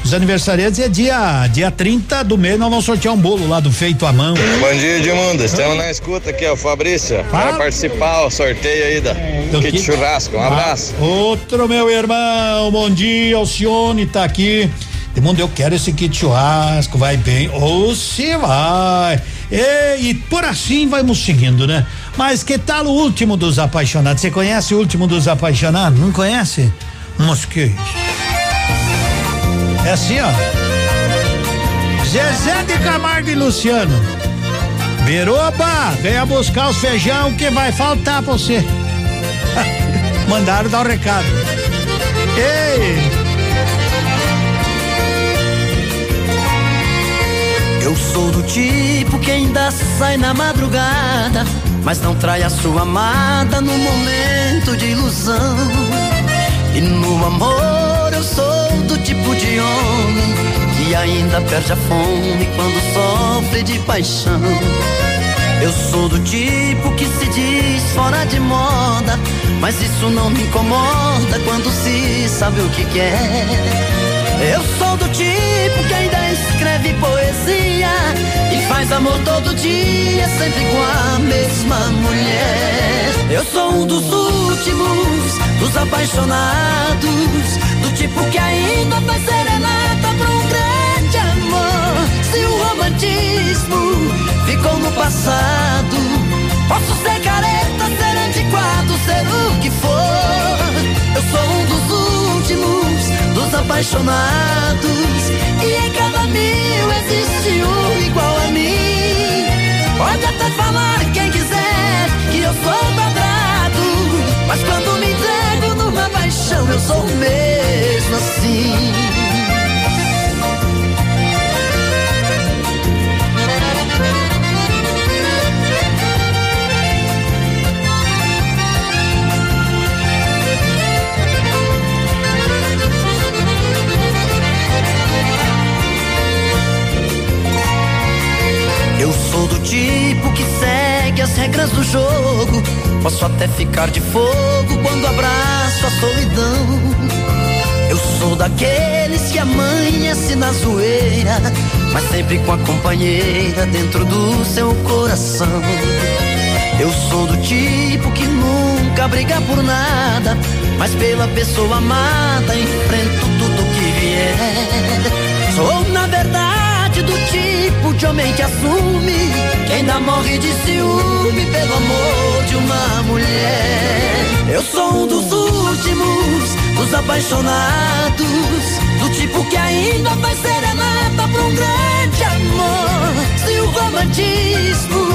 Os aniversariantes é dia, dia 30 do mês, nós vamos sortear um bolo lá do feito à mão. Bom dia, Edmundo. Estamos na escuta aqui, ó, Fabrício. Para participar, o sorteio aí da kit churrasco. Um abraço. Ah, outro meu irmão, bom dia, Alcione tá aqui. Edmundo, eu quero esse kit churrasco, vai bem. Ou se vai. E, e por assim vamos seguindo, né? Mas que tal o último dos apaixonados? Você conhece o último dos apaixonados? Não conhece? Mas que isso? É assim, ó. Zezé de Camargo e Luciano. Biruba, venha buscar os feijão que vai faltar pra você. Mandaram dar o um recado. Ei! Eu sou do tipo que ainda sai na madrugada, mas não trai a sua amada no momento de ilusão. E no amor eu sou tipo de homem que ainda perde a fome quando sofre de paixão. Eu sou do tipo que se diz fora de moda, mas isso não me incomoda quando se sabe o que quer. Eu sou do tipo que ainda escreve poesia e faz amor todo dia, sempre com a mesma mulher. Eu sou um dos últimos, dos apaixonados, do tipo que ainda faz serenata pra um grande amor. Se o romantismo ficou no passado, posso ser careta, ser antiquado, ser o que for. Eu sou um dos últimos dos apaixonados. E em cada mil existe um igual a mim. Pode até falar quem quiser que eu sou quadrado. Paixão, eu sou mesmo assim. Eu sou do tipo que segue as regras do jogo. Posso até ficar de fogo quando abraço a solidão. Eu sou daqueles que amanhece na zoeira, mas sempre com a companheira dentro do seu coração. Eu sou do tipo que nunca briga por nada, mas pela pessoa amada enfrento tudo que vier. Sou, na verdade, do tipo de homem que assume que ainda morre de ciúme pelo amor de uma mulher. Eu sou um dos últimos, dos apaixonados, do tipo que ainda faz serenata pra um grande amor. Se o romantismo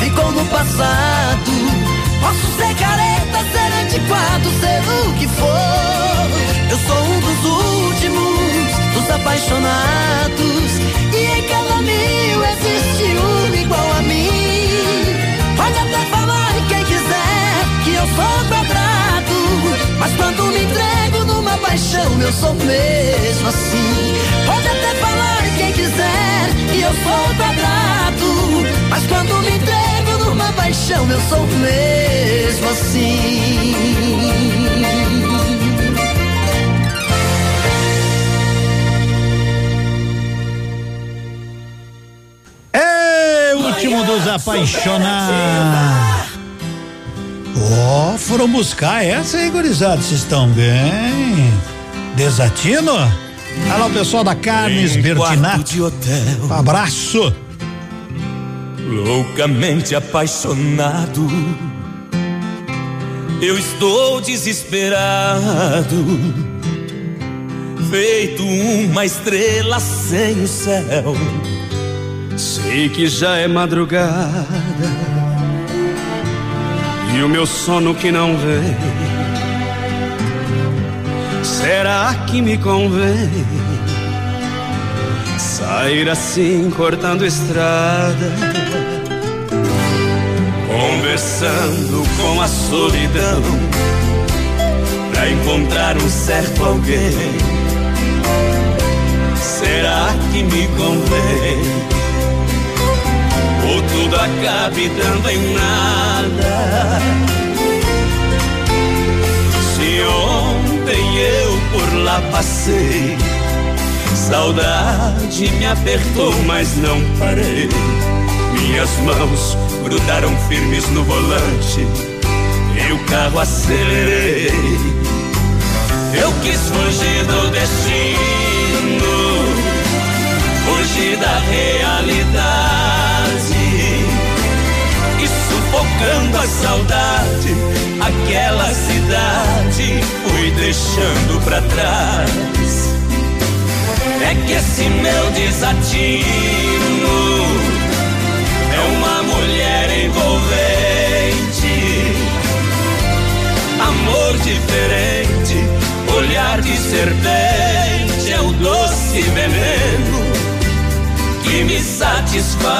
ficou no passado, posso ser careta, ser antiquado, ser o que for. Eu sou um dos últimos, dos apaixonados, ela mil, existe uma igual a mim. Pode até falar quem quiser que eu sou quadrado, mas quando me entrego numa paixão eu sou mesmo assim. Pode até falar quem quiser que eu sou quadrado, mas quando me entrego numa paixão eu sou mesmo assim. O dos apaixonados. Ó, oh, foram buscar essa aí, gurizada. Vocês estão bem? Desatino? Alô, pessoal da Carnes Bertinato. Um abraço. Loucamente apaixonado. Eu estou desesperado. Feito uma estrela sem o céu. Sei que já é madrugada e o meu sono que não vem. Será que me convém sair assim cortando estrada, conversando com a solidão pra encontrar um certo alguém? Será que me convém? Tudo acabe dando em nada. Se ontem eu por lá passei, saudade me apertou, mas não parei. Minhas mãos grudaram firmes no volante e o carro acelerei. Eu quis fugir do destino, fugir da realidade sufocando a saudade. Aquela cidade fui deixando pra trás. É que esse meu desatino é uma mulher envolvente, amor diferente, olhar de serpente é o doce veneno que me satisfaz.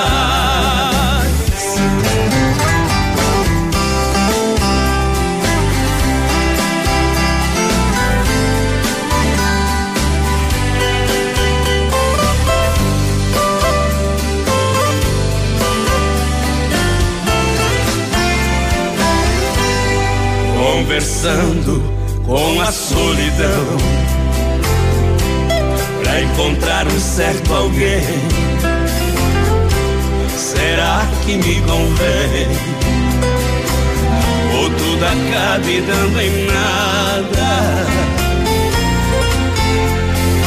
Conversando com a solidão para encontrar um certo alguém. Será que me convém? Ou tudo acabe dando em nada?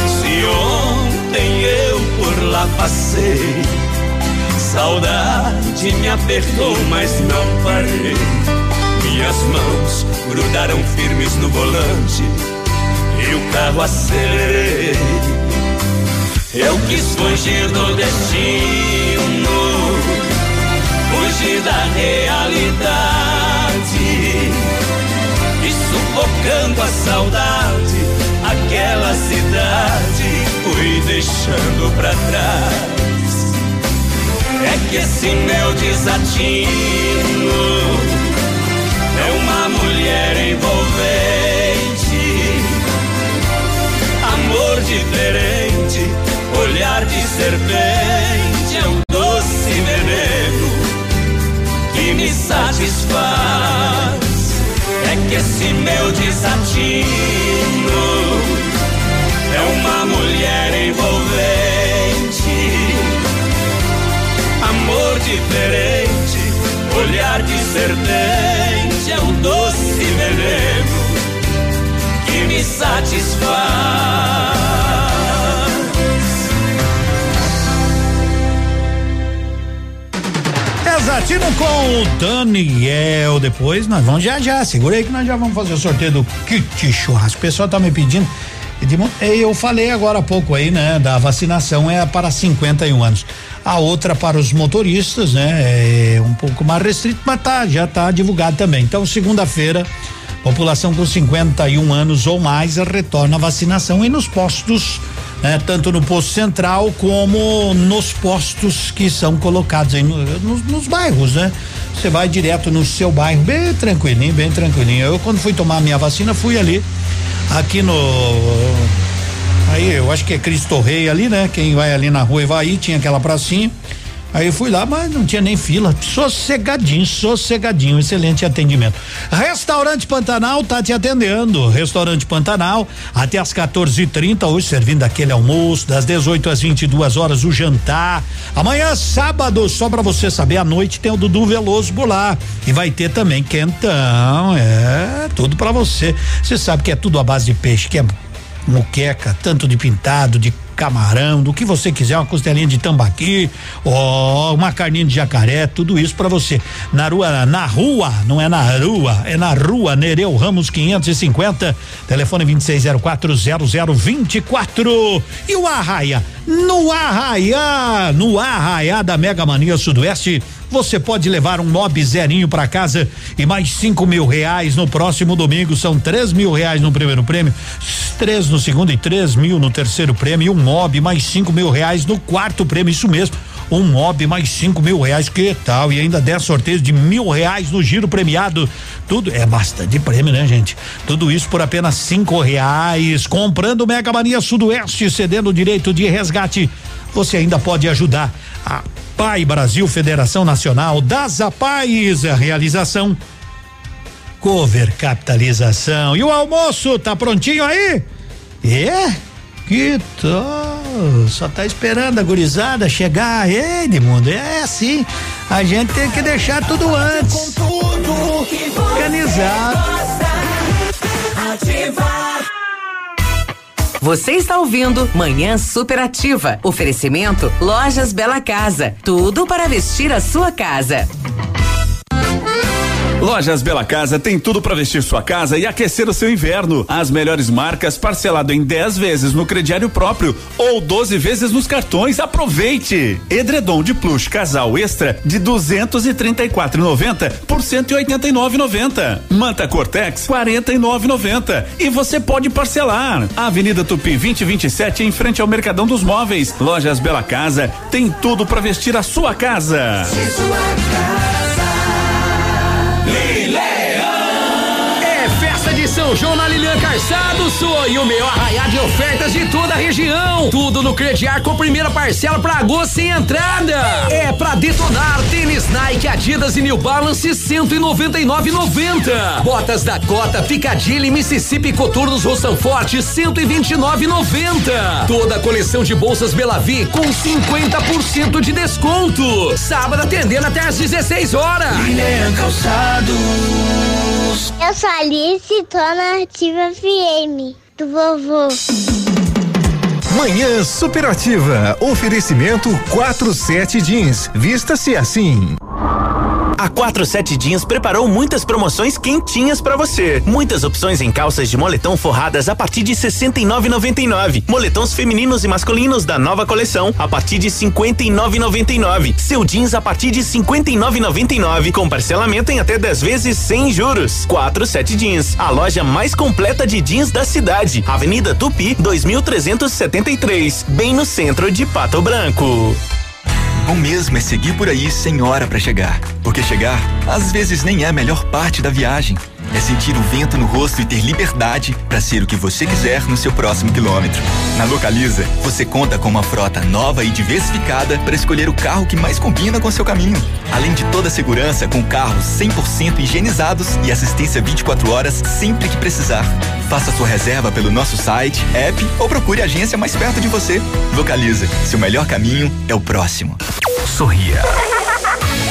Se ontem eu por lá passei, saudade me apertou, mas não parei. Minhas mãos grudaram firmes no volante e o carro acelerei. Eu quis fugir do destino, fugir da realidade e sufocando a saudade, aquela cidade fui deixando pra trás. É que esse meu desatino diferente, olhar de serpente, é um doce veneno que me satisfaz. É que esse meu desatino é uma mulher envolvente, amor diferente, olhar de serpente é um doce veneno que me satisfaz. Exatino com o Daniel. Depois nós vamos já já. Segura aí que nós já vamos fazer o sorteio do kit churrasco. O pessoal tá me pedindo. Eu falei agora há pouco aí, né? Da vacinação é para 51 anos. A outra para os motoristas, né? É um pouco mais restrito, mas tá, já tá divulgado também. Então, segunda-feira, População com 51 anos ou mais retorna a vacinação e nos postos, né, tanto no posto central como nos postos que são colocados aí no, nos, nos bairros, né? Você vai direto no seu bairro, bem tranquilinho, bem tranquilinho. Eu quando fui tomar minha vacina fui ali aqui no aí eu acho que é Cristo Rei ali, né? Quem vai ali na rua Ivaí tinha aquela pracinha. Aí eu fui lá, mas não tinha nem fila. Sossegadinho, sossegadinho, excelente atendimento. Restaurante Pantanal tá te atendendo. Restaurante Pantanal, até às 14h30, hoje servindo aquele almoço, das 18 às 22 horas, o jantar. Amanhã, sábado, só para você saber, à noite tem o Dudu Veloso lá. E vai ter também quentão. É, tudo para você. Você sabe que é tudo à base de peixe, que é muqueca, tanto de pintado, de camarão, do que você quiser, uma costelinha de tambaqui, ó, uma carninha de jacaré, tudo isso para você. Na rua, na rua, não é na rua, é na rua Nereu Ramos 550, telefone 26040024. E o Arraia, no Arraia, no Arraia da Mega Mania Sudoeste, você pode levar um mob zerinho para casa e mais cinco mil reais no próximo domingo. São três mil reais no primeiro prêmio, três no segundo e três mil no terceiro prêmio. E um mob mais cinco mil reais no quarto prêmio. Isso mesmo um mob mais cinco mil reais, que tal? E ainda 10 sorteios de mil reais no giro premiado. Tudo é bastante prêmio, né, gente? Tudo isso por apenas cinco reais. Comprando Mega Mania Sudoeste, cedendo o direito de resgate. Você ainda pode ajudar a Pai Brasil Federação Nacional das APAIs, a realização cover capitalização. E o almoço tá prontinho aí? É? Que tal? Só tá esperando a gurizada chegar, é, Edmundo, é assim. A gente tem que deixar tudo antes. Organizado. Você está ouvindo Manhã Superativa. Oferecimento Lojas Bela Casa. Tudo para vestir a sua casa. Lojas Bela Casa tem tudo para vestir sua casa e aquecer o seu inverno. As melhores marcas parcelado em 10 vezes no crediário próprio ou 12 vezes nos cartões. Aproveite! Edredom de plush casal extra de 234,90 por 189,90. Manta Cortex 49,90 e você pode parcelar. Avenida Tupi 2027 em frente ao Mercadão dos Móveis. Lojas Bela Casa tem tudo para vestir a sua casa. É festa de São João na Lilian Calçados, sou e o maior arraiar de ofertas de toda a região. Tudo no crediar com primeira parcela pra agosto sem entrada. É pra detonar tênis Nike, Adidas e New Balance 199,90. Botas da Cota, Picadilly, Mississippi Coturnos Roção Forte 129,90. Toda a coleção de bolsas Belavi com 50% de desconto. Sábado atendendo até às 16 horas. Lilian Calçados. Eu sou a Alice, tô na Ativa FM, do vovô. Manhã Superativa. Oferecimento 47 Jeans. Vista-se assim. A 47 Jeans preparou muitas promoções quentinhas pra você. Muitas opções em calças de moletom forradas a partir de 69,99. Moletons femininos e masculinos da nova coleção a partir de 59,99. Seu jeans a partir de 59,99 com parcelamento em até 10 vezes sem juros. 47 Jeans, a loja mais completa de jeans da cidade. Avenida Tupi, 2373, bem no centro de Pato Branco. Bom mesmo é seguir por aí sem hora pra chegar. Porque chegar, às vezes, nem é a melhor parte da viagem. É sentir o vento no rosto e ter liberdade para ser o que você quiser no seu próximo quilômetro. Na Localiza, você conta com uma frota nova e diversificada para escolher o carro que mais combina com seu caminho. Além de toda a segurança com carros 100% higienizados e assistência 24 horas sempre que precisar. Faça sua reserva pelo nosso site, app ou procure a agência mais perto de você. Localiza, seu melhor caminho é o próximo. Sorria.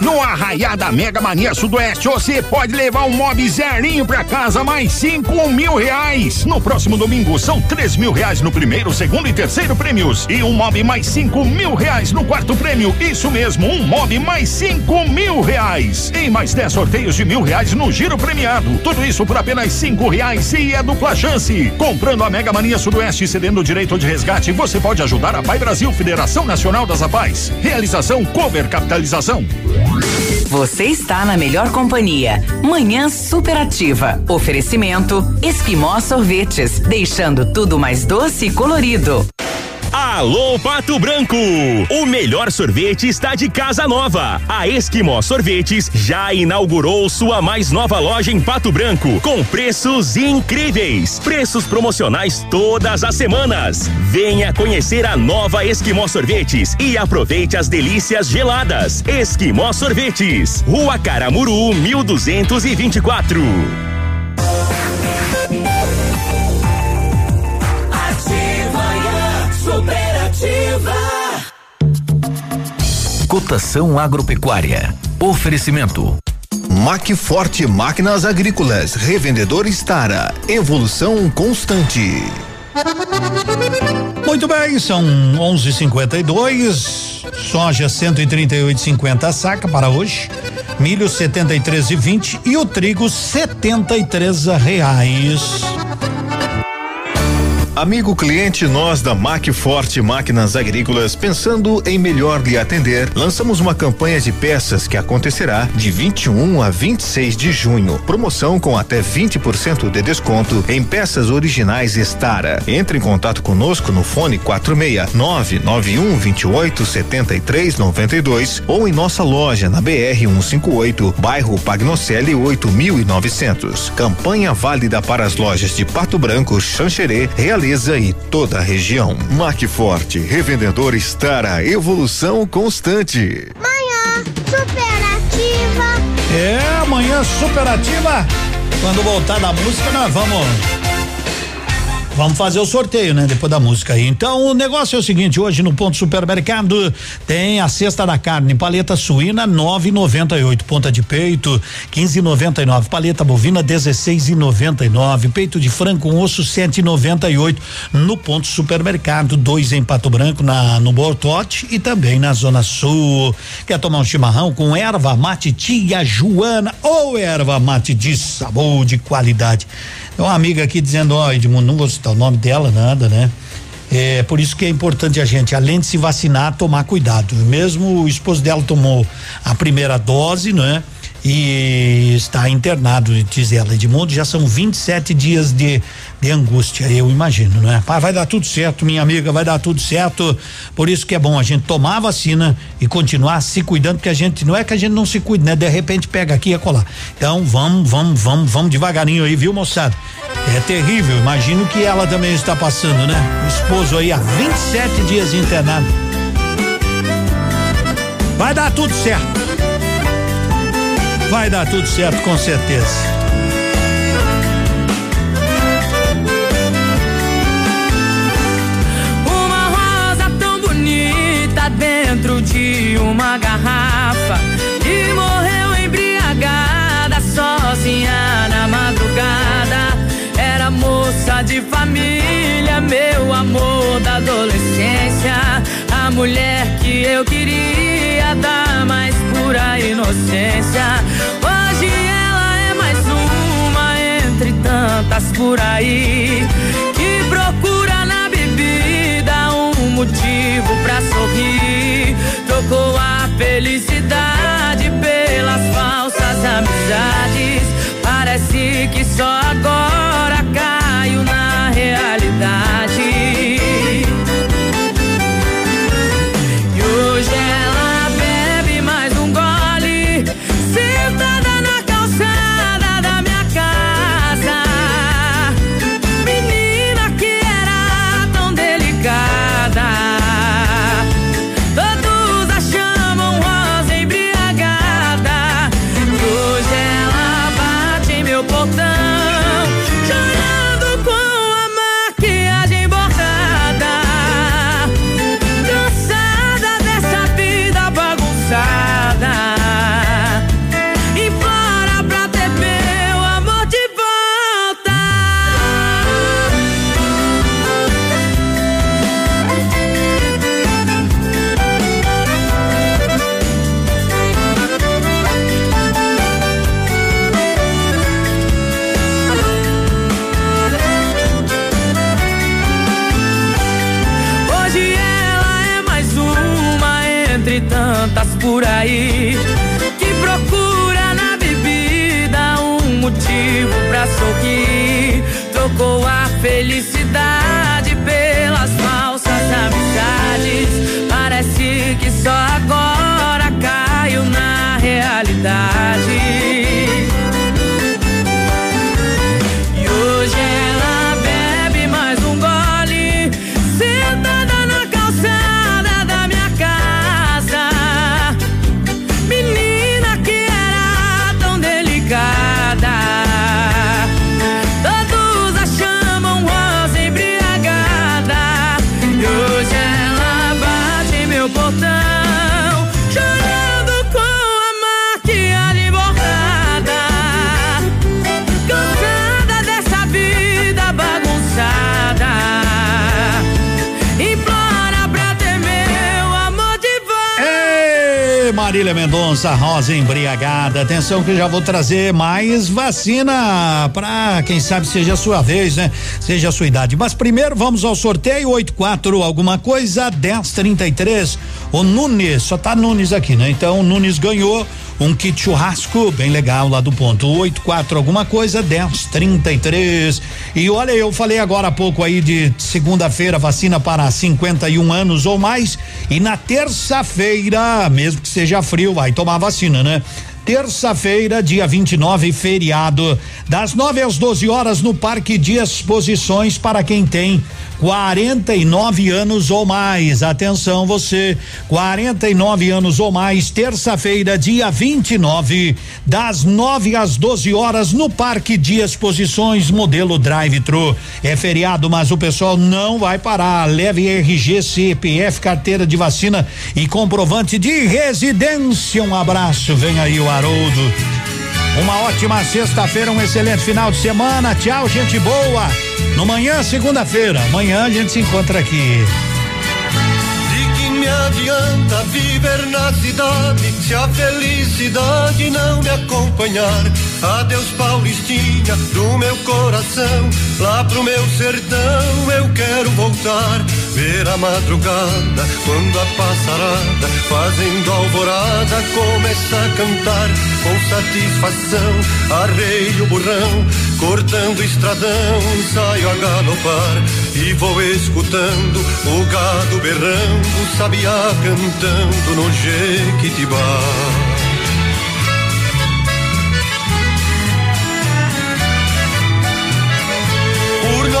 No Arraiá da Mega Mania Sudoeste, você pode levar um mob zerinho pra casa, mais cinco mil reais. No próximo domingo, são três mil reais no primeiro, segundo e terceiro prêmios. E um mob mais cinco mil reais no quarto prêmio. Isso mesmo, um mob mais cinco mil reais. E mais dez sorteios de mil reais no giro premiado. Tudo isso por apenas cinco reais e é dupla chance. Comprando a Mega Mania Sudoeste e cedendo o direito de resgate, você pode ajudar a Pai Brasil, Federação Nacional das Apais. Realização Cover Capitalização. Você está na melhor companhia. Manhã superativa. Oferecimento Esquimó Sorvetes, deixando tudo mais doce e colorido. Alô Pato Branco! O melhor sorvete está de casa nova. A Esquimó Sorvetes já inaugurou sua mais nova loja em Pato Branco, com preços incríveis. Preços promocionais todas as semanas. Venha conhecer a nova Esquimó Sorvetes e aproveite as delícias geladas. Esquimó Sorvetes, Rua Caramuru, 1224. Cotação agropecuária. Oferecimento. Macforte Máquinas Agrícolas, revendedor Estara, evolução constante. Muito bem, são 11:52. Soja 138,50 a saca para hoje. Milho 73,20 e o trigo 73 reais. Amigo cliente, nós da Macforte Máquinas Agrícolas, pensando em melhor lhe atender, lançamos uma campanha de peças que acontecerá de 21 a 26 de junho. Promoção com até 20% de desconto em peças originais Estara. Entre em contato conosco no fone 46 991 28 73 92 ou em nossa loja na BR 158, bairro Pagnocelli 8900. Campanha válida para as lojas de Pato Branco, Xanxerê, Realiza e toda a região. Macforte, revendedor Estara, evolução constante. Manhã superativa. É, amanhã superativa. Quando voltar da música, nós vamos. Vamos fazer o sorteio, né? Depois da música aí. Então, o negócio é o seguinte: hoje no ponto supermercado tem a cesta da carne, paleta suína 9,98, ponta de peito 15,99, paleta bovina 16,99, peito de frango com osso 7,98 no ponto supermercado, dois em Pato Branco na no Bortote e também na Zona Sul. Quer tomar um chimarrão com erva mate tia Joana ou erva mate de sabor de qualidade? Tem uma amiga aqui dizendo, ó, Edmundo, não vou citar o nome dela, nada, né? É por isso que é importante a gente, além de se vacinar, tomar cuidado. Mesmo o esposo dela tomou a primeira dose, né? E está internado, diz ela, Edmundo, já são 27 dias de, de angústia, eu imagino, né? Vai dar tudo certo, minha amiga, vai dar tudo certo. Por isso que é bom a gente tomar a vacina e continuar se cuidando, porque a gente, não é que a gente não se cuide, né? De repente pega aqui e colar. Então vamos, vamos, vamos, vamos devagarinho aí, viu, moçada? É terrível, imagino que ela também está passando, né? O esposo aí há 27 dias internado. Vai dar tudo certo. Vai dar tudo certo, com certeza. Dentro de uma garrafa e morreu embriagada sozinha na madrugada. Era moça de família, meu amor da adolescência, a mulher que eu queria dar mais pura inocência. Hoje ela é mais uma entre tantas por aí que procura na bebida um motivo pra sorrir. Felicidade pelas falsas amizades. Parece que só agora Rosa Embriagada. Atenção que já vou trazer mais vacina para quem sabe seja a sua vez, né? Seja a sua idade. Mas primeiro vamos ao sorteio 84 alguma coisa 1033. O Nunes, só tá Nunes aqui, né? Então o Nunes ganhou um kit churrasco bem legal lá do ponto 84 alguma coisa 1033. E olha, eu falei agora há pouco aí de segunda-feira vacina para 51 anos ou mais e na terça-feira, mesmo que seja frio, vai tomar vacina, né? terça-feira, dia 29, feriado, das 9 às 12 horas no Parque de Exposições para quem tem 49 anos ou mais. Atenção, você, 49 anos ou mais, terça-feira, dia 29, das 9 às 12 horas no Parque de Exposições, modelo drive-thru. É feriado, mas o pessoal não vai parar. Leve RG, CPF, carteira de vacina e comprovante de residência. Um abraço, vem aí o Haroldo. Uma ótima sexta-feira, um excelente final de semana. Tchau, gente boa. No manhã, segunda-feira. Amanhã a gente se encontra aqui. De que me adianta viver na cidade se a felicidade não me acompanhar? Adeus, Paulistinha, do meu coração, lá pro meu sertão eu quero voltar ver a madrugada, quando a passarada, fazendo alvorada, começa a cantar com satisfação. Arreio o burrão, cortando estradão, saio a galopar e vou escutando o gado berrando, o sabiá cantando no Jequitibá.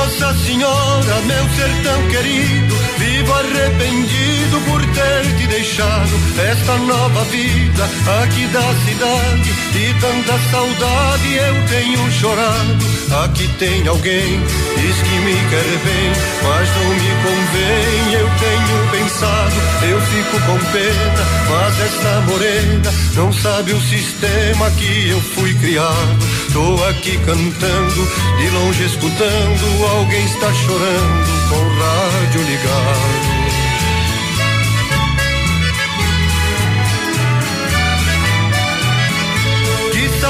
Nossa Senhora, meu sertão querido, vivo arrependido por ter te deixado esta nova vida aqui da cidade. E tanta saudade eu tenho chorado. Aqui tem alguém, diz que me quer bem, mas não me convém. Eu tenho pensado, eu fico com pena, mas essa morena não sabe o sistema que eu fui criado. Tô aqui cantando, de longe escutando, alguém está chorando com o rádio ligado.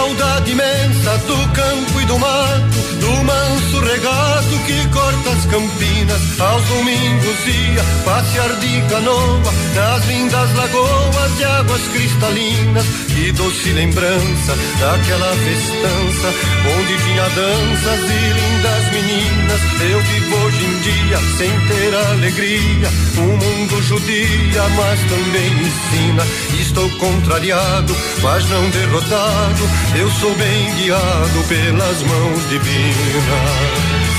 Saudade imensa do campo e do mato, do manso regato que corta as campinas. Aos domingos ia passear de canoa nas lindas lagoas de águas cristalinas. Que doce lembrança daquela festança onde tinha danças e lindas meninas. Eu vivo hoje em dia sem ter alegria. O mundo judia, mas também ensina. Estou contrariado, mas não derrotado eu sou bem guiado pelas mãos divinas.